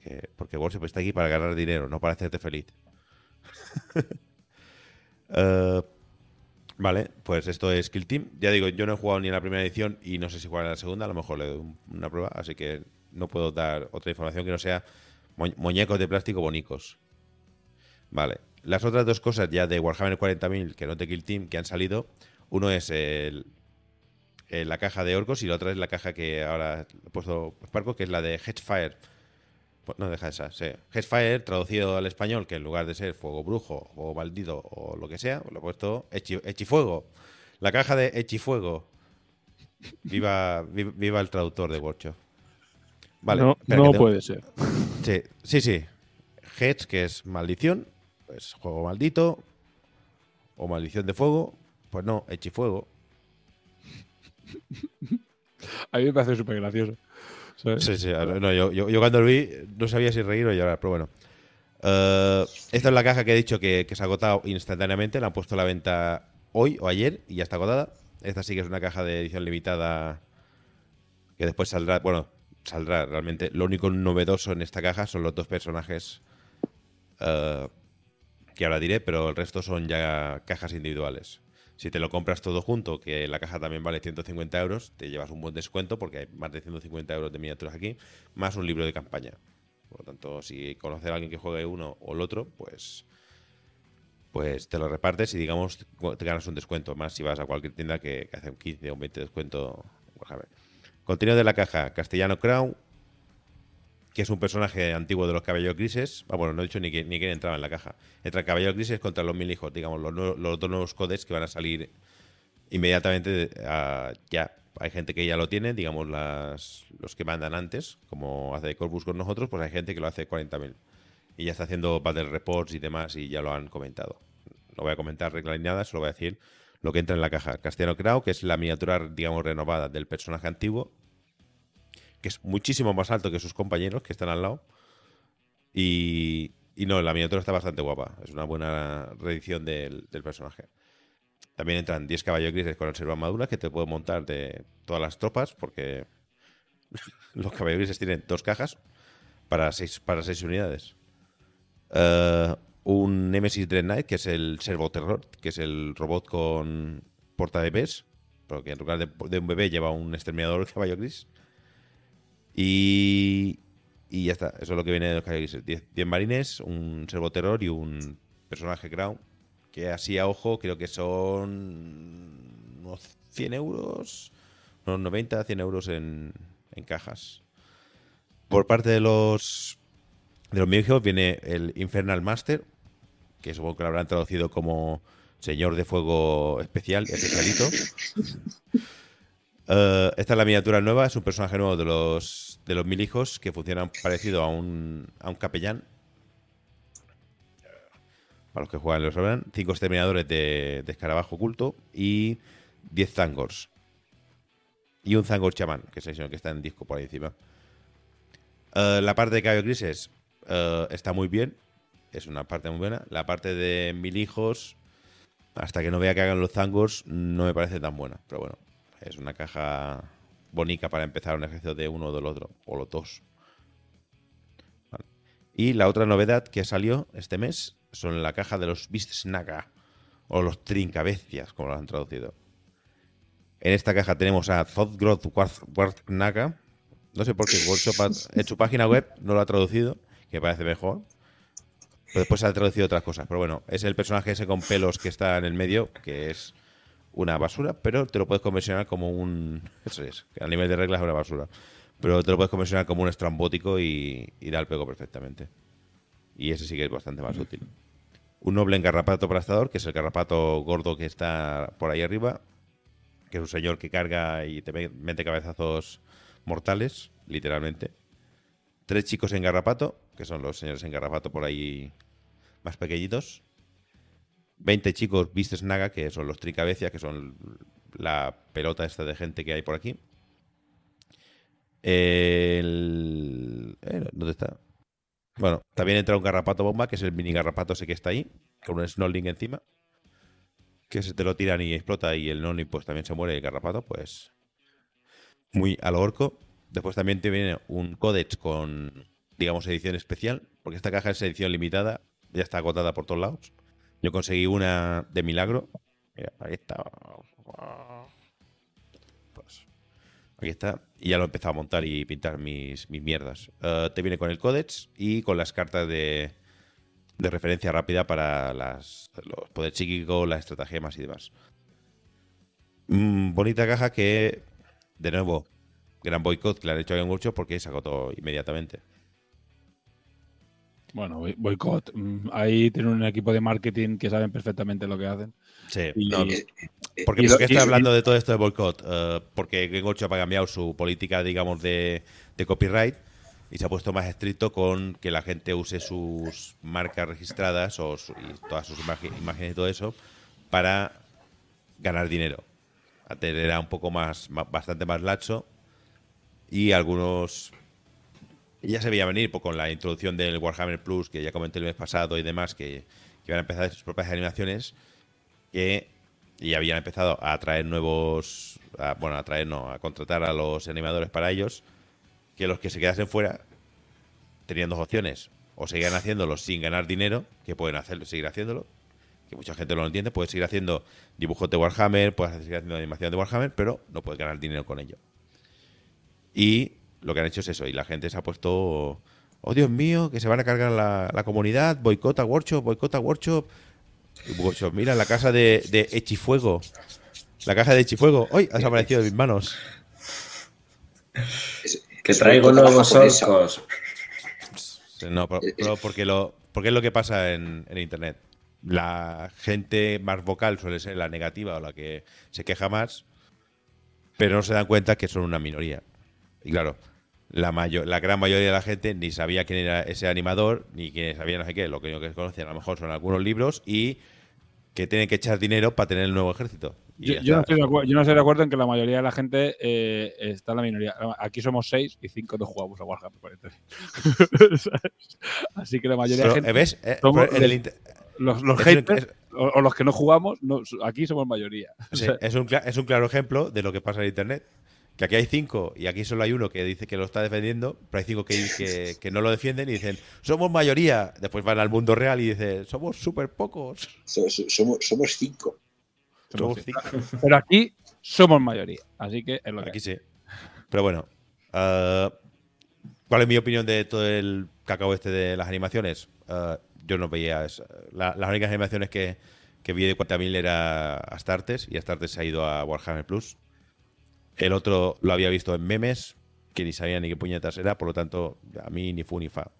Que- porque Workshop está aquí para ganar dinero, no para hacerte feliz. Eh, vale, pues esto es Kill Team. Ya digo, yo no he jugado ni en la primera edición y no sé si jugar en la segunda. A lo mejor le doy un- una prueba, así que no puedo dar otra información que no sea mu- muñecos de plástico bonicos. Vale, las otras dos cosas ya de Warhammer 40.000 que no de Kill Team que han salido. Uno es el, eh, la caja de orcos y la otra es la caja que ahora he puesto Sparco, que es la de Hedgefire. Pues no deja esa, sí. Hedgefire, traducido al español, que en lugar de ser fuego brujo o maldito o lo que sea, lo he puesto hechi, hechifuego. La caja de hechifuego. Viva, vi- viva el traductor de Workshop. Vale.
no
tengo-
puede ser.
Sí, sí, sí. Hedge, que es maldición, pues juego maldito. O maldición de fuego. Pues no, hechifuego.
A mí me parece súper gracioso. ¿sabes?
Sí, sí. no, yo, yo- yo cuando lo vi no sabía si reír o llorar, pero bueno. Eh, esta es la caja que he dicho que, que se ha agotado instantáneamente. La han puesto a la venta hoy o ayer y ya está agotada. Esta sí que es una caja de edición limitada que después saldrá. Bueno, saldrá realmente. Lo único novedoso en esta caja son los dos personajes eh, que ahora diré, pero el resto son ya cajas individuales. Si te lo compras todo junto, que la caja también vale 150 euros, te llevas un buen descuento porque hay más de 150 euros de miniaturas aquí, más un libro de campaña. Por lo tanto, si conoces a alguien que juegue uno o el otro, pues pues te lo repartes y digamos te ganas un descuento más si vas a cualquier tienda que, hace un 15 o un 20 de descuento. Warhammer. Contenido de la caja, Castellano Crown, que es un personaje antiguo de los Caballeros Grises. Ah, bueno, no he dicho ni que, ni quién entraba en la caja. Entra Caballeros Grises contra los mil hijos, digamos, los, los dos nuevos codes que van a salir inmediatamente ah, ya. Hay gente que ya lo tiene, digamos, las, los que mandan antes, como hace Corpus con nosotros, pues hay gente que lo hace 40.000. Y ya está haciendo battle reports y demás, y ya lo han comentado. No voy a comentar reglas ni solo voy a decir lo que entra en la caja. Castellano Crow, que es la miniatura, digamos, renovada del personaje antiguo, que es muchísimo más alto que sus compañeros que están al lado. Y, y no, la miniatura está bastante guapa. Es una buena reedición del, personaje. También entran 10 caballos grises con reserva armadura que te puedo montar de todas las tropas, porque los caballos grises tienen dos cajas para seis, para seis unidades. Eh, un Nemesis Dread Knight, que es el Servo Terror, que es el robot con porta bebés, porque en lugar de, de un bebé lleva un exterminador caballo gris. Y, y ya está, eso es lo que viene de los caballos grises. 10 marines, un Servo Terror y un personaje Crown, que así a ojo creo que son unos 100 euros, unos 90, 100 euros en, en cajas. Por parte de los de los videojuegos viene el Infernal Master, que supongo que lo habrán traducido como Señor de Fuego Especial, especialito. Eh, esta es la miniatura nueva, es un personaje nuevo de los de los mil hijos que funciona parecido a un, a un capellán. Para los que juegan lo sabrán. Cinco exterminadores de, de escarabajo oculto y 10 zangors. Y un zangor chamán, que es el que está en disco por ahí encima. Eh, la parte de Caballo Grises eh, está muy bien. Es una parte muy buena. La parte de mil hijos, hasta que no vea que hagan los zangors, no me parece tan buena. Pero bueno, es una caja bonita para empezar un ejercicio de uno o del otro, o los dos. Vale. Y la otra novedad que salió este mes son la caja de los Beast o los Trincabestias, como lo han traducido. En esta caja tenemos a Thothgroth Warthnaga. No sé por qué Workshop ha- en su página web no lo ha traducido, que parece mejor. Pero después ha traducido otras cosas. Pero bueno, es el personaje ese con pelos que está en el medio, que es una basura, pero te lo puedes conversionar como un. Eso es, a nivel de reglas es una basura. Pero te lo puedes conversionar como un estrambótico y, da el pego perfectamente. Y ese sí que es bastante más útil. Un noble engarrapato aplastador, que es el garrapato gordo que está por ahí arriba, que es un señor que carga y te me- mete cabezazos mortales, literalmente. Tres chicos en garrapato, que son los señores en garrapato por ahí más pequeñitos. 20 chicos vistes naga, que son los tricabecias, que son la pelota esta de gente que hay por aquí. Eh, ¿Dónde está? Bueno, también entra un garrapato bomba, que es el mini garrapato ese que está ahí, con un snowling encima. Que se te lo tiran y explota y el noni pues también se muere el garrapato, pues muy a lo orco. Después también te viene un codex con, digamos, edición especial, porque esta caja es edición limitada, ya está agotada por todos lados. Yo conseguí una de milagro. Mira, ahí está. Pues, aquí está. Y ya lo he empezado a montar y pintar mis, mis mierdas. Eh, te viene con el codex y con las cartas de, de referencia rápida para las, los poderes psíquicos, las estratagemas y demás. Mm, bonita caja que, de nuevo, gran boicot que le han hecho a Game porque se agotó inmediatamente.
Bueno, boicot. Mm, Ahí tienen un equipo de marketing que saben perfectamente lo que hacen.
Sí,
Y-
no,
Eh,
porque,
y
¿por
lo-
qué
y-
estoy
y-
hablando de todo esto de boicot? Eh, porque Game Workshop ha cambiado su política, digamos, de, de copyright y se ha puesto más estricto con que la gente use sus marcas registradas o su- y todas sus imágenes y todo eso para ganar dinero. Antes era un poco más, bastante más lacho y algunos ya se veía venir pues, con la introducción del Warhammer Plus que ya comenté el mes pasado y demás que, iban a empezar sus propias animaciones que y habían empezado a traer nuevos bueno a traer no a contratar a los animadores para ellos que los que se quedasen fuera tenían dos opciones. O seguían haciéndolo sin ganar dinero que pueden hacerlo seguir haciéndolo que mucha gente no lo entiende puedes seguir haciendo dibujos de Warhammer puedes seguir haciendo animación de Warhammer pero no puedes ganar dinero con ello. Y lo que han hecho es eso y la gente se ha puesto oh Dios mío que se van a cargar la, la comunidad boicota workshop boicota workshop mira, la casa de, de Echifuego. La casa de Echifuego. ¡Hoy! Ha desaparecido de mis manos.
Es-
Que traigo nuevos orcos.
No, pero- pero porque, lo, porque es lo que pasa en, en Internet. La gente más vocal suele ser la negativa o la que se queja más, pero no se dan cuenta que son una minoría. Y claro, la, mayo- la gran mayoría de la gente ni sabía quién era ese animador, ni quién sabía no sé qué. Lo que que conocían a lo mejor son algunos libros y que tienen que echar dinero para tener el nuevo ejército.
Yo, no estoy de acuerdo, yo no estoy de acuerdo en que la mayoría de la gente eh, está en la minoría. Aquí somos seis y cinco no jugamos a Warhammer 40.000. ¿Sabes? Así que la mayoría de gente,
¿eh, ¿Ves? Eh,
somos
el
los, los haters
es-
o, o los que no jugamos, no, aquí somos mayoría. O
Sí,
sea,
es, un, es un claro ejemplo de lo que pasa en Internet. Que aquí hay cinco y aquí solo hay uno que dice que lo está defendiendo, pero hay cinco que, que, que no lo defienden y dicen, somos mayoría. Después van al mundo real y dicen, somos súper pocos.
So- so- somos, somos cinco.
Somos cinco.
pero aquí somos mayoría. Así que es lo que
Aquí sí. Pero bueno, ah, ¿cuál es mi opinión de todo el cacao este de las animaciones? Ah, yo no veía. es- la- las únicas animaciones que, que vi de 40.000 era Astartes y Astartes se ha ido a Warhammer Plus. El otro lo había visto en memes, que ni sabía ni qué puñetas era, por lo tanto, a mí ni fu ni fa.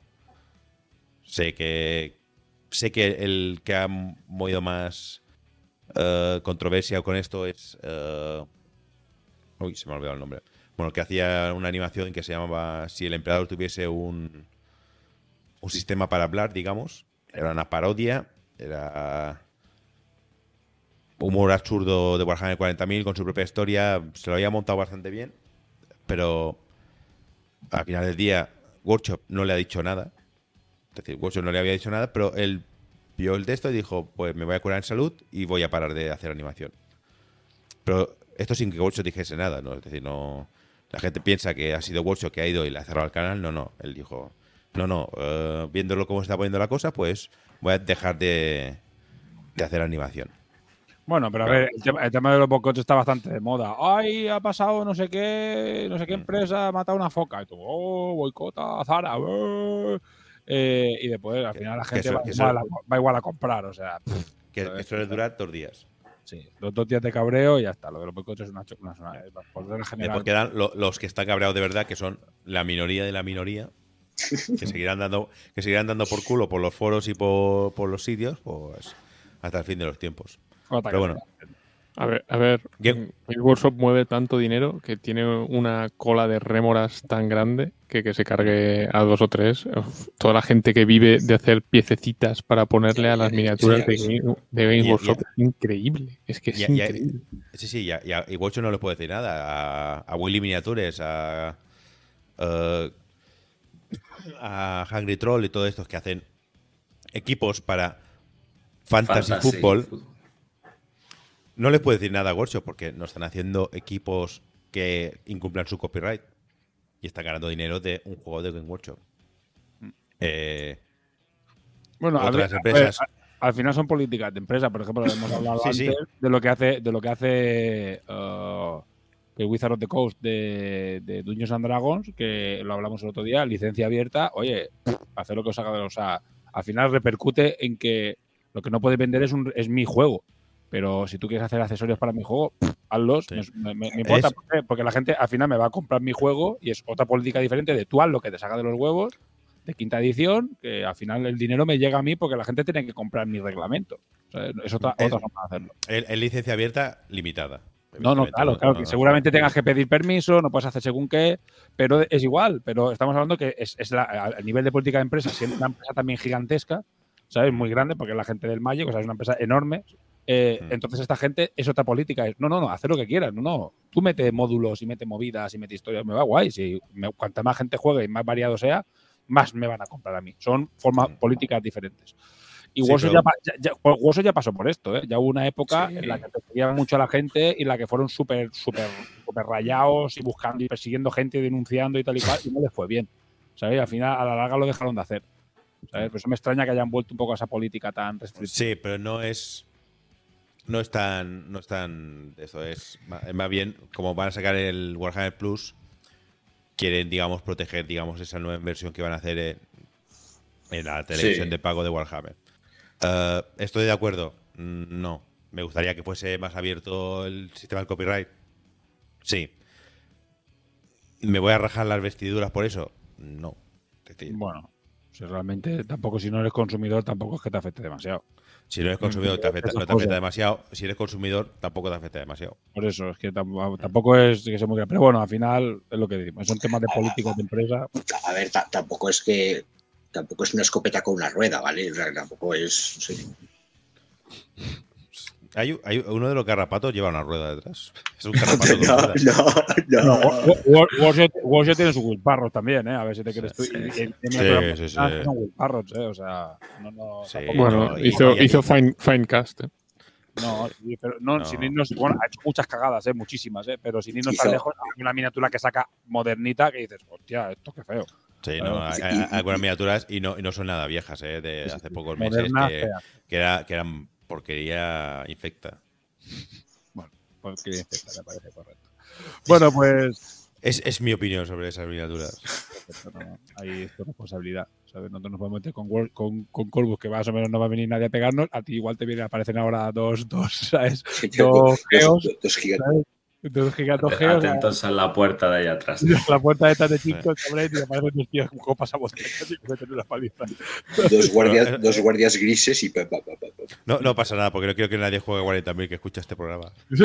Sé que. Sé que el que ha movido más eh, controversia con esto es. eh, Uy, se me ha olvidado el nombre. Bueno, que hacía una animación que se llamaba Si el emperador tuviese un, un sistema para hablar, digamos. Era una parodia. Era humor absurdo de Warhammer 40.000 con su propia historia. Se lo había montado bastante bien. Pero al final del día, Workshop no le ha dicho nada. Es decir, Workshop no le había dicho nada, pero él vio el texto y dijo, pues me voy a curar en salud y voy a parar de hacer animación. Pero esto sin que Workshop dijese nada, ¿no? Es decir, no. La gente piensa que ha sido Workshop que ha ido y le ha cerrado el canal. No, no. Él dijo, no, no. eh, viéndolo cómo se está poniendo la cosa, pues voy a dejar de, de hacer animación.
Bueno, pero a ver, el tema, el tema de los boicots está bastante de moda. ¡Ay, ha pasado no sé qué, no sé qué
Mm.
empresa ha matado una foca! Y tú, ¡oh, boicota, Zara! ¡oh! Eh, y después, al final, la gente
eso-
va, igual
eso-
a, va igual a comprar. O sea, pff,
Que,
Pero
que
es
suele
verdad.
durar dos días.
sí, los dos días de cabreo y ya está. Lo de los boicots es una, una, una- por regla
Después
general.
quedan lo- los que están cabreados de verdad, que son la minoría de la minoría, que seguirán dando, que seguirán dando por culo por los foros y por, por los sitios, pues hasta el fin de los tiempos. Pero bueno,
A ver, a ver,
Game-
el Workshop mueve tanto dinero que tiene una cola de rémoras tan grande que que se cargue a dos o tres. Uf, toda la gente que vive de hacer piececitas para ponerle a las miniaturas de Game, de Game Workshop es increíble. Es que es
Ya- ya-
increíble.
Sí, sí, ya, ya, y Watch no le puedo decir nada. A, a Willy Miniatures, a, eh, a Hungry Troll y todos estos que hacen equipos para Fantasy,
Fantasy
Football.
fútbol.
No les puedo decir nada a Workshop porque no están haciendo equipos que incumplan su copyright y están ganando dinero de un juego de Game Workshop. Eh,
Bueno, a
otras
ver,
empresas.
a ver, a- al final son políticas de empresa. Por ejemplo, hemos hablado
Sí, sí.
antes de lo que hace, de lo que hace uh, el Wizard of the Coast de, de Dungeons and Dragons, que lo hablamos el otro día, licencia abierta. Oye, hacer lo que os haga de. O sea, al final repercute en que lo que no puedes vender es, un, es mi juego. Pero si tú quieres hacer accesorios para mi juego, hazlos.
Sí.
Me, me- me importa porque la gente al final me va a comprar mi juego y es otra política diferente de tú haz lo que te saca de los huevos de quinta edición, que al final el dinero me llega a mí porque la gente tiene que comprar mi reglamento. O sea, es otra, otra forma de hacerlo.
es- licencia abierta limitada.
No, no, claro, claro,
no,
que seguramente
no.
tengas que pedir permiso, no puedes hacer según qué, pero es igual. Pero estamos hablando que es, es la, a nivel de política de empresa, siendo una empresa también gigantesca, ¿sabes? Muy grande, porque la gente del Magic, o sea, es una empresa enorme. Eh,
Mm.
Entonces esta gente es otra política, es no, no, no, hacer lo que quieras, no, no. Tú mete módulos y mete movidas y mete historias, me va guay. Si me- cuanta más gente juegue y más variado sea, más me van a comprar a mí. Son formas
Mm.
políticas diferentes. Y
Sí, pero-
ya, ya, ya- pues ya pasó por esto, ¿eh? Ya hubo una época
Sí.
en la que perseguían mucho a la gente y en la que fueron súper, súper, súper rayados y buscando y persiguiendo gente y denunciando y tal y cual, y no les fue bien. ¿Sabes? Al final, a la larga lo dejaron de hacer. ¿Sabes? Por eso me extraña que hayan vuelto un poco a esa política tan restrictiva.
Sí, pero no es. No es tan. No es tan. Eso es. Más bien, como van a sacar el Warhammer Plus, quieren, digamos, proteger, digamos, esa nueva inversión que van a hacer en, en la televisión
Sí.
de pago de Warhammer. Eh, estoy de acuerdo. Mm, No. Me gustaría que fuese más abierto el sistema del copyright. Sí. ¿Me voy a rajar las vestiduras por eso? No.
Bueno, si realmente tampoco si no eres consumidor, tampoco es que te afecte demasiado.
Si no eres consumidor, te afecta, no te afecta demasiado. Si eres consumidor, tampoco te afecta demasiado.
Por eso, es que tam- tampoco es que sea muy grave. Pero bueno, al final es lo que decimos. Son temas de políticos de empresa.
A ver, ta- tampoco es que tampoco es una escopeta con una rueda, ¿vale? O sea, tampoco es. sé.
Hay, hay uno de los garrapatos lleva una rueda detrás. Es un garrapato
No, no, no.
Tiene sus Wilparros también, ¿eh? A ver si te crees tú.
Sí, sí. Sí,
son ¿eh? O sea, no, no.
Sí.
tampoco-
Bueno,
no, y-
hizo,
y-
hizo fine, Finecast. ¿eh?
No, sí, pero no,
No.
sin irnos, bueno, ha hecho muchas cagadas, ¿eh? muchísimas, ¿eh? pero sin irnos
Hizo-
tan lejos, hay una miniatura que saca modernita que dices, hostia, esto qué feo.
Sí, no, hay, algunas miniaturas y no, y no son nada viejas, ¿eh? De hace pocos meses
Moderna,
que,
fea.
que, era, que eran porquería infecta.
Pues que infecta, me parece correcto. Bueno, pues
Es, es mi opinión sobre esas miniaturas.
perfecto, no, ahí es tu responsabilidad. ¿sabes? Nosotros nos podemos meter con, con, con Corvus, que más o menos no va a venir nadie a pegarnos. A ti igual te vienen, aparecen ahora dos, dos, ¿sabes?
Dos,
geos,
dos- dos gigantes.
Dos gigantes geos.
Atentos a la puerta de allá atrás.
La puerta de estas de chicos, hombre, y aparecen dos tíos que meten una paliza.
Dos guardias, dos guardias grises y. pa, pa, pa.
No, no pasa nada, porque no quiero que nadie juegue 40.000 que escucha este programa.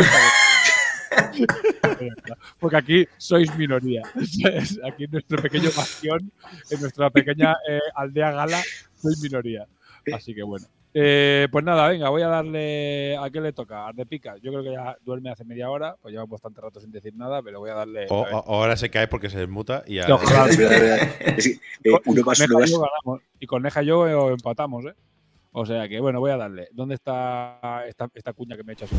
Porque aquí sois minoría. Aquí en nuestro pequeño bastión, en nuestra pequeña eh, aldea gala, sois minoría. Así que bueno. Eh, pues nada, venga, voy a darle. ¿A qué le toca? ¿A de pica? Yo creo que ya duerme hace media hora, pues llevamos bastante rato sin decir nada, pero voy a darle.
O,
a ver.
o- ahora se cae porque se desmuta y a-
No, claro.
Es verdad, es verdad. Es que, eh,
Y
uno
con
más,
Neja
uno más.
Y con Neja y yo empatamos, ¿eh? O sea que, bueno, voy a darle. ¿Dónde está esta, esta cuña que me echas?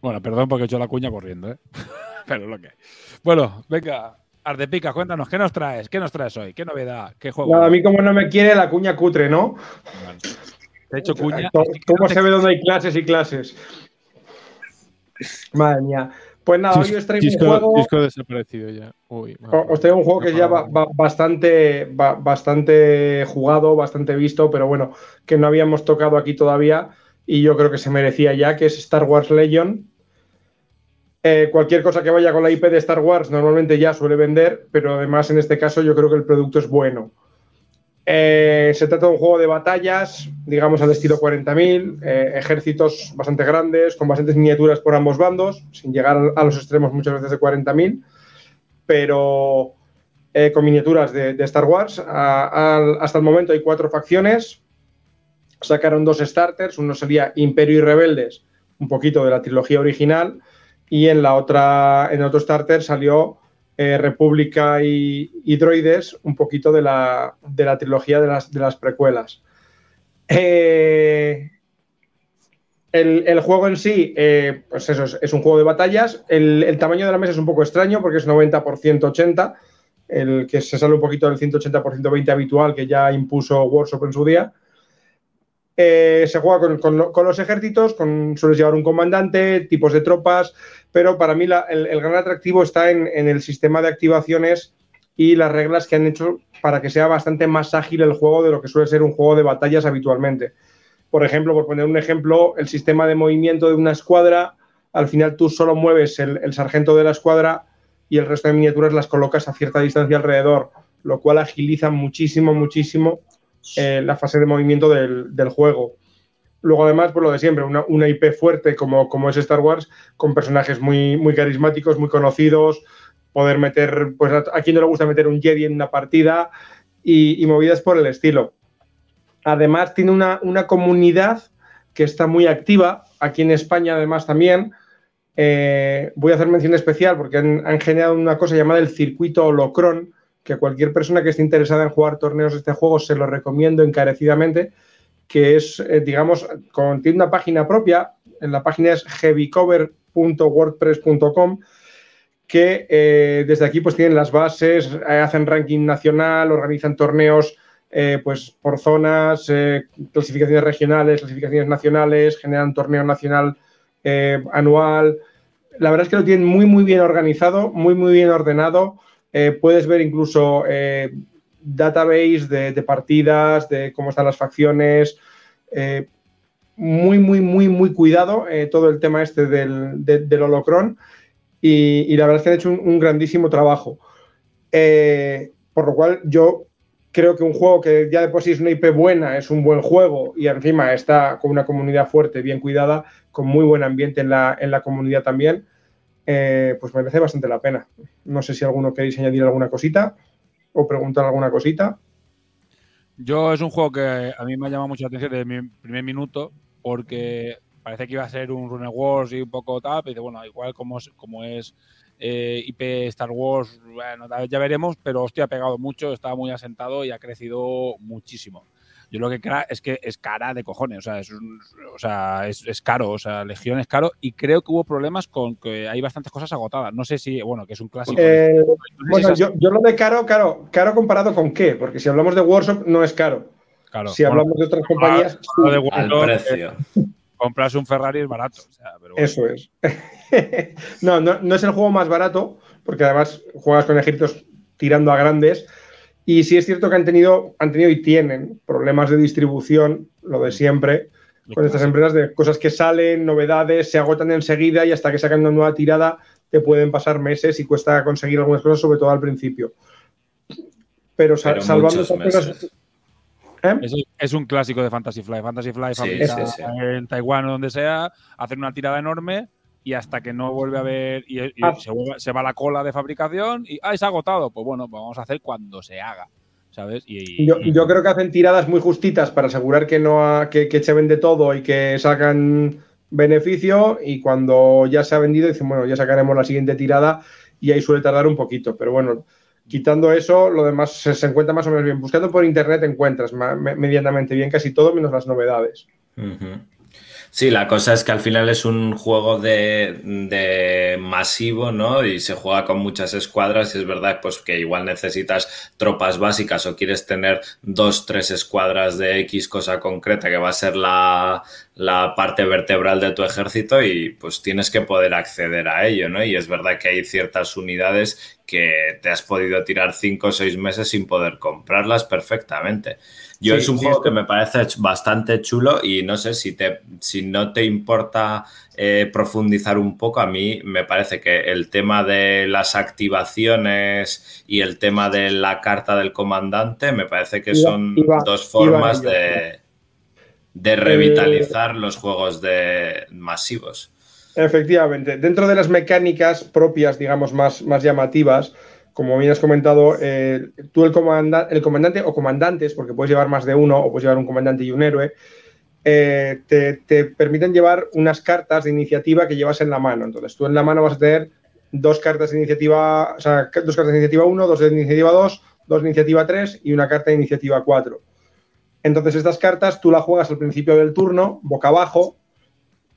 Bueno, perdón porque he hecho la cuña corriendo, ¿eh? Pero es lo que hay. Bueno, venga, Ardepica, cuéntanos, ¿qué nos traes? ¿Qué nos traes hoy? ¿Qué novedad? ¿Qué juego?
Nada, a mí como no me quiere la cuña cutre, ¿no?
Te he hecho cuña.
¿Cómo, se ve dónde hay clases y clases? Madre mía. Pues nada, hoy os traigo un
Disco,
juego.
disco desaparecido ya. Uy, madre
O- Os traigo un juego que ya va, va- bastante, va- bastante jugado, bastante visto, pero bueno, que no habíamos tocado aquí todavía y yo creo que se merecía ya, que es Star Wars Legion. Eh, cualquier cosa que vaya con la IP de Star Wars normalmente ya suele vender, pero además en este caso yo creo que el producto es bueno. Eh, se trata de un juego de batallas, digamos al estilo 40.000, eh, ejércitos bastante grandes, con bastantes miniaturas por ambos bandos, sin llegar a los extremos muchas veces de 40.000 pero eh, con miniaturas de, Star Wars. Hasta el momento hay cuatro facciones. Sacaron dos starters, uno sería Imperio y Rebeldes, un poquito de la trilogía original, y en la otra, en el otro starter salió eh, República y, y Droides, un poquito de la, de la trilogía de las, de las precuelas. Eh, el, el juego en sí, eh, pues eso, es, un juego de batallas. El, el tamaño de la mesa es un poco extraño porque es 90 por 180, el que se sale un poquito del 180 por 120 habitual que ya impuso Workshop en su día. Eh, se juega con, los ejércitos, sueles llevar un comandante, tipos de tropas, pero para mí el, gran atractivo está en, en el sistema de activaciones y las reglas que han hecho para que sea bastante más ágil el juego de lo que suele ser un juego de batallas habitualmente. Por ejemplo, por poner un ejemplo, el sistema de movimiento de una escuadra, al final tú solo mueves el, el sargento de la escuadra y el resto de miniaturas las colocas a cierta distancia alrededor, lo cual agiliza muchísimo, muchísimo eh, la fase de movimiento del, juego. Luego, además, por lo de siempre, una, IP fuerte como, como es Star Wars, con personajes muy, muy carismáticos, muy conocidos, poder meter, pues a, quien no le gusta meter un Jedi en una partida y, movidas por el estilo. Además, tiene una, una comunidad que está muy activa, aquí en España además también. Eh, voy a hacer mención especial porque han generado una cosa llamada el circuito holocron, que cualquier persona que esté interesada en jugar torneos de este juego se lo recomiendo encarecidamente, que es, eh, digamos, con, tiene una página propia, en la página es heavycover.wordpress.com, que eh, desde aquí pues tienen las bases, eh, hacen ranking nacional, organizan torneos pues por zonas, clasificaciones regionales, clasificaciones nacionales, generan torneo nacional anual. La verdad es que lo tienen muy, muy bien organizado, muy, muy bien ordenado. Eh, puedes ver incluso eh, database de, de partidas, de cómo están las facciones. eh, muy, muy, muy, muy cuidado eh, todo el tema este del, de- del holocron y, y la verdad es que han hecho un, un grandísimo trabajo. Eh, por lo cual yo creo que un juego que ya de por sí es una IP buena, es un buen juego y encima está con una comunidad fuerte, bien cuidada, con muy buen ambiente en la, en la comunidad también, eh, pues merece bastante la pena. No sé si alguno queréis añadir alguna cosita o preguntar alguna cosita.
Yo es un juego que a mí me ha llamado mucho la atención desde mi primer minuto porque parece que iba a ser un Rune Wars y un poco tal, pero dice, bueno, igual como es, como es eh, IP Star Wars, bueno, ya veremos, pero hostia, ha pegado mucho, está muy asentado y ha crecido muchísimo. Yo lo que creo es que es cara de cojones, o sea, es, un- o sea, es, es caro, o sea, Legión es caro y creo que hubo problemas con que hay bastantes cosas agotadas. No sé si, bueno, que es un clásico.
Eh,
No sé si
bueno, yo, yo lo de caro, caro, caro comparado con qué, porque si hablamos de Workshop no es caro.
claro,
Si
bueno,
hablamos de otras compañías,
de
Al
Workshop,
precio.
eh, comprarse un Ferrari es barato. o sea, pero bueno.
Eso es. no, no, no es el juego más barato, porque además juegas con ejércitos tirando a grandes. Y sí es cierto que han tenido, han tenido y tienen problemas de distribución, lo de siempre, con estas empresas de cosas que salen, novedades, se agotan enseguida y hasta que sacan una nueva tirada te pueden pasar meses y cuesta conseguir algunas cosas, sobre todo al principio. Pero, sa-
Pero
salvando estas cosas. ¿Eh?
Es, es un clásico de Fantasy Fly. Fantasy Fly
Sí,
fabrica
sí, sí.
en Taiwán o donde sea, hacen una tirada enorme y hasta que no vuelve a ver y, y
Ah.
se, vuelve- se va la cola de fabricación y ¡ay, se ha agotado! Pues bueno, pues vamos a hacer cuando se haga, ¿sabes? Y,
Yo,
y-
yo creo que hacen tiradas muy justitas para asegurar que no ha- que, que se vende todo y que sacan beneficio y cuando ya se ha vendido dicen, bueno, ya sacaremos la siguiente tirada y ahí suele tardar un poquito, pero bueno, quitando eso, lo demás se, se encuentra más o menos bien. Buscando por internet encuentras ma- me- medianamente bien casi todo menos las novedades.
Ujú. Sí, la cosa es que al final es un juego de, de masivo, ¿no? Y se juega con muchas escuadras y es verdad pues que igual necesitas tropas básicas o quieres tener dos, tres escuadras de X cosa concreta que va a ser la, la parte vertebral de tu ejército y pues tienes que poder acceder a ello, ¿no? Y es verdad que hay ciertas unidades que te has podido tirar cinco o seis meses sin poder comprarlas perfectamente. Yo
Sí,
es un
sí,
juego que me parece bastante chulo y no sé si, te, si no te importa eh, profundizar un poco, a mí me parece que el tema de las activaciones y el tema de la carta del comandante me parece que son
iba-
dos formas de, de revitalizar los juegos de masivos.
Efectivamente, dentro de las mecánicas propias, digamos, más, más llamativas, como bien has comentado, eh, tú el, comanda- el comandante o comandantes, porque puedes llevar más de uno o puedes llevar un comandante y un héroe, eh, te, te permiten llevar unas cartas de iniciativa que llevas en la mano. Entonces, tú en la mano vas a tener dos cartas de iniciativa, o sea, dos cartas de iniciativa 1, dos de iniciativa 2, dos de iniciativa 3 y una carta de iniciativa 4. Entonces, estas cartas tú las juegas al principio del turno, boca abajo,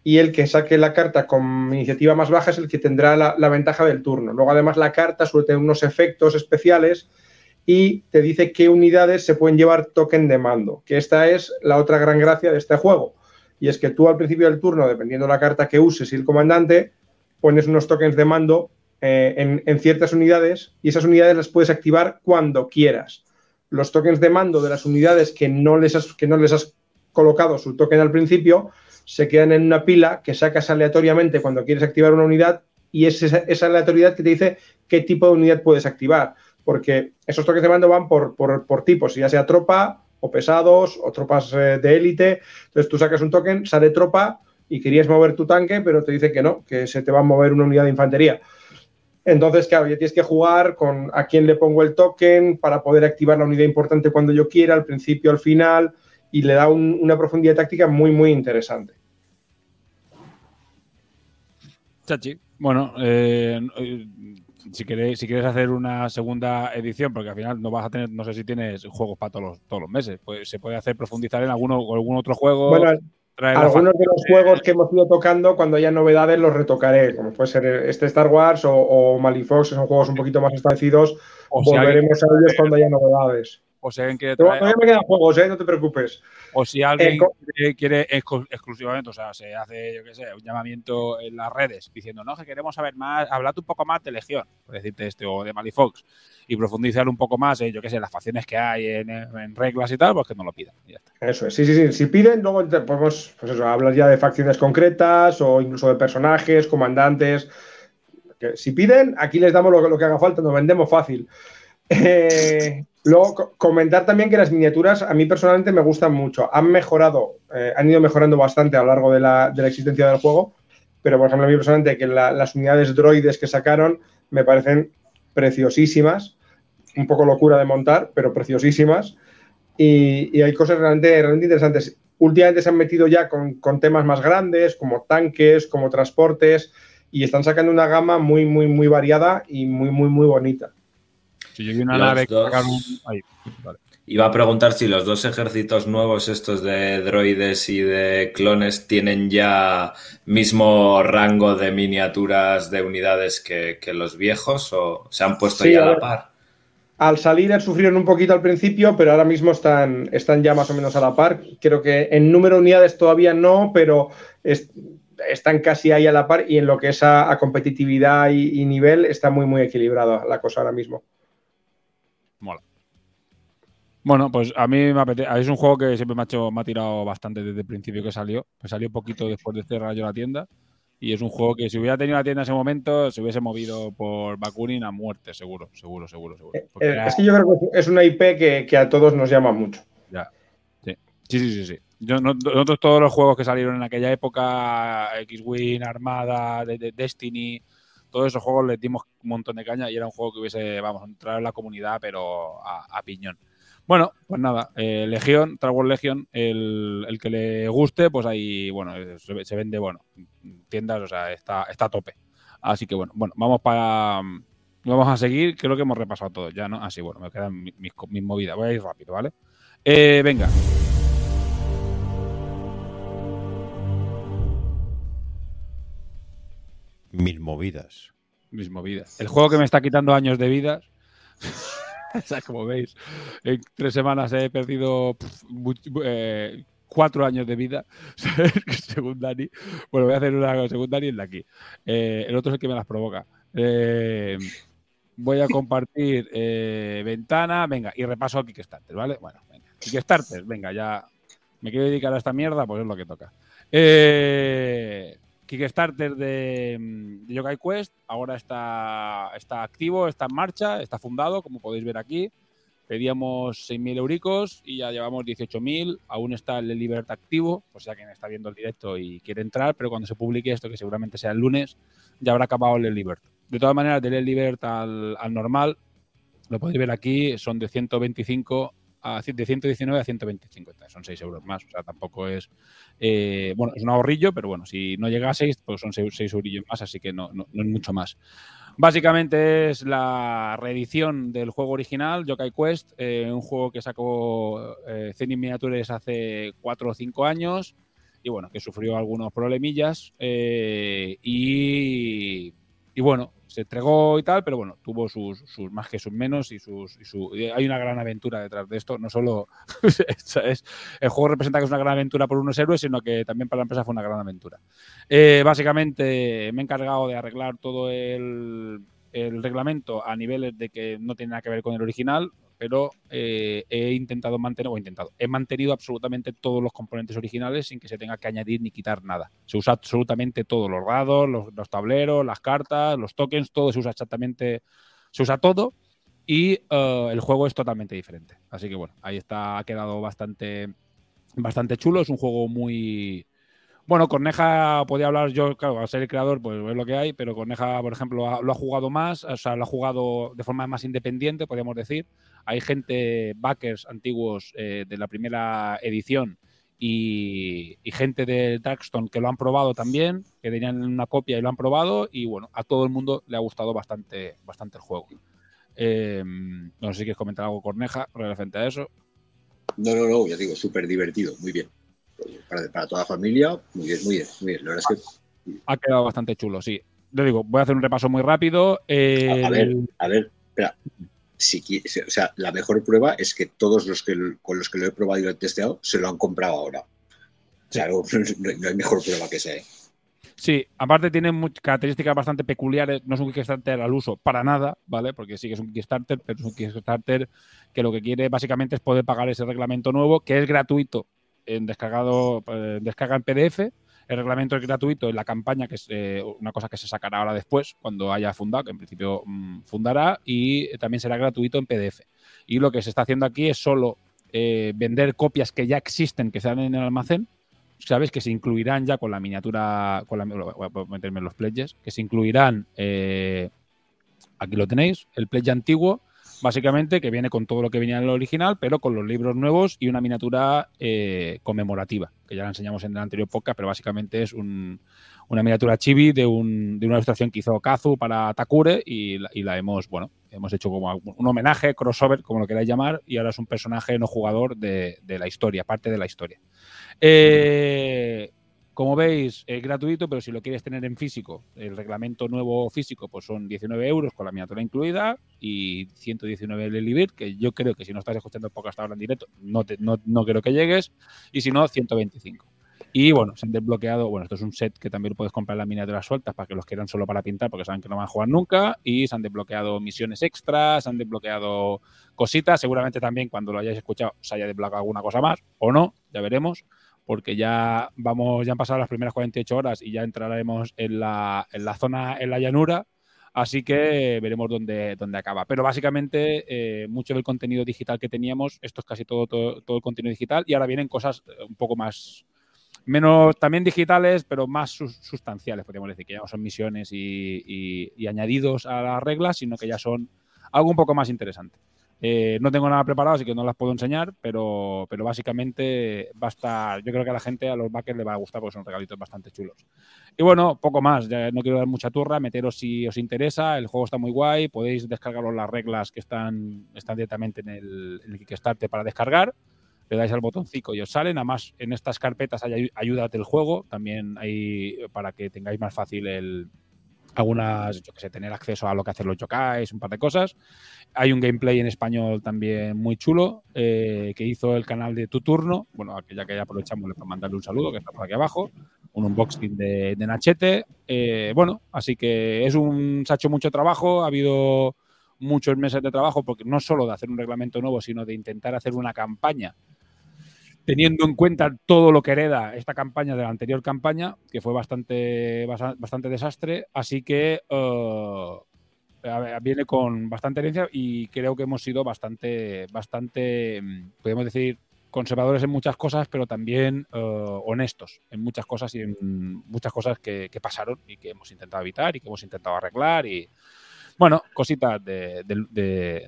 y el que saque la carta con iniciativa más baja es el que tendrá la, ventaja del turno. Luego, además, la carta suele tener unos efectos especiales y te dice qué unidades se pueden llevar token de mando, que esta es la otra gran gracia de este juego. Y es que tú al principio del turno, dependiendo de la carta que uses y el comandante, pones unos tokens de mando eh, en ciertas unidades y esas unidades las puedes activar cuando quieras. Los tokens de mando de las unidades que no les has, que no les has colocado su token al principio se quedan en una pila que sacas aleatoriamente cuando quieres activar una unidad y es esa, esa aleatoriedad que te dice qué tipo de unidad puedes activar. Porque esos toques de mando van por, por, por tipos, ya sea tropa o pesados o tropas eh, de élite. Entonces tú sacas un token, sale tropa y querías mover tu tanque, pero te dice que no, que se te va a mover una unidad de infantería. Entonces, claro, ya tienes que jugar con a quién le pongo el token para poder activar la unidad importante cuando yo quiera, al principio, al final, y le da un- una profundidad táctica muy, muy interesante.
Chachi. Bueno, eh, eh, si, queréis, si quieres hacer una segunda edición, porque al final no vas a tener, no sé si tienes juegos para todos los, todos los meses, pues se puede hacer profundizar en alguno o algún otro juego.
Bueno, algunos de los juegos que hemos ido tocando, cuando haya novedades, los retocaré, como puede ser este Star Wars o, o Malifox, que son juegos un poquito más establecidos.
o si alguien-
Volveremos a ellos cuando haya novedades.
O si alguien quiere
Todavía
traer,
me quedan juegos, ¿eh? No te preocupes.
o si alguien
Eh,
quiere- quiere exclu- exclusivamente, o sea, se hace, yo qué sé, un llamamiento en las redes diciendo, no, que queremos saber más, hablad un poco más de Legión, por decirte este, o de Malifox, y profundizar un poco más en, yo qué sé, las facciones que hay, en, en reglas y tal, pues que no lo pidan. y ya está.
Eso es, sí, sí, sí. Si piden, luego podemos pues eso, hablar ya de facciones concretas o incluso de personajes, comandantes. Que si piden, aquí les damos lo, lo que haga falta, nos vendemos fácil. Eh, luego, co- comentar también que las miniaturas a mí personalmente me gustan mucho. Han mejorado, eh, han ido mejorando bastante a lo largo de la, de la existencia del juego, pero por ejemplo a mí personalmente que la- las unidades droides que sacaron me parecen preciosísimas. Un poco locura de montar, pero preciosísimas y, y hay cosas realmente, realmente interesantes. Últimamente se han metido ya con, con temas más grandes, como tanques, como transportes, y están sacando una gama muy, muy, muy variada y muy, muy, muy bonita.
Si yo vi una
Los
nave que
dos-
sacaron- ahí, vale.
Iba a preguntar si los dos ejércitos nuevos, estos de droides y de clones, tienen ya mismo rango de miniaturas de unidades que, que los viejos o se han puesto
Sí,
ya
a
la par.
Al salir sufrieron un poquito al principio, pero ahora mismo están, están ya más o menos a la par. Creo que en número de unidades todavía no, pero es- están casi ahí a la par y en lo que es a, a competitividad y, y nivel está muy, muy equilibrada la cosa ahora mismo.
Mola. Bueno, pues a mí me apetece. Es un juego que siempre me ha, hecho, me ha tirado bastante desde el principio que salió. Me salió poquito después de cerrar yo la tienda. Y es un juego que si hubiera tenido la tienda en ese momento, se hubiese movido por Bakunin a muerte, seguro, seguro, seguro, seguro. Porque
Eh,
era-
Es que yo creo que es una IP que, que a todos nos llama mucho.
Ya. Sí, sí, sí, sí. sí. Yo, no- nosotros todos los juegos que salieron en aquella época, X-Wing, Armada, de- de- Destiny, todos esos juegos les dimos un montón de caña y era un juego que hubiese, vamos, entrar en la comunidad, pero a, piñón. Bueno, pues nada, eh, Legión, Star Wars Legion, el, el que le guste, pues ahí, bueno, se, vende, bueno, en tiendas, o sea, está, está a tope. Así que bueno, bueno, vamos para... Vamos a seguir, creo que hemos repasado todo ya, ¿no? Así, bueno, me quedan mi- mis, mis movidas. Voy a ir rápido, ¿vale? Eh, venga.
Mil movidas.
Mis movidas. El juego que me está quitando años de vida. o sea, como veis, en tres semanas he perdido much- eh, cuatro años de vida, según Dani. Bueno, voy a hacer una según Dani en la aquí. Eh, el otro es el que me las provoca. Eh, voy a compartir eh, ventana, venga, y repaso a Kickstarter, ¿vale? Bueno, venga. Kickstarter, venga, ya me quiero dedicar a esta mierda, pues es lo que toca. Eh, Kickstarter de, mm, de Yokai Quest ahora está, está activo, está en marcha, está fundado, como podéis ver aquí. Pedíamos 6.000 euricos y ya llevamos 18.000. Aún está el Libert activo, o sea, quien está viendo el directo y quiere entrar, pero cuando se publique esto, que seguramente sea el lunes, ya habrá acabado el Libert. De todas maneras, del Libert al, al normal, lo podéis ver aquí, son de 125 a, de 119 a 125, son 6 euros más, o sea, tampoco es, eh, bueno, es un ahorrillo, pero bueno, si no llega a 6, pues son 6, eurillos más, así que no, no, no es mucho más. Básicamente es la reedición del juego original, Yokai Quest, eh, un juego que sacó eh, Miniatures hace 4 o 5 años y bueno, que sufrió algunos problemillas eh, y, y bueno, se entregó y tal, pero bueno, tuvo sus, sus más que sus menos y sus y su, hay una gran aventura detrás de esto. No solo es- el juego representa que es una gran aventura por unos héroes, sino que también para la empresa fue una gran aventura. Eh, básicamente me he encargado de arreglar todo el, el reglamento a niveles de que no tiene nada que ver con el original, pero eh, he intentado mantener, o he intentado, he mantenido absolutamente todos los componentes originales sin que se tenga que añadir ni quitar nada. Se usa absolutamente todo, los dados, los, los tableros, las cartas, los tokens, todo se usa exactamente, se usa todo y eh, el juego es totalmente diferente. Así que bueno, ahí está, ha quedado bastante, bastante chulo, es un juego muy... Bueno, Corneja, podía hablar yo, claro, al ser el creador, pues es lo que hay, pero Corneja, por ejemplo, ha- lo ha jugado más, o sea, lo ha jugado de forma más independiente, podríamos decir. Hay gente, backers antiguos eh, de la primera edición y, y gente de Darkstone que lo han probado también, que tenían una copia y lo han probado, y bueno, a todo el mundo le ha gustado bastante, bastante el juego. Eh, no sé si quieres comentar algo, Corneja, referente a eso.
No, no, no, ya digo, súper divertido, muy bien. Para, para toda la familia, muy bien, muy bien, muy bien. La verdad es que
Ha quedado bastante chulo, sí. Le digo, voy a hacer un repaso muy rápido. Eh,
A, a ver,
el-
a ver, espera. O sea, la mejor prueba es que todos los que con los que lo he probado y lo he testeado se lo han comprado ahora. O sea, no, hay mejor prueba que esa. ¿eh?
Sí, aparte tiene características bastante peculiares. No es un Kickstarter al uso para nada, ¿vale? Porque sí que es un Kickstarter, pero es un Kickstarter que lo que quiere básicamente es poder pagar ese reglamento nuevo, que es gratuito en descargado, descarga en PDF. El reglamento es gratuito en la campaña, que es eh, una cosa que se sacará ahora después, cuando haya fundado, que en principio mm, fundará, y también será gratuito en PDF. Y lo que se está haciendo aquí es solo eh, vender copias que ya existen, que están en el almacén, sabes que se incluirán ya con la miniatura, con la, voy a meterme en los pledges, que se incluirán, eh, aquí lo tenéis, el pledge antiguo, básicamente, que viene con todo lo que venía en el original, pero con los libros nuevos y una miniatura eh, conmemorativa, que ya la enseñamos en el anterior podcast, pero básicamente es un- una miniatura chibi de, un- de una ilustración que hizo Kazu para Takure y, la- hemos, bueno, hemos hecho como un homenaje, crossover, como lo queráis llamar, y ahora es un personaje no jugador de, de la historia, parte de la historia. Eh, como veis, es gratuito, pero si lo quieres tener en físico, el reglamento nuevo físico, pues son 19 euros con la miniatura incluida y 119 el Elibir, que yo creo que si no estás escuchando el podcast ahora en directo, no, te- no, no creo que llegues, y si no, 125. Y bueno, se han desbloqueado, bueno, esto es un set que también puedes comprar las miniaturas sueltas para que los quieran solo para pintar, porque saben que no van a jugar nunca, y se han desbloqueado misiones extras, se han desbloqueado cositas, seguramente también cuando lo hayáis escuchado se haya desbloqueado alguna cosa más, o no, ya veremos porque ya vamos, ya han pasado las primeras 48 horas y ya entraremos en la, en la zona, en la llanura, así que veremos dónde, dónde acaba. Pero básicamente eh, mucho del contenido digital que teníamos, esto es casi todo, todo, todo el contenido digital y ahora vienen cosas eh, un poco más, menos también digitales, pero más sus- sustanciales, podríamos decir, que ya no son misiones y- y añadidos a las reglas, sino que ya son algo un poco más interesante. Eh, no tengo nada preparado, así que no las puedo enseñar, pero, pero básicamente va. Yo creo que a la gente, a los backers, les va a gustar porque son regalitos bastante chulos. Y bueno, poco más. ya no quiero dar mucha turra, meteros si os interesa. El juego está muy guay. Podéis descargaros las reglas que están, están directamente en el, en el para descargar. Le dais al botoncito y os salen. Además, en estas carpetas hay ayudas del juego. También hay para que tengáis más fácil el, algunas, yo que sé, tener acceso a lo que hacen los yokais, un par de cosas. Hay un gameplay en español también muy chulo eh, que hizo el canal de Tu Turno. Bueno, aquí ya que ya aprovechamos para mandarle un saludo, que está por aquí abajo. Un unboxing de, de Nachete. Eh, bueno, así que es un. Se ha hecho mucho trabajo, ha habido muchos meses de trabajo, porque no solo de hacer un reglamento nuevo, sino de intentar hacer una campaña teniendo en cuenta todo lo que hereda esta campaña de la anterior campaña, que fue bastante, bastante desastre, así que eh, viene con bastante herencia y creo que hemos sido bastante, bastante, mm, podemos decir, conservadores en muchas cosas, pero también eh, honestos en muchas cosas y en muchas cosas que, que pasaron y que hemos intentado evitar y que hemos intentado arreglar y, bueno, cositas de,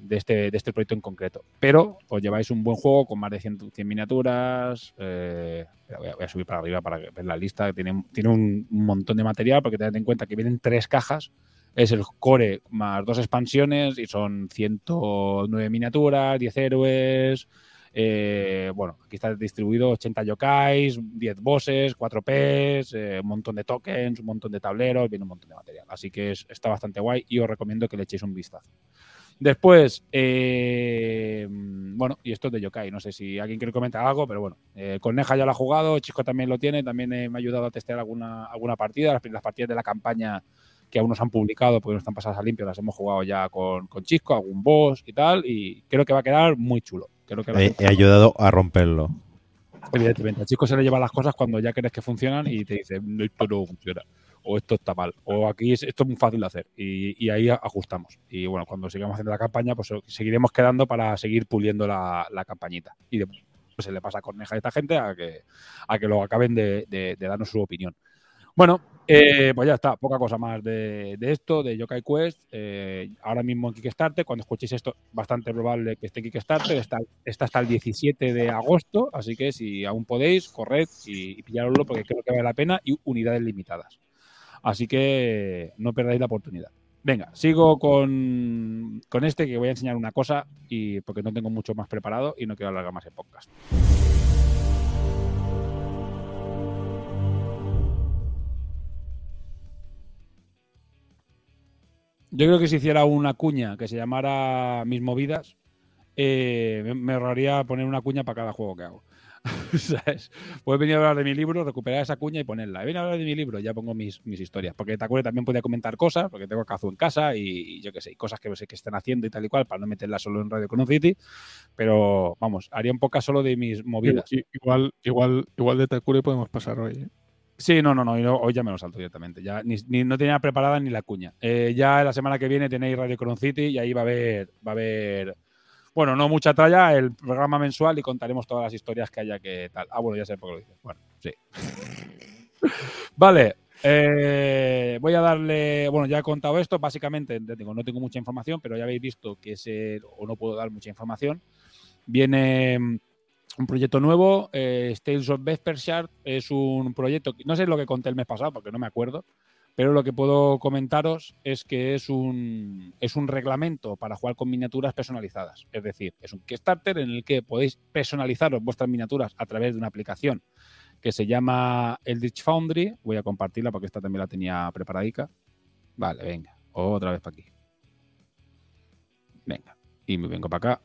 este, de este proyecto en concreto. Pero os lleváis un buen juego con más de 100, 100 miniaturas. eh, voy, a, subir para arriba para ver la lista. Tiene, tiene un montón de material porque tened en cuenta que vienen tres cajas. Es el core más dos expansiones y son 109 miniaturas, 10 héroes. Eh, bueno, aquí está distribuido 80 yokais, 10 bosses, 4 Ps, eh, un montón de tokens, un montón de tableros, viene un montón de material. Así que es- está bastante guay y os recomiendo que le echéis un vistazo. Después, eh, bueno, y esto es de Yokai. No sé si alguien quiere comentar algo, pero bueno, eh, Corneja ya lo ha jugado, Chisco también lo tiene, también me ha ayudado a testear alguna, alguna partida. Las, las partidas de la campaña que aún no se han publicado porque no están pasadas a limpio, las hemos jugado ya con, con Chisco, algún boss y tal, y creo que va a quedar muy chulo. Creo que
He, ayudado a romperlo.
Evidentemente, al chico se le lleva las cosas cuando ya crees que funcionan y te dice, "No, esto no funciona, o esto está mal, o aquí es, esto es muy fácil de hacer, y, y ahí ajustamos. Y bueno, cuando sigamos haciendo la campaña, pues seguiremos quedando para seguir puliendo la, la campañita. Y después se le pasa a Corneja a esta gente a que, a que lo acaben de, de- de darnos su opinión. Bueno, eh, pues ya está, poca cosa más de, de esto, de Yokai Quest. Eh, ahora mismo en Kickstarter, cuando escuchéis esto, bastante probable que esté Kickstarter. Está, está hasta el 17 de agosto, así que si aún podéis, corred y, y porque creo que vale la pena y unidades limitadas. Así que no perdáis la oportunidad. Venga, sigo con, con este que voy a enseñar una cosa y porque no tengo mucho más preparado y no quiero alargar más el podcast. Yo creo que si hiciera una cuña que se llamara Mis Movidas, eh, me, ahorraría poner una cuña para cada juego que hago. ¿Sabes? Puedes venir a hablar de mi libro, recuperar esa cuña y ponerla. He venido a hablar de mi libro, ya pongo mis, mis historias. Porque acuerdas, también podía comentar cosas, porque tengo Kazu en casa y, y yo qué sé, y cosas que sé que están haciendo y tal y cual, para no meterla solo en Radio City. Pero vamos, haría un poco solo de mis movidas.
Igual, igual, igual de Takure podemos pasar hoy. ¿eh?
Sí, no, no, no, hoy ya me lo salto directamente. Ya ni, ni- no tenía preparada ni la cuña. Eh, ya la semana que viene tenéis Radio Cron City y ahí va a haber, va a haber, bueno, no mucha tralla, el programa mensual y contaremos todas las historias que haya que tal. Ah, bueno, ya sé por qué lo dices. Bueno, sí. vale. eh, voy a darle, bueno, ya he contado esto, básicamente, digo, no tengo mucha información, pero ya habéis visto que ese, o no puedo dar mucha información. Viene un proyecto nuevo, eh, Tales of Vespershard, es un proyecto, no sé lo que conté el mes pasado porque no me acuerdo, pero lo que puedo comentaros es que es un, es un reglamento para jugar con miniaturas personalizadas. Es decir, es un Kickstarter en el que podéis personalizaros vuestras miniaturas a través de una aplicación que se llama Eldritch Foundry. Voy a compartirla porque esta también la tenía preparadica. Vale, venga, otra vez para aquí. Venga, y me vengo para acá.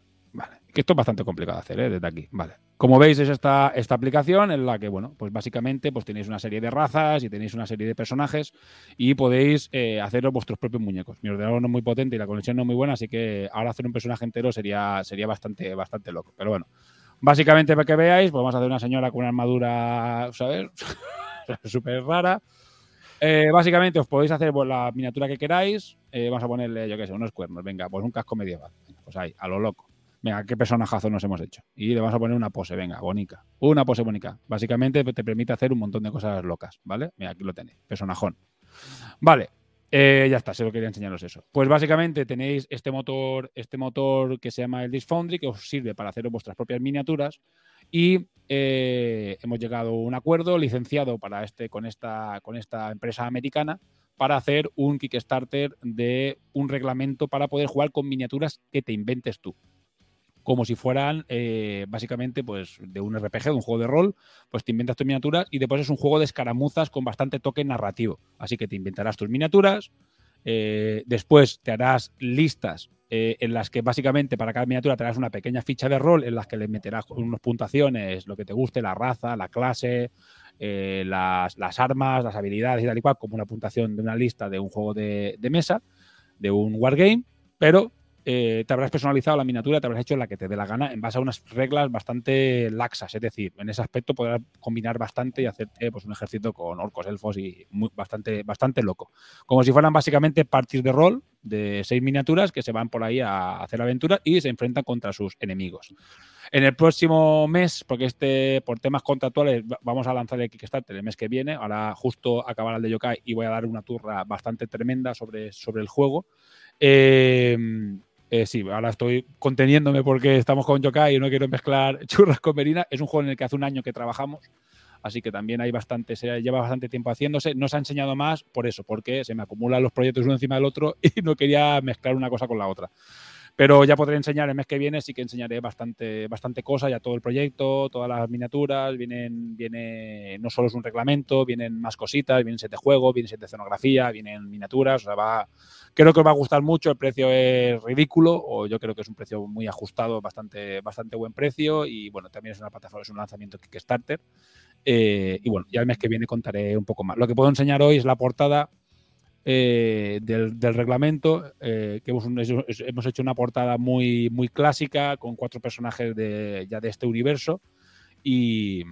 Que esto es bastante complicado de hacer, ¿eh? desde aquí. Vale. Como veis, es esta, esta aplicación en la que, bueno, pues básicamente pues tenéis una serie de razas y tenéis una serie de personajes y podéis eh, haceros vuestros propios muñecos. Mi ordenador no es muy potente y la conexión no es muy buena, así que ahora hacer un personaje entero sería, sería bastante, bastante loco. Pero bueno, básicamente para que veáis, pues vamos a hacer una señora con una armadura, ¿sabes? Súper rara. Eh, básicamente os podéis hacer pues, la miniatura que queráis. Eh, vamos a ponerle, yo qué sé, unos cuernos. Venga, pues un casco medieval. Pues ahí, a lo loco. Venga, ¿qué personajazo nos hemos hecho? Y le vamos a poner una pose, venga, bonica. Una pose bonita. Básicamente te permite hacer un montón de cosas locas, ¿vale? Mira, aquí lo tenéis, personajón. Vale, eh, ya está, solo quería enseñaros eso. Pues básicamente tenéis este motor, este motor que se llama el Disk Foundry, que os sirve para hacer vuestras propias miniaturas. Y eh, hemos llegado a un acuerdo licenciado para este, con, esta, con esta empresa americana para hacer un Kickstarter de un reglamento para poder jugar con miniaturas que te inventes tú como si fueran eh, básicamente pues de un RPG, de un juego de rol, pues te inventas tus miniaturas y después es un juego de escaramuzas con bastante toque narrativo. Así que te inventarás tus miniaturas, eh, después te harás listas eh, en las que básicamente para cada miniatura te harás una pequeña ficha de rol en las que le meterás unas puntuaciones, lo que te guste, la raza, la clase, las, las armas, las habilidades y tal y cual, como una puntuación de una lista de un juego de, de mesa, de un wargame, pero eh, te habrás personalizado la miniatura, te habrás hecho la que te dé la gana en base a unas reglas bastante laxas. Es decir, en ese aspecto podrás combinar bastante y hacerte pues, un ejército con orcos, elfos y bastante, bastante loco. Como si fueran básicamente parties de rol de seis miniaturas que se van por ahí a hacer aventuras y se enfrentan contra sus enemigos. En el próximo mes, porque este por temas contractuales va- vamos a lanzar el Kickstarter el mes que viene, ahora justo acabará el de Yokai y voy a dar una turra bastante tremenda sobre, sobre el juego. Eh, eh, sí, ahora estoy conteniéndome porque estamos con Yokai y no quiero mezclar churras con merina. Es un juego en el que hace un año que trabajamos, así que también hay bastante, se lleva bastante tiempo haciéndose. No se ha enseñado más por eso, porque se me acumulan los proyectos uno encima del otro y no quería mezclar una cosa con la otra. Pero ya podré enseñar el mes que viene, sí que enseñaré bastante, bastante cosa, ya todo el proyecto, todas las miniaturas, vienen, viene, no solo es un reglamento, vienen más cositas, vienen set de juego, vienen set de escenografía, vienen miniaturas, o creo que os va a gustar mucho, el precio es ridículo, o yo creo que es un precio muy ajustado, bastante, bastante buen precio, y bueno, también es una plataforma, es un lanzamiento Kickstarter. Eh, y bueno, ya el mes que viene contaré un poco más. Lo que puedo enseñar hoy es la portada eh, del, reglamento, eh, que hemos, hemos hecho una portada muy, muy clásica con cuatro personajes de, ya de este universo y,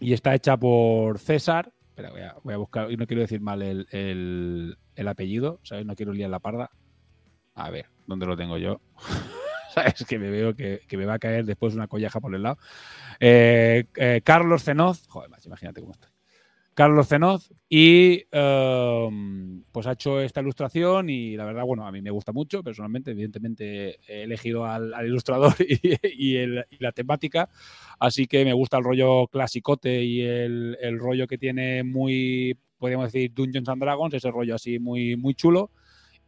y está hecha por César. Espera, voy a, buscar, y no quiero decir mal el, el- el apellido, ¿sabes? No quiero liar la parda. A ver, ¿dónde lo tengo yo? ¿Sabes? Que me veo que, que me va a caer después una colleja por el lado. Eh, Carlos Cenoz, joder, macho, imagínate cómo estoy. Carlos Cenoz y um, pues ha hecho esta ilustración y la verdad, bueno, a mí me gusta mucho personalmente, evidentemente he elegido al, al ilustrador y, y el- y la temática, así que me gusta el rollo clasicote y el, el rollo que tiene muy, podríamos decir, Dungeons and Dragons, ese rollo así muy, muy chulo.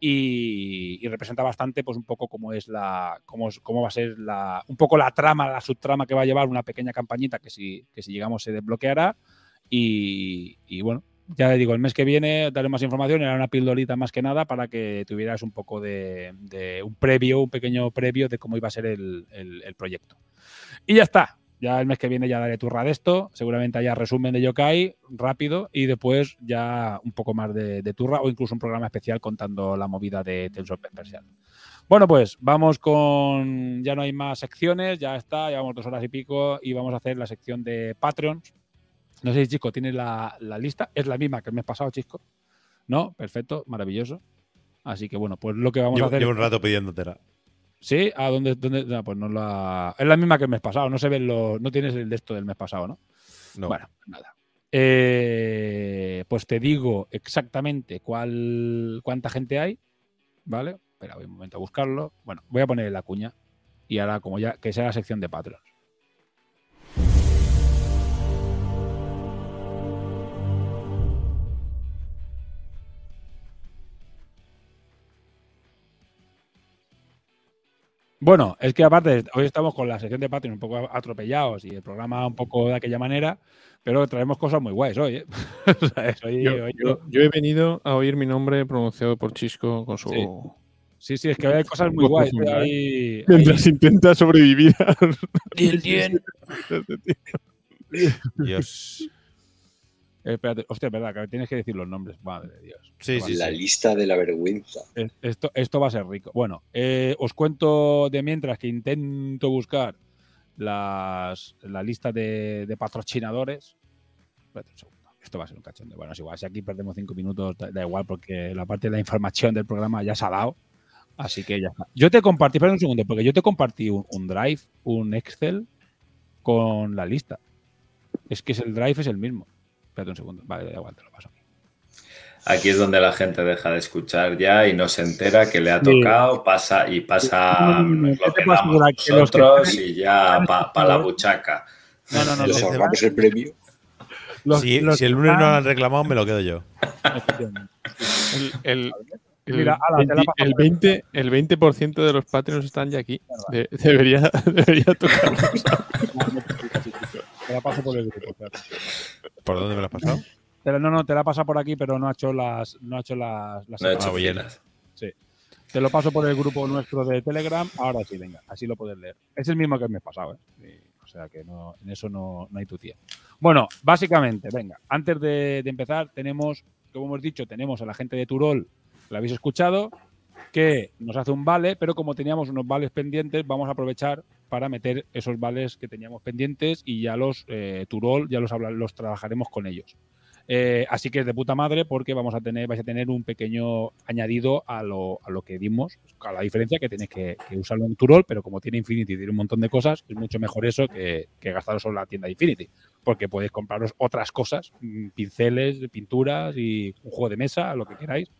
Y, y representa bastante pues un poco cómo es la cómo, cómo va a ser la un poco la trama la subtrama que va a llevar una pequeña campañita que si que si llegamos se desbloqueará y, bueno ya digo, el mes que viene daré más información, era una pildorita más que nada para que tuvieras un poco de, un previo, un pequeño previo de cómo iba a ser el, proyecto. Y ya está. Ya el mes que viene ya daré turra de esto, seguramente haya resumen de Yokai rápido y después ya un poco más de, turra o incluso un programa especial contando la movida de Tales of. Bueno, pues vamos con. Ya no hay más secciones, ya está, llevamos dos horas y pico y vamos a hacer la sección de Patreons. No sé si Chisco tiene la, la lista, es la misma que el mes pasado, Chisco. ¿No? Perfecto, maravilloso. Así que bueno, pues lo que vamos
Llevo,
a hacer.
llevo un rato pidiéndotela.
¿Sí? ¿A dónde? dónde? No, pues no la. Es la misma que el mes pasado, no se ven los. No tienes el de esto del mes pasado, ¿no?
No.
Bueno, nada. Eh, pues te digo exactamente cuál, cuánta gente hay, ¿vale? Espera, voy un momento a buscarlo. Bueno, voy a poner la cuña y ahora como ya que sea la sección de Patreon. Bueno, es que aparte, hoy estamos con la sección de Patreon un poco atropellados y el programa un poco de aquella manera, pero traemos cosas muy guays hoy, ¿eh?
Yo,
hoy-
yo- yo he venido a oír mi nombre pronunciado por Chisco con su.
Sí. Sí, sí, es que hay cosas muy guays.
¿eh? Mientras intenta sobrevivir. a-
Dios.
Eh, espérate, hostia, verdad, que tienes que decir los nombres. Madre de Dios.
Sí, sí,
la lista de la vergüenza.
Es- Esto, esto va a ser rico. Bueno, eh, os cuento de mientras que intento buscar las, la lista de, de patrocinadores. Espérate un segundo. Esto va a ser un cachonde. Bueno, es igual. Si aquí perdemos cinco minutos, da, da igual, porque la parte de la información del programa ya se ha dado. Así que ya está. Yo te compartí, espera un segundo, porque yo te compartí un, un Drive, un Excel con la lista. Es que es el Drive es el mismo. Espérate un segundo. Vale, da igual, te lo paso.
Aquí es donde la gente deja de escuchar ya y no se entera que le ha
Sí.
tocado, pasa y pasa
No, no, no,
nos
¿qué
lo
que
nosotros y ya para la buchaca.
No, no, no.
Los
los-
ahorramos el premio.
los-
si,
los
si el lunes no lo han reclamado, me lo quedo yo.
El, el- el
Mira, ala, te la
20,
paso
el
por
20, el 20% de los Patreons están ya aquí. De- debería, debería tocarlos.
Te la paso por el grupo.
¿Por dónde me lo has pasado?
No, no, te la pasa por aquí, pero no ha hecho las. No ha hecho las, las
No he hecho.
Sí. Te lo paso por el grupo nuestro de Telegram. Ahora sí, venga, así lo puedes leer. Es el mismo que el mes pasado, ¿eh? Y, o sea que no, en eso no, no hay tu tía. Bueno, básicamente, venga, antes de, de empezar, tenemos, como hemos dicho, tenemos a la gente de Turol, la habéis escuchado, que nos hace un vale, pero como teníamos unos vales pendientes, vamos a aprovechar para meter esos vales que teníamos pendientes y ya los eh, Turol, ya los, los trabajaremos con ellos. Eh, así que es de puta madre porque vamos a tener, vais a tener un pequeño añadido a lo, a lo que dimos, a la diferencia que tenéis que, usarlo en Turol, pero como tiene Infinity y tiene un montón de cosas, es mucho mejor eso que, que gastaros en la tienda de Infinity, porque podéis compraros otras cosas, mm, pinceles, pinturas y un juego de mesa, lo que queráis,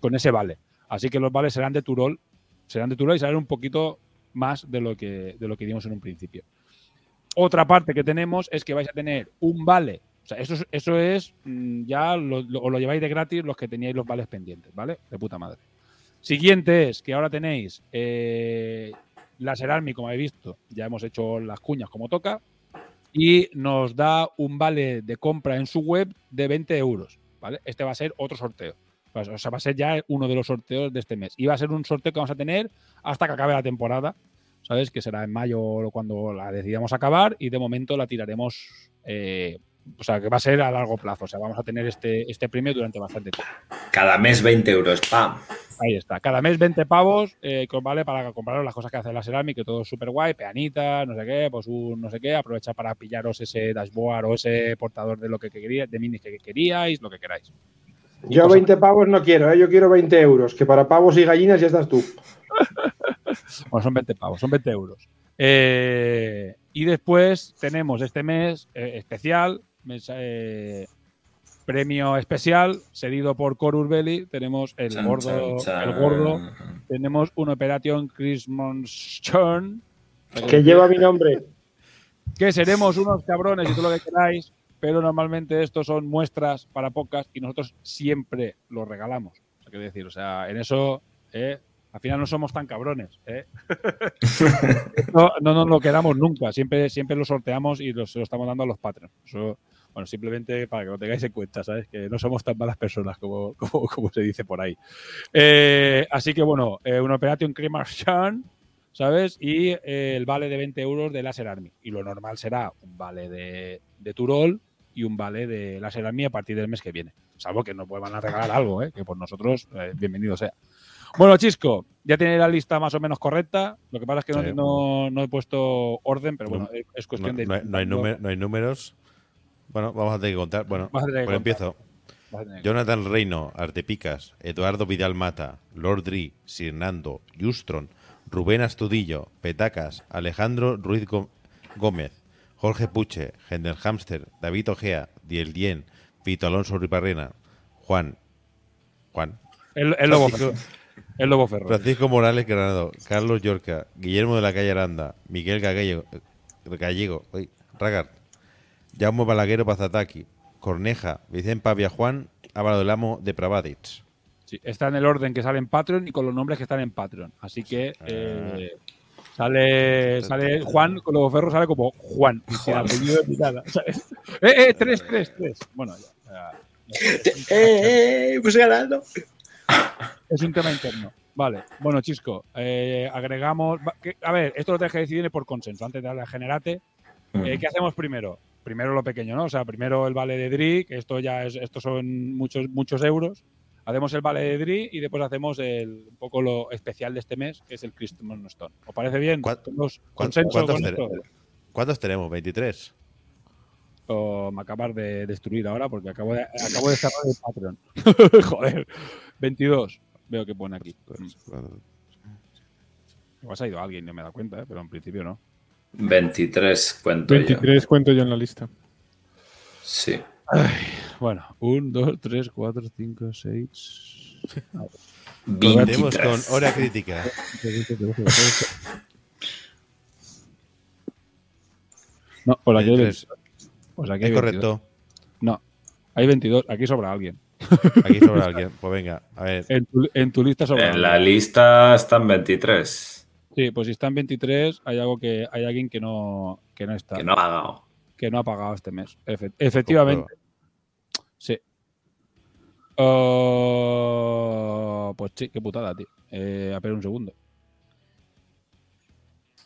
con ese vale. Así que los vales serán de Turol, serán de Turol y serán un poquito más de lo que, de lo que dimos en un principio. Otra parte que tenemos es que vais a tener un vale. O sea, eso es, eso es mm, ya lo, lo lleváis de gratis los que teníais los vales pendientes, ¿vale? De puta madre. Siguiente es que ahora tenéis eh, Laser Army, como habéis visto, ya hemos hecho las cuñas como toca, y nos da un vale de compra en su web de 20 euros, ¿vale? Este va a ser otro sorteo. Pues, O sea, va a ser ya uno de los sorteos de este mes. Y va a ser un sorteo que vamos a tener hasta que acabe la temporada, ¿sabes? Que será en mayo cuando la decidamos acabar y de momento la tiraremos, eh, o sea, que va a ser a largo plazo. O sea, vamos a tener este, este premio durante bastante tiempo.
Cada mes 20 euros, ¡pam!
Ahí está. Cada mes 20 pavos eh, vale para compraros las cosas que hace la Ceramic, que todo es súper guay, peanita, no sé qué, pues un no sé qué, aprovechar para pillaros ese dashboard o ese portador de lo que queríais, de minis que queríais, lo que queráis.
Yo
cosas-
20 pavos no quiero, ¿eh? yo quiero 20 euros, que para pavos y gallinas ya estás tú.
Bueno, son 20 pavos, son 20 euros. Eh, y después tenemos este mes eh, especial, mes, eh, premio especial, cedido por Corus Belli. Tenemos el
Chan,
gordo,
chan, chan.
el gordo. Tenemos un Operation Christmas Churn.
Que lleva mi nombre.
que seremos unos cabrones y todo lo que queráis, pero normalmente estos son muestras para pocas y nosotros siempre los regalamos. O sea, decir, o sea, en eso, eh, al final no somos tan cabrones. eh. no, no nos lo quedamos nunca, siempre, siempre lo sorteamos y los- se lo estamos dando a los Patreons. Eso Bueno, simplemente para que lo tengáis en cuenta, ¿sabes? Que no somos tan malas personas como, como, como se dice por ahí. Eh, así que bueno, eh, un Operation Cremarchan, ¿sabes? Y el vale de 20 euros de Laser Army. Y lo normal será un vale de, de Turol y un vale de Laser Army a partir del mes que viene. Salvo que nos vuelvan a regalar algo, ¿eh? que por nosotros, eh, bienvenido sea. Bueno, Chisco, ya tiene la lista más o menos correcta. Lo que pasa es que no,
Sí.
no- no he puesto orden, pero bueno,
No-
es- cuestión de.
no hay, no hay número- no hay números. Bueno, vamos a tener que contar. Bueno, pues
contar.
empiezo. Jonathan Reino, Artepicas, Eduardo Vidal Mata, Lord Dri, Sirnando, Justron, Rubén Astudillo, Petacas, Alejandro Ruiz Gó- Gómez, Jorge Puche, Gendel Hamster, David Ojea, Diel Dien, Vito Alonso Riparrena, Juan, Juan,
El, el lobo
Francisco,
ferro. El lobo ferro.
Francisco Morales Granado, Carlos Yorca, Guillermo de la Calle Aranda, Miguel Gallego, Gallego uy, Ragard, Jaume Balaguero Pazataki, Corneja, Vicente Pavia Juan, Álvaro del Amo de Pravadits.
Sí, está en el orden que sale en Patreon y con los nombres que están en Patreon. Así que eh, sale, sale Juan, con Lobo Ferro sale como Juan. sin apellido ¿sabes? ¡Eh, eh! ¡Tres, tres, tres! Bueno, ya. ya.
¡Eh, eh! Pues ganando.
Es un tema interno. Vale. Bueno, Chisco, eh, agregamos. a ver, esto lo tienes que decidir por consenso. Antes de darle a generate, eh, ¿qué hacemos primero? Primero lo pequeño, ¿no? O sea, primero el vale de DRI, que esto ya es, estos son muchos, muchos euros. Hacemos el vale de DRI y después hacemos el, un poco lo especial de este mes, que es el Christmas Stone. ¿Os parece bien?
¿Cuán-
¿Todos
cuán-
consenso
cuántos
con
te-
esto?
¿Cuántos tenemos? ¿23?
O me acabas de destruir ahora porque acabo de, acabo de cerrar el Patreon. Joder. 22. Veo que pone aquí. Igual se ha ido alguien, no me da cuenta, ¿eh? pero en principio no.
23 cuento yo.
23 cuento yo en la lista.
Sí.
Bueno, 1, 2, 3, 4, 5, 6.
Contemos
23.
con hora crítica.
No, por aquí hay
23.
22. Pues aquí hay
Es
22.
correcto.
No, hay 22. Aquí sobra alguien.
Aquí sobra alguien. Pues venga, a ver.
En tu, en tu lista sobra
En la
alguien.
lista están 23.
Sí, pues si está en 23, hay algo que hay alguien que no, que no está.
Que no ha pagado.
que no ha pagado este mes. Efe- efectivamente.
Comprueba.
Sí. Oh, pues sí, qué putada, tío. Eh, a ver un segundo.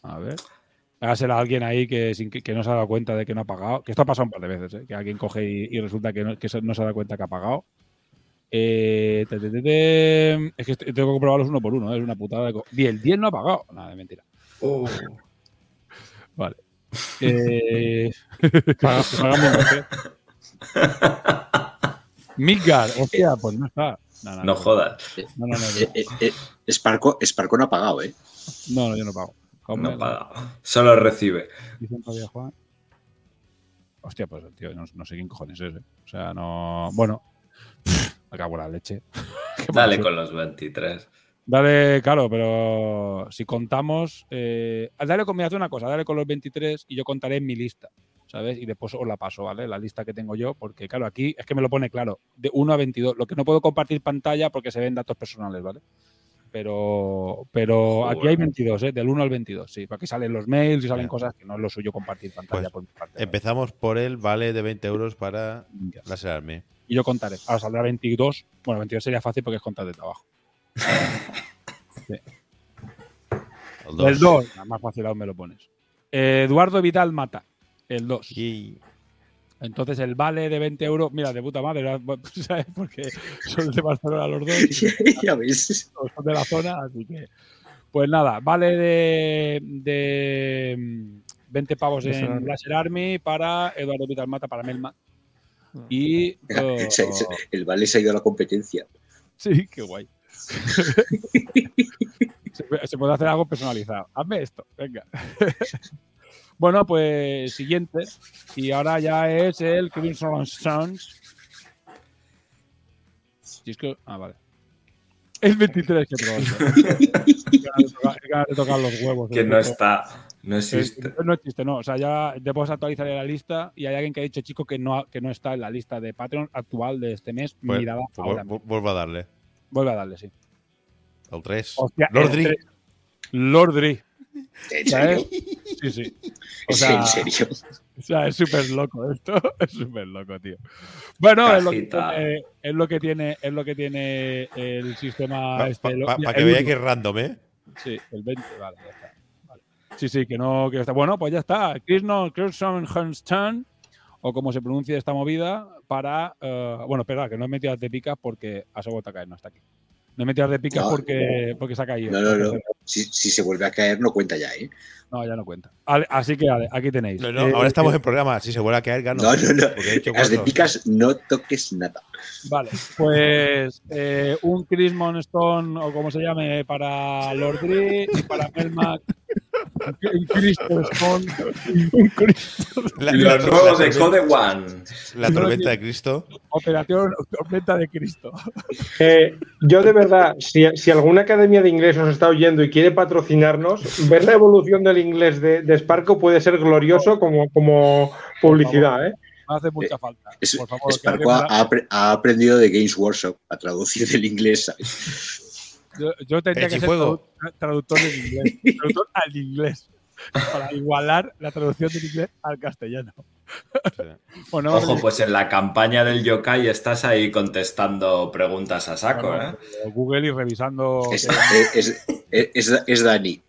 A ver. Ahora será alguien ahí que, sin que, no se ha dado cuenta de que no ha pagado. Que esto ha pasado un par de veces, ¿eh? que alguien coge y, y resulta que no, que se- no se ha dado cuenta que ha pagado. Eh, te, te, te, te. Es que tengo que comprobarlos uno por uno, ¿eh? es una putada. De Di, el 10 no ha pagado. Nada, de mentira. Vale. Eh, pagamos. Midgar, hostia, pues no está. No, no,
No jodas.
No, no, no,
Eh, eh, eh, Sparco, Sparco no ha pagado, ¿eh?
no, no, yo no pago.
No ha pagado. Solo recibe.
Dicen todavía Juan. Hostia, pues tío, no, no sé quién cojones es, ¿eh? O sea, no. Bueno, acabo la leche.
Dale con los 23.
Dale, claro, pero si contamos. Eh, dale con, mira, una cosa, dale con los 23 y yo contaré en mi lista, ¿sabes? Y después os la paso, ¿vale? La lista que tengo yo, porque claro, aquí es que me lo pone claro, de 1 a 22. Lo que no puedo compartir pantalla porque se ven datos personales, ¿vale? Pero, pero aquí hay
Joder.
22, ¿eh? Del 1 al 22, sí. Aquí salen los mails y salen cosas que no es lo suyo compartir pantalla
Pues,
por mi parte. ¿vale?
Empezamos por el vale de 20 euros para Army.
Y yo contaré. Ahora saldrá 22. Bueno, 22 sería fácil porque es contar de trabajo.
El dos.
El 2, más fácil aún me lo pones. Eduardo Vidal Mata, el 2.
Y
Entonces el vale de 20 euros, mira, de puta madre. ¿sabes? Porque son de Barcelona los dos, y
ya ves.
son de la zona, así que. Pues nada, vale de, de mm, 20 pavos
Laser
en
Army.
Laser Army para Eduardo Vidal Mata, para Melma. Y. oh,
Se- se- el Vale se ha ido a la competencia.
Sí, qué guay. se, puede- se puede hacer algo personalizado. Hazme esto, venga. Bueno, pues siguiente. Y ahora ya es el Crimson Suns. Si es que- Ah, vale. El 23 que de tocar los huevos.
Que no está. No existe.
Eh, No existe, no. O sea, ya después actualizaré la lista y hay alguien que ha dicho, chico, que no, que no está en la lista de Patreon actual de este mes.
pues,
Mirada
pues,
ahora.
vuelvo a darle.
Vuelve a darle, sí.
El 3.
Hostia,
Lord
el
Dri.
tres.
¿En.
Sí, sí. O
¿Es
sea,
en serio?
O sea, es súper loco esto. Es súper loco, tío. Bueno, es lo, que tiene, es lo que tiene, es lo que tiene el sistema
Para
este.
que veáis que es random, ¿eh?
Sí, el 20, vale, ya está. Vale. Sí, sí, que no, que está. Bueno, pues ya está. Kirsten Kirsten o como se pronuncia esta movida, para. eh, bueno, espera, que no he metido las de picas porque Asobo Takai no está aquí. No he metido las de picas
No.
porque, porque se ha caído.
No, no, no. Si, si se vuelve a caer, no cuenta ya, ¿eh?
No, ya no cuenta. Así que, Ale, aquí tenéis.
No, no,
Eh,
ahora estamos
eh,
en programa. Si se vuelve a caer, gano.
No, no, no.
He
Las de picas no toques nada.
Vale, pues eh, un Chris Stone o como se llame para Lord Dre y para Melmac. Un Cristo Stone. Un Cristo
La-
Lo
la-
nuevo
la
de Code One.
La tormenta de Cristo.
Operación Tormenta de Cristo.
Eh, yo de verdad, si, si alguna academia de inglés os está oyendo y quiere patrocinarnos, ver la evolución del inglés de, de Sparko puede ser glorioso como, como publicidad. ¿eh?
No hace mucha falta.
Es,
Por favor,
ha aprendido de Games Workshop a traducir del inglés, ¿sabes?
Yo, yo tendría que ser traductor del inglés. Traductor al inglés. Para igualar la traducción del inglés al castellano. Bueno, no,
Ojo, pues en la campaña del yokai estás ahí contestando preguntas a saco,
no,
¿eh?
Google y revisando.
Es,
que-
es, es, es- es Dani.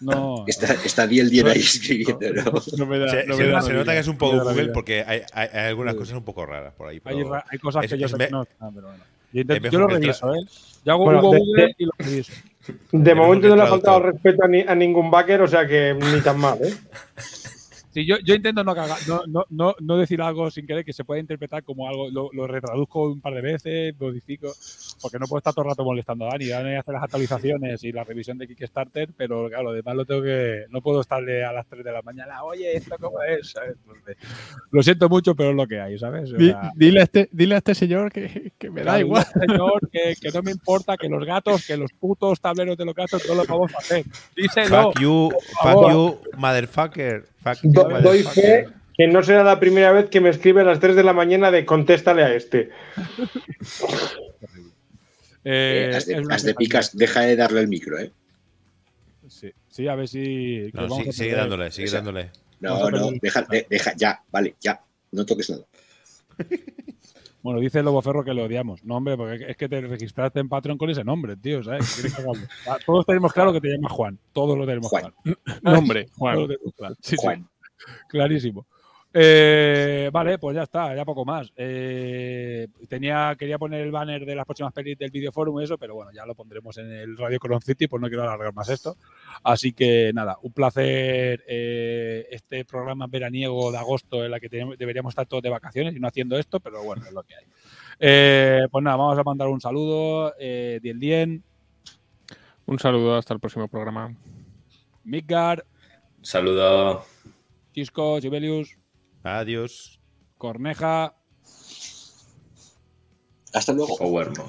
no,
Está, está día el día ahí escribiendo, ¿no?
no me da-
Se,
no
se-
me da
se
la
nota que es un poco Google porque hay, hay- hay algunas
Sí.
cosas un poco raras por ahí.
Hay,
pero-
hay cosas
es-
que yo sé
me-
que no pero bueno. Yo, intento- yo lo reviso, ¿eh? Yo hago
Bueno,
Google,
de-
Google
de-
y lo reviso.
De momento no le ha faltado respeto a, ni- a ningún backer, o sea que ni tan mal. ¿eh?
Sí, yo, yo intento no, cagar- no, no, no, no decir algo sin querer que se pueda interpretar como algo, lo, lo retraduzco un par de veces, modifico, porque no puedo estar todo el rato molestando a Dani. Dani hace las actualizaciones y la revisión de Kickstarter, pero claro, lo demás lo tengo que. No puedo estarle a las 3 de la mañana, oye, ¿esto cómo es? ¿sabes? Entonces, lo siento mucho, pero es lo que hay, ¿sabes? O
Di-
sea,
dile, a este, dile a este señor que, que me da igual.
al Señor, que, que no me importa que los gatos, que los putos tableros de los gatos no lo vamos a hacer. Díselo.
Fuck you, fuck you, motherfucker.
Do- doy fe que no será la primera vez que me escribe a las 3 de la mañana de contéstale a este.
Eh,
Las de, picas, deja de darle el micro, ¿eh?
Sí, sí, a ver si.
No,
vamos
sí,
a
sigue dándole, sigue dándole.
No, no, deja, de- deja, ya, vale, ya. No toques nada.
Bueno, dice el Lobo Ferro que lo odiamos. No, hombre, porque es que te registraste en Patreon con ese nombre, tío, ¿sabes? Ah, Todos tenemos claro que te llamas Juan. Todos lo tenemos
Juan.
claro.
Nombre,
Todos
Juan.
lo tenemos claro. Sí, sí,
Juan.
clarísimo. Eh, vale, pues ya está, ya poco más. Eh, tenía, quería poner el banner de las próximas pelis del videoforum y eso, pero bueno, ya lo pondremos en el Radio Coron City, pues no quiero alargar más esto. Así que nada, un placer eh, este programa veraniego de agosto en la que tenemos- deberíamos estar todos de vacaciones y no haciendo esto, pero bueno, es lo que hay. Eh, pues nada, vamos a mandar un saludo. Eh, Dien Dien,
Un saludo, hasta el próximo programa.
Midgar,
Saludo.
Chisco, Sibelius,
Adiós.
Corneja.
Hasta luego.
Powermon.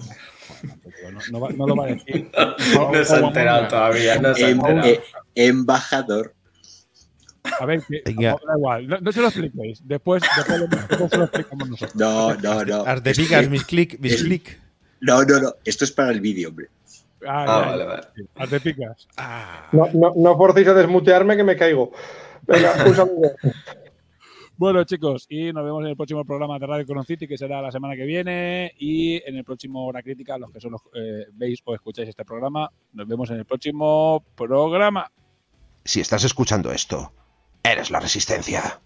No, no va- no lo va a decir.
No se ha enterado todavía, no se
Em-
enterado.
eh, embajador.
A ver, que,
Venga.
no, da igual, no, no se lo expliquéis. Después, después, lo- después se lo explicamos nosotros.
No, no, no.
Haz de
Es que-
picas, mis click, mis click.
No, no, no. Esto es para el vídeo, hombre.
Ah,
Ah,
ya,
vale, vale.
Haz de picas.
Ah.
No, no, no forcéis a desmutearme que me caigo. Venga, un saludo.
Bueno, chicos, y nos vemos en el próximo programa de Radio Coron City, que será la semana que viene. Y en el próximo Hora Crítica, los que solo eh, veis o escucháis este programa, nos vemos en el próximo programa.
Si estás escuchando esto, eres la resistencia.